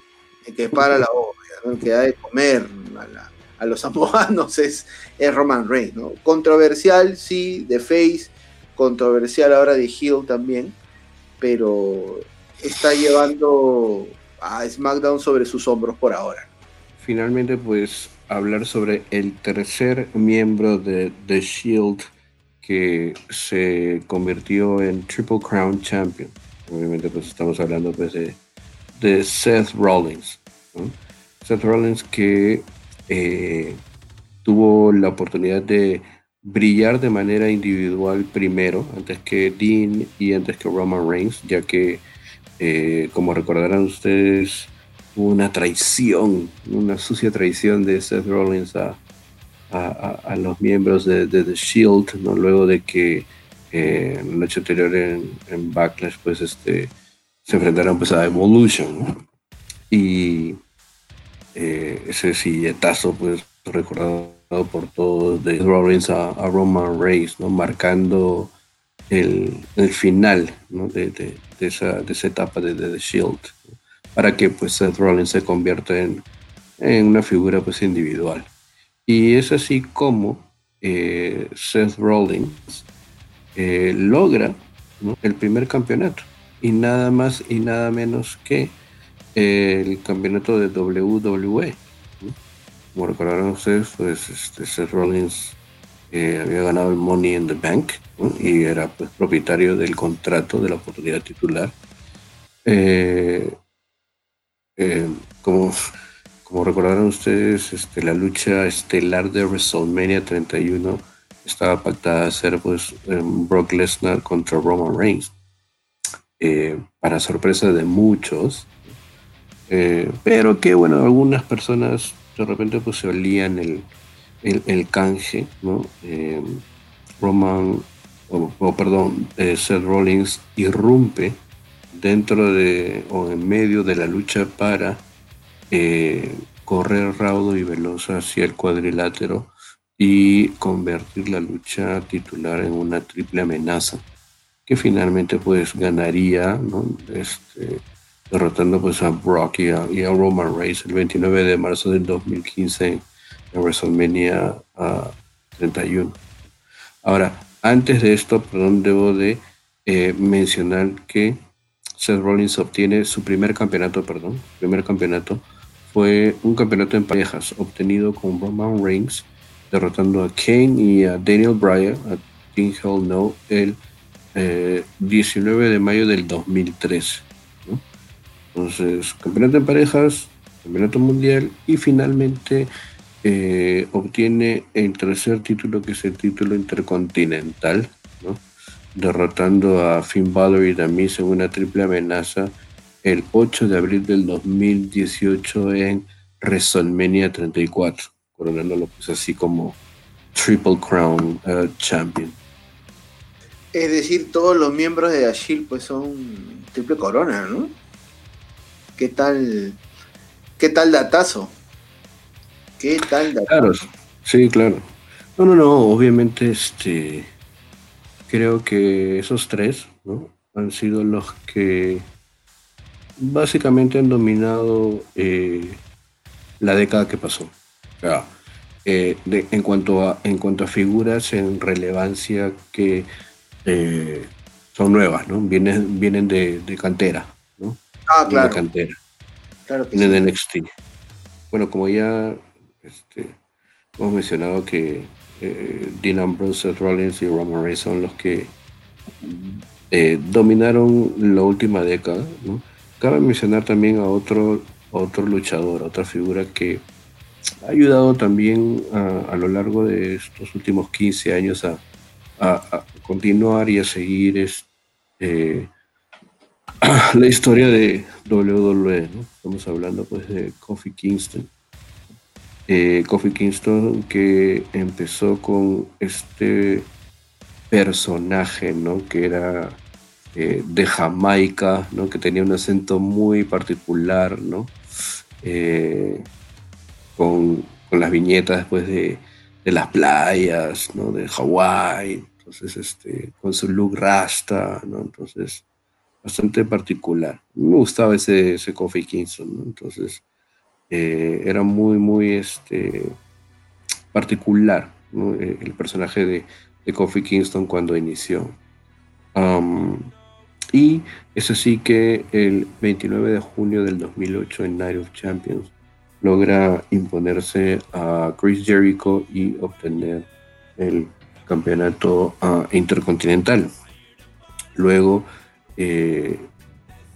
que para la olla, ¿no? que da de comer a, los samoanos es, Roman Reigns, ¿no? Controversial, sí, de Face, controversial ahora de Hill también, pero está llevando a SmackDown sobre sus hombros por ahora. Finalmente, pues hablar sobre el tercer miembro de The Shield que se convirtió en Triple Crown Champion. Obviamente pues estamos hablando pues de, Seth Rollins. Seth Rollins que eh, tuvo la oportunidad de brillar de manera individual primero, antes que Dean y antes que Roman Reigns, ya que eh, como recordarán ustedes, hubo una traición, una sucia traición de Seth Rollins a, a, los miembros de, The Shield, ¿no? luego de que eh, la noche anterior en, Backlash pues este, se enfrentaron pues, a Evolution. Y eh, ese silletazo pues recordado por todos de Rollins a, Roman Reigns, ¿no? marcando el, el final ¿no? de, de, esa, de esa etapa de, The Shield, para que pues Seth Rollins se convierta en, en una figura pues individual. Y es así como eh, Seth Rollins eh, logra el primer campeonato. Y nada más y nada menos que el campeonato de WWE. Como recordarán ustedes, pues este, Seth Rollins había ganado el Money in the Bank y era pues, propietario del contrato de la oportunidad titular. como como recordarán ustedes, este, la lucha estelar de WrestleMania 31 estaba pactada a ser pues, Brock Lesnar contra Roman Reigns. Eh, para sorpresa de muchos, eh, pero que bueno, algunas personas de repente pues se olían el, el, canje, ¿no? Eh, Roman, o, perdón, Seth Rollins irrumpe dentro de o en medio de la lucha para eh, correr raudo y veloz hacia el cuadrilátero y convertir la lucha titular en una triple amenaza que finalmente pues ganaría ¿no? este, derrotando pues a Brock y a, Roman Reigns el 29 de marzo del 2015 en WrestleMania uh, 31 ahora antes de esto perdón debo de eh, mencionar que Seth Rollins obtiene su primer campeonato perdón primer campeonato fue un campeonato en parejas obtenido con Roman Reigns derrotando a Kane y a Daniel Bryan a Team Hell No el eh, 19 de mayo del 2003. Entonces, campeonato en parejas, campeonato mundial y finalmente eh, obtiene el tercer título que es el título intercontinental, ¿no? derrotando a Finn Balor y Miz en una triple amenaza el 8 de abril del 2018 en WrestleMania 34, coronándolo pues así como Triple Crown uh, Champion. Es decir, todos los miembros de Ashil pues son triple corona, ¿no? ¿Qué tal? ¿Qué tal datazo? ¿Qué tal datazo? Claro, sí, claro. No, no, no, obviamente este creo que esos tres, ¿no? Han sido los que básicamente han dominado eh, la década que pasó. O sea, eh, en, cuanto a, en cuanto a figuras en relevancia que eh, son nuevas, ¿no? Vienen, vienen de, cantera. Ah, claro. De cantera. Claro que vienen de NXT. Bueno, como ya este, hemos mencionado que eh, Dean Ambrose, Seth Rollins y Roman Reigns son los que eh, dominaron la última década, ¿no? Cabe mencionar también a otro, otro luchador, otra figura que ha ayudado también a, lo largo de estos últimos 15 años a, continuar y a seguir eh, la historia de WWE. Estamos hablando pues de Kofi Kingston. Eh, Kofi Kingston que empezó con este personaje, ¿no? Que era eh, de Jamaica, ¿no? Que tenía un acento muy particular, ¿no? con, las viñetas después de, las playas, ¿no? De Hawái, entonces, este, con su look rasta, ¿no? Entonces, bastante particular. Me gustaba ese, ese Kofi Kingston. Entonces, eh, era muy, muy, este, particular. Eh, el personaje de, de, Kofi Kingston cuando inició. Y eso sí que el 29 de junio del 2008 en Night of Champions logra imponerse a Chris Jericho y obtener el campeonato uh, intercontinental. Luego, eh,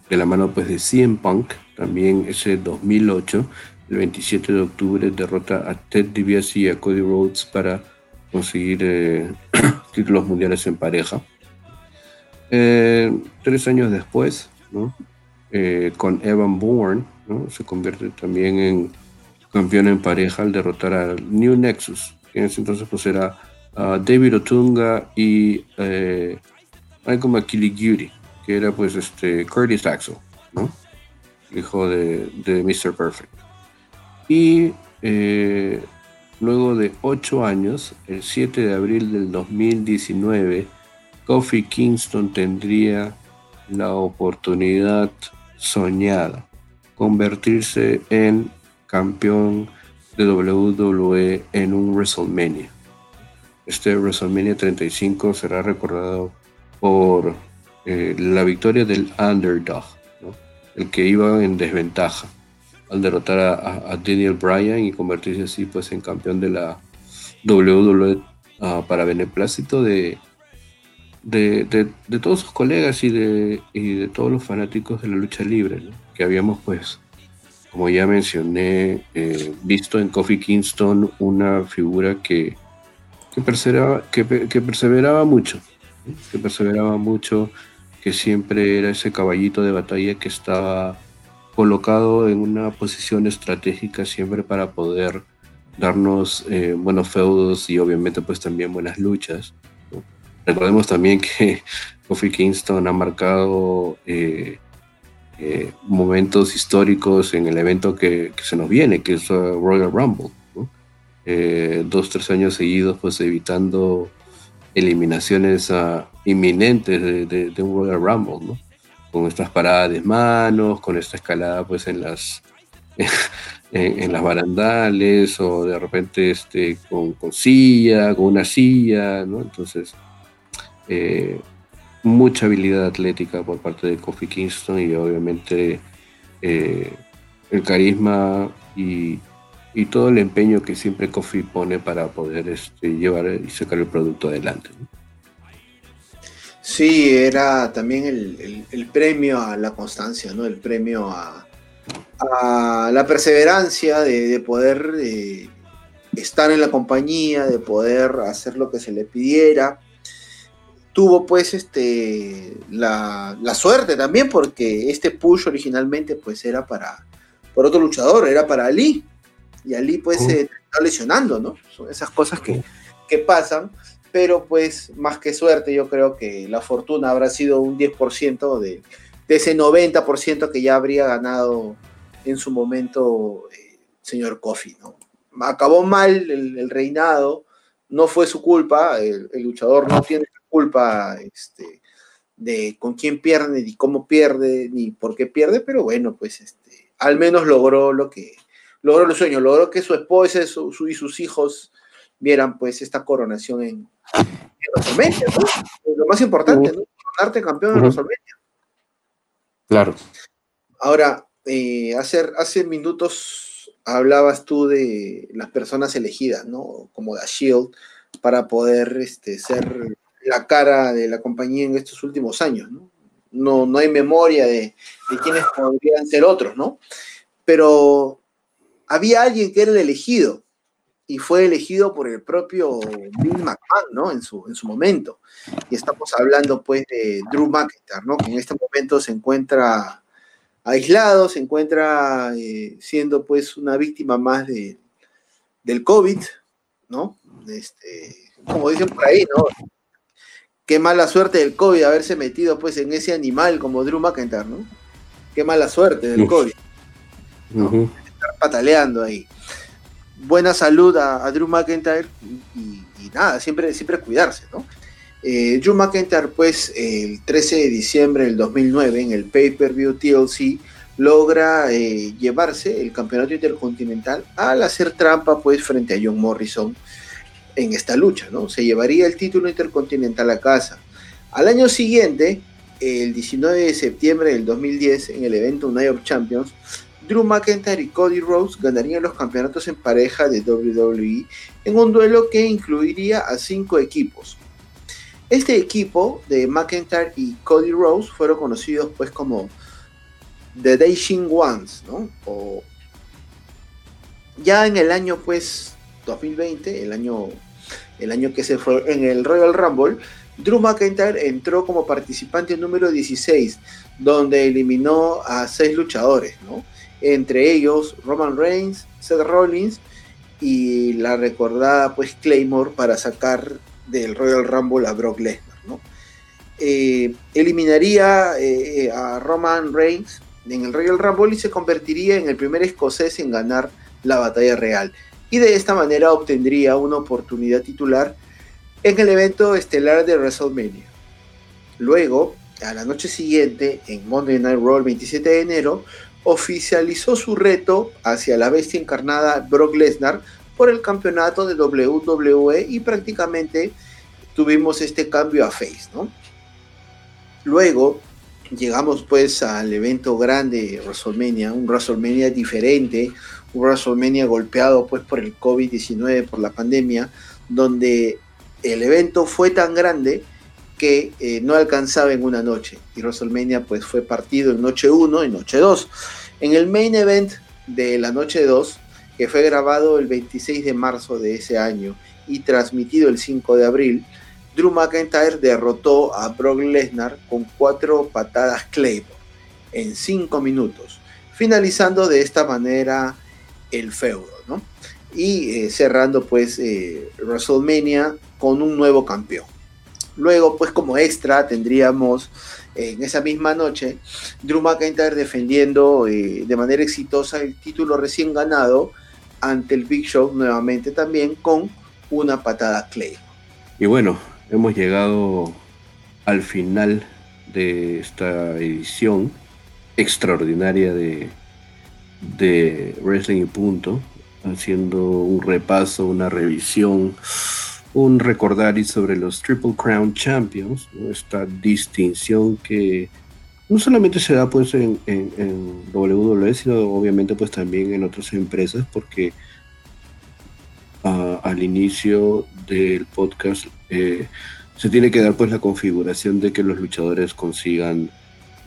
de la mano pues de CM Punk, también ese 2008, el 27 de octubre, derrota a Ted DiBiase y a Cody Rhodes para conseguir eh, títulos mundiales en pareja. Eh, tres años después, ¿no? con Evan Bourne, se convierte también en campeón en pareja al derrotar a New Nexus, que en ese entonces pues era David Otunga y eh, Michael McKilliguri, era pues este Curtis Axel, ¿no? hijo de, de Mr. Perfect. Y eh, luego de ocho años, el 7 de abril del 2019, Kofi Kingston tendría la oportunidad soñada convertirse en campeón de WWE en un WrestleMania. Este WrestleMania 35 será recordado por eh, la victoria del underdog, el que iba en desventaja al derrotar a, Daniel Bryan y convertirse así pues en campeón de la WWE ah, para beneplácito de de, de, todos sus colegas y de, y de todos los fanáticos de la lucha libre, que habíamos pues como ya mencioné, eh, visto en Kofi Kingston una figura que, que, perseveraba, que, perseveraba mucho, que perseveraba mucho, que siempre era ese caballito de batalla que estaba colocado en una posición estratégica siempre para poder darnos eh, buenos feudos y obviamente pues también buenas luchas. Recordemos también que Kofi Kingston ha marcado eh, eh, momentos históricos en el evento que, se nos viene, que es uh, Royal Rumble. Eh, dos, tres años seguidos, pues evitando eliminaciones uh, inminentes de, un Royal Rumble, ¿no? con estas paradas de manos, con esta escalada pues en las en, las barandales o de repente este con, silla, con una silla, ¿no? Entonces eh, mucha habilidad atlética por parte de Kofi Kingston y obviamente eh, el carisma y, todo el empeño que siempre Kofi pone para poder este, llevar y sacar el producto adelante. Sí, era también el, premio a la constancia, ¿no? El premio a, la perseverancia de, poder eh, estar en la compañía, de poder hacer lo que se le pidiera tuvo pues este la, suerte también porque este push originalmente pues era para por otro luchador, era para Ali, Y Ali pues se está lesionando, ¿no? Son esas cosas que, que pasan, pero pues más que suerte yo creo que la fortuna habrá sido un 10% de, de ese 90% que ya habría ganado en su momento eh, señor Kofi, ¿no? Acabó mal el, reinado, no fue su culpa, el, luchador no tiene culpa este, de con quién pierde, ni cómo pierde, ni por qué pierde, pero bueno, pues este, al menos logró lo que, logró el sueño, logró que su esposa su, y sus hijos vieran pues esta coronación en, en Lo más importante, ¿no? Coronarte campeón en WrestleMania. Claro. Ahora, eh, hace, hace minutos hablabas tú de las personas elegidas, ¿no? Como The Shield, para poder este, ser la cara de la compañía en estos últimos años, ¿no? No, no hay memoria de, de quiénes podrían ser otros, ¿no? Pero había alguien que era el elegido y fue elegido por el propio Bill McMahon, ¿no? En su, en su momento. Y estamos hablando, pues, de Drew McIntyre, ¿no? Que en este momento se encuentra aislado, se encuentra eh, siendo, pues, una víctima más de, del COVID, ¿no? Este, como dicen por ahí, ¿no? Qué mala suerte del COVID haberse metido, pues, en ese animal como Drew McIntyre, ¿no? Qué mala suerte del COVID. Pataleando ahí buena salud a, Drew McIntyre y, nada, siempre, siempre cuidarse, ¿no? Eh, Drew McIntyre, pues, el 13 de diciembre del 2009, en el pay-per-view TLC, logra eh, llevarse el campeonato intercontinental al hacer trampa, pues, frente a John Morrison en esta lucha, ¿no? Se llevaría el título intercontinental a casa. Al año siguiente, el 19 de septiembre del 2010, en el evento Night of Champions, Drew McIntyre y Cody Rhodes ganarían los campeonatos en pareja de WWE en un duelo que incluiría a cinco equipos. Este equipo de McIntyre y Cody Rhodes fueron conocidos pues como The Dashing Ones, ¿no? Ya en el año pues 2020, el año, el año que se fue en el Royal Rumble, Drew McIntyre entró como participante número 16, donde eliminó a seis luchadores, ¿no? Entre ellos Roman Reigns, Seth Rollins y la recordada pues Claymore para sacar del Royal Rumble a Brock Lesnar. Eh, eliminaría eh, a Roman Reigns en el Royal Rumble y se convertiría en el primer escocés en ganar la batalla real. Y de esta manera obtendría una oportunidad titular en el evento estelar de WrestleMania. Luego, a la noche siguiente, en Monday Night Raw 27 de enero, oficializó su reto hacia la bestia encarnada Brock Lesnar por el campeonato de WWE y prácticamente tuvimos este cambio a face, ¿no? Luego llegamos pues al evento grande WrestleMania, un WrestleMania diferente, un WrestleMania golpeado pues por el COVID-19, por la pandemia, donde el evento fue tan grande que eh, no alcanzaba en una noche. Y WrestleMania pues fue partido en noche 1 y noche 2. En el main event de la noche 2, que fue grabado el 26 de marzo de ese año y transmitido el 5 de abril, Drew McIntyre derrotó a Brock Lesnar con cuatro patadas Claymore en cinco minutos, finalizando de esta manera el feudo, ¿no? Y eh, cerrando pues eh, WrestleMania con un nuevo campeón. Luego, pues como extra, tendríamos eh, en esa misma noche Drew McIntyre defendiendo eh, de manera exitosa el título recién ganado ante el Big Show nuevamente también con una patada clay. Y bueno, hemos llegado al final de esta edición extraordinaria de, de Wrestling y Punto, haciendo un repaso, una revisión un recordario sobre los Triple Crown Champions, esta distinción que no solamente se da pues en, en, WWE, sino obviamente pues también en otras empresas, porque ah, al inicio del podcast eh, se tiene que dar pues la configuración de que los luchadores consigan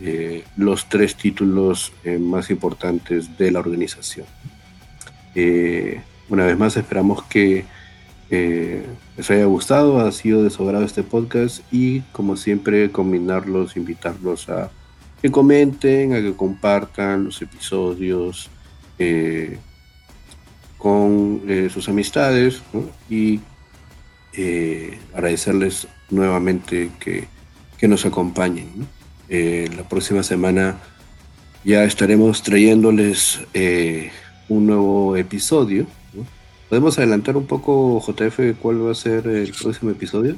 eh, los tres títulos eh, más importantes de la organización. una vez más esperamos que les haya gustado, ha sido de sobrado este podcast y como siempre combinarlos, invitarlos a que comenten, a que compartan los episodios, eh, con eh, sus amistades y eh, agradecerles nuevamente que, nos acompañen. la próxima semana ya estaremos trayéndoles un nuevo episodio. ¿Podemos adelantar un poco, JF, cuál va a ser el próximo episodio?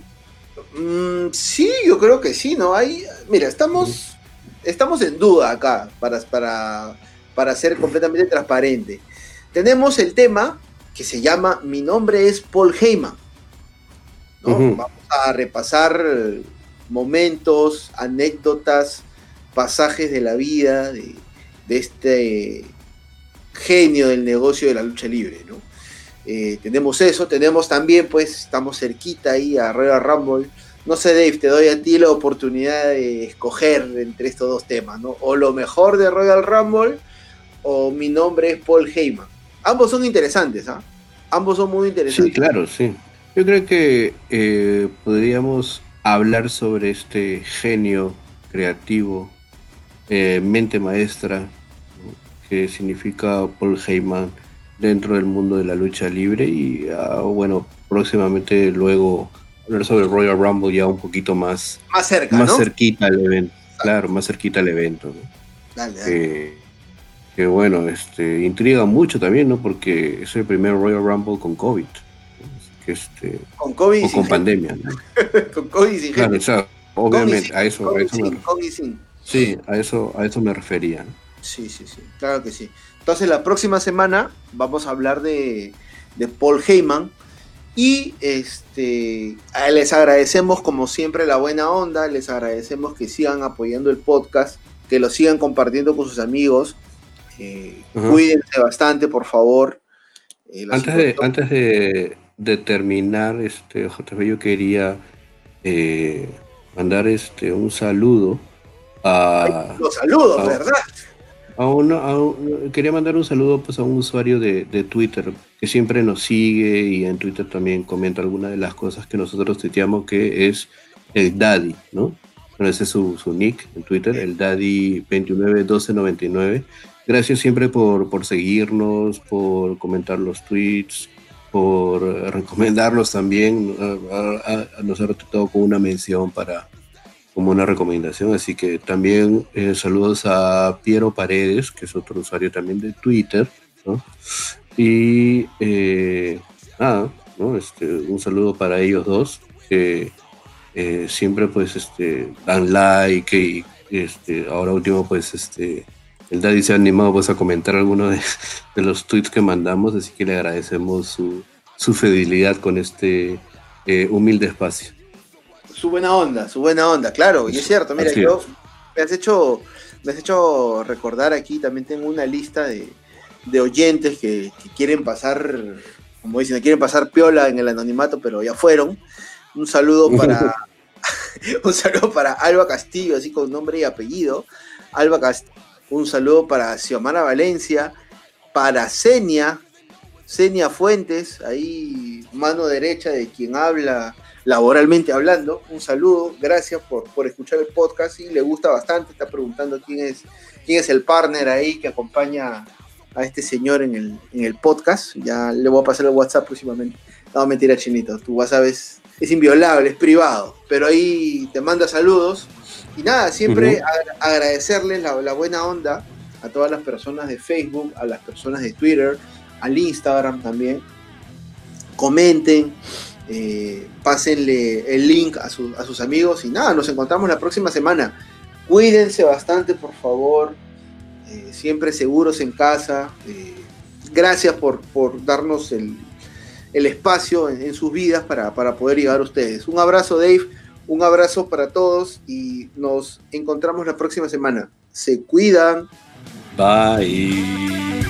Mm, sí, yo creo que sí, ¿no? Hay, mira, estamos, estamos en duda acá para, para, para ser completamente transparente. Tenemos el tema que se llama Mi nombre es Paul Heyman. Vamos a repasar momentos, anécdotas, pasajes de la vida de, este genio del negocio de la lucha libre, ¿no? Eh, tenemos eso, tenemos también, pues, estamos cerquita ahí a Royal Rumble. No sé, Dave, te doy a ti la oportunidad de escoger entre estos dos temas, ¿no? O lo mejor de Royal Rumble o mi nombre es Paul Heyman. Ambos son interesantes, ¿ah? Ambos son muy interesantes. Sí, claro, sí. Yo creo que eh, podríamos hablar sobre este genio creativo, eh, mente maestra, que significa Paul Heyman dentro del mundo de la lucha libre y ah, bueno, próximamente luego hablar sobre Royal Rumble ya un poquito más, más cerca, más cerquita al evento, claro, más cerquita al evento. Dale, dale. que bueno, este intriga mucho también, ¿no? Porque es el primer Royal Rumble con COVID. este, con COVID o con pandemia, ¿no? con COVID y Claro, o sea, obviamente a eso, a eso me, sí, a eso, a eso me refería. Sí, sí, sí, claro que sí. Entonces la próxima semana vamos a hablar de, Paul Heyman y este, les agradecemos como siempre la buena onda, les agradecemos que sigan apoyando el podcast, que lo sigan compartiendo con sus amigos. Eh, cuídense bastante, por favor. Eh, antes de, antes de, terminar, este, yo quería eh, mandar este, un saludo a... los saludos, ¿verdad? Quería mandar un saludo pues, a un usuario de, Twitter que siempre nos sigue y en Twitter también comenta algunas de las cosas que nosotros tuiteamos, que es el Daddy, ¿no? Bueno, ese es su, nick en Twitter, el Daddy291299. Gracias siempre por, por seguirnos, por comentar los tweets, por recomendarlos también. Nos ha con una mención para, como una recomendación. Así que también eh, saludos a Piero Paredes, que es otro usuario también de Twitter. Y eh, ¿no? este, un saludo para ellos dos, que eh, siempre pues este, dan like y este, ahora último pues este, el Daddy se ha animado pues a comentar algunos de, los tweets que mandamos, así que le agradecemos su, su fidelidad con este humilde espacio su buena onda, su buena onda, claro, y es cierto, mira, yo me has hecho, me has hecho recordar aquí, también tengo una lista de, oyentes que, quieren pasar, como dicen, quieren pasar piola en el anonimato, pero ya fueron. Un saludo para un saludo para Alba Castillo, así con nombre y apellido. Alba Castillo, un saludo para Xiomara Valencia, para Senia, Senia Fuentes, ahí mano derecha de quien habla laboralmente hablando. Un saludo, gracias por, por escuchar el podcast y le gusta bastante. Está preguntando quién es, quién es el partner ahí que acompaña a este señor en el, en el podcast. Ya le voy a pasar el WhatsApp próximamente. No, mentira, Chinito. Tu WhatsApp es, es inviolable, es privado. Pero ahí te manda saludos. Y nada, siempre agradecerle la, la buena onda a todas las personas de Facebook, a las personas de Twitter, al Instagram también. Comenten, eh, pásenle el link a, sus amigos y nada, nos encontramos la próxima semana. Cuídense bastante, por favor. Eh, siempre seguros en casa. Eh, gracias por, darnos el, espacio en, sus vidas para, para poder llegar a ustedes. Un abrazo, Dave. Un abrazo para todos y nos encontramos la próxima semana. Se cuidan. Bye.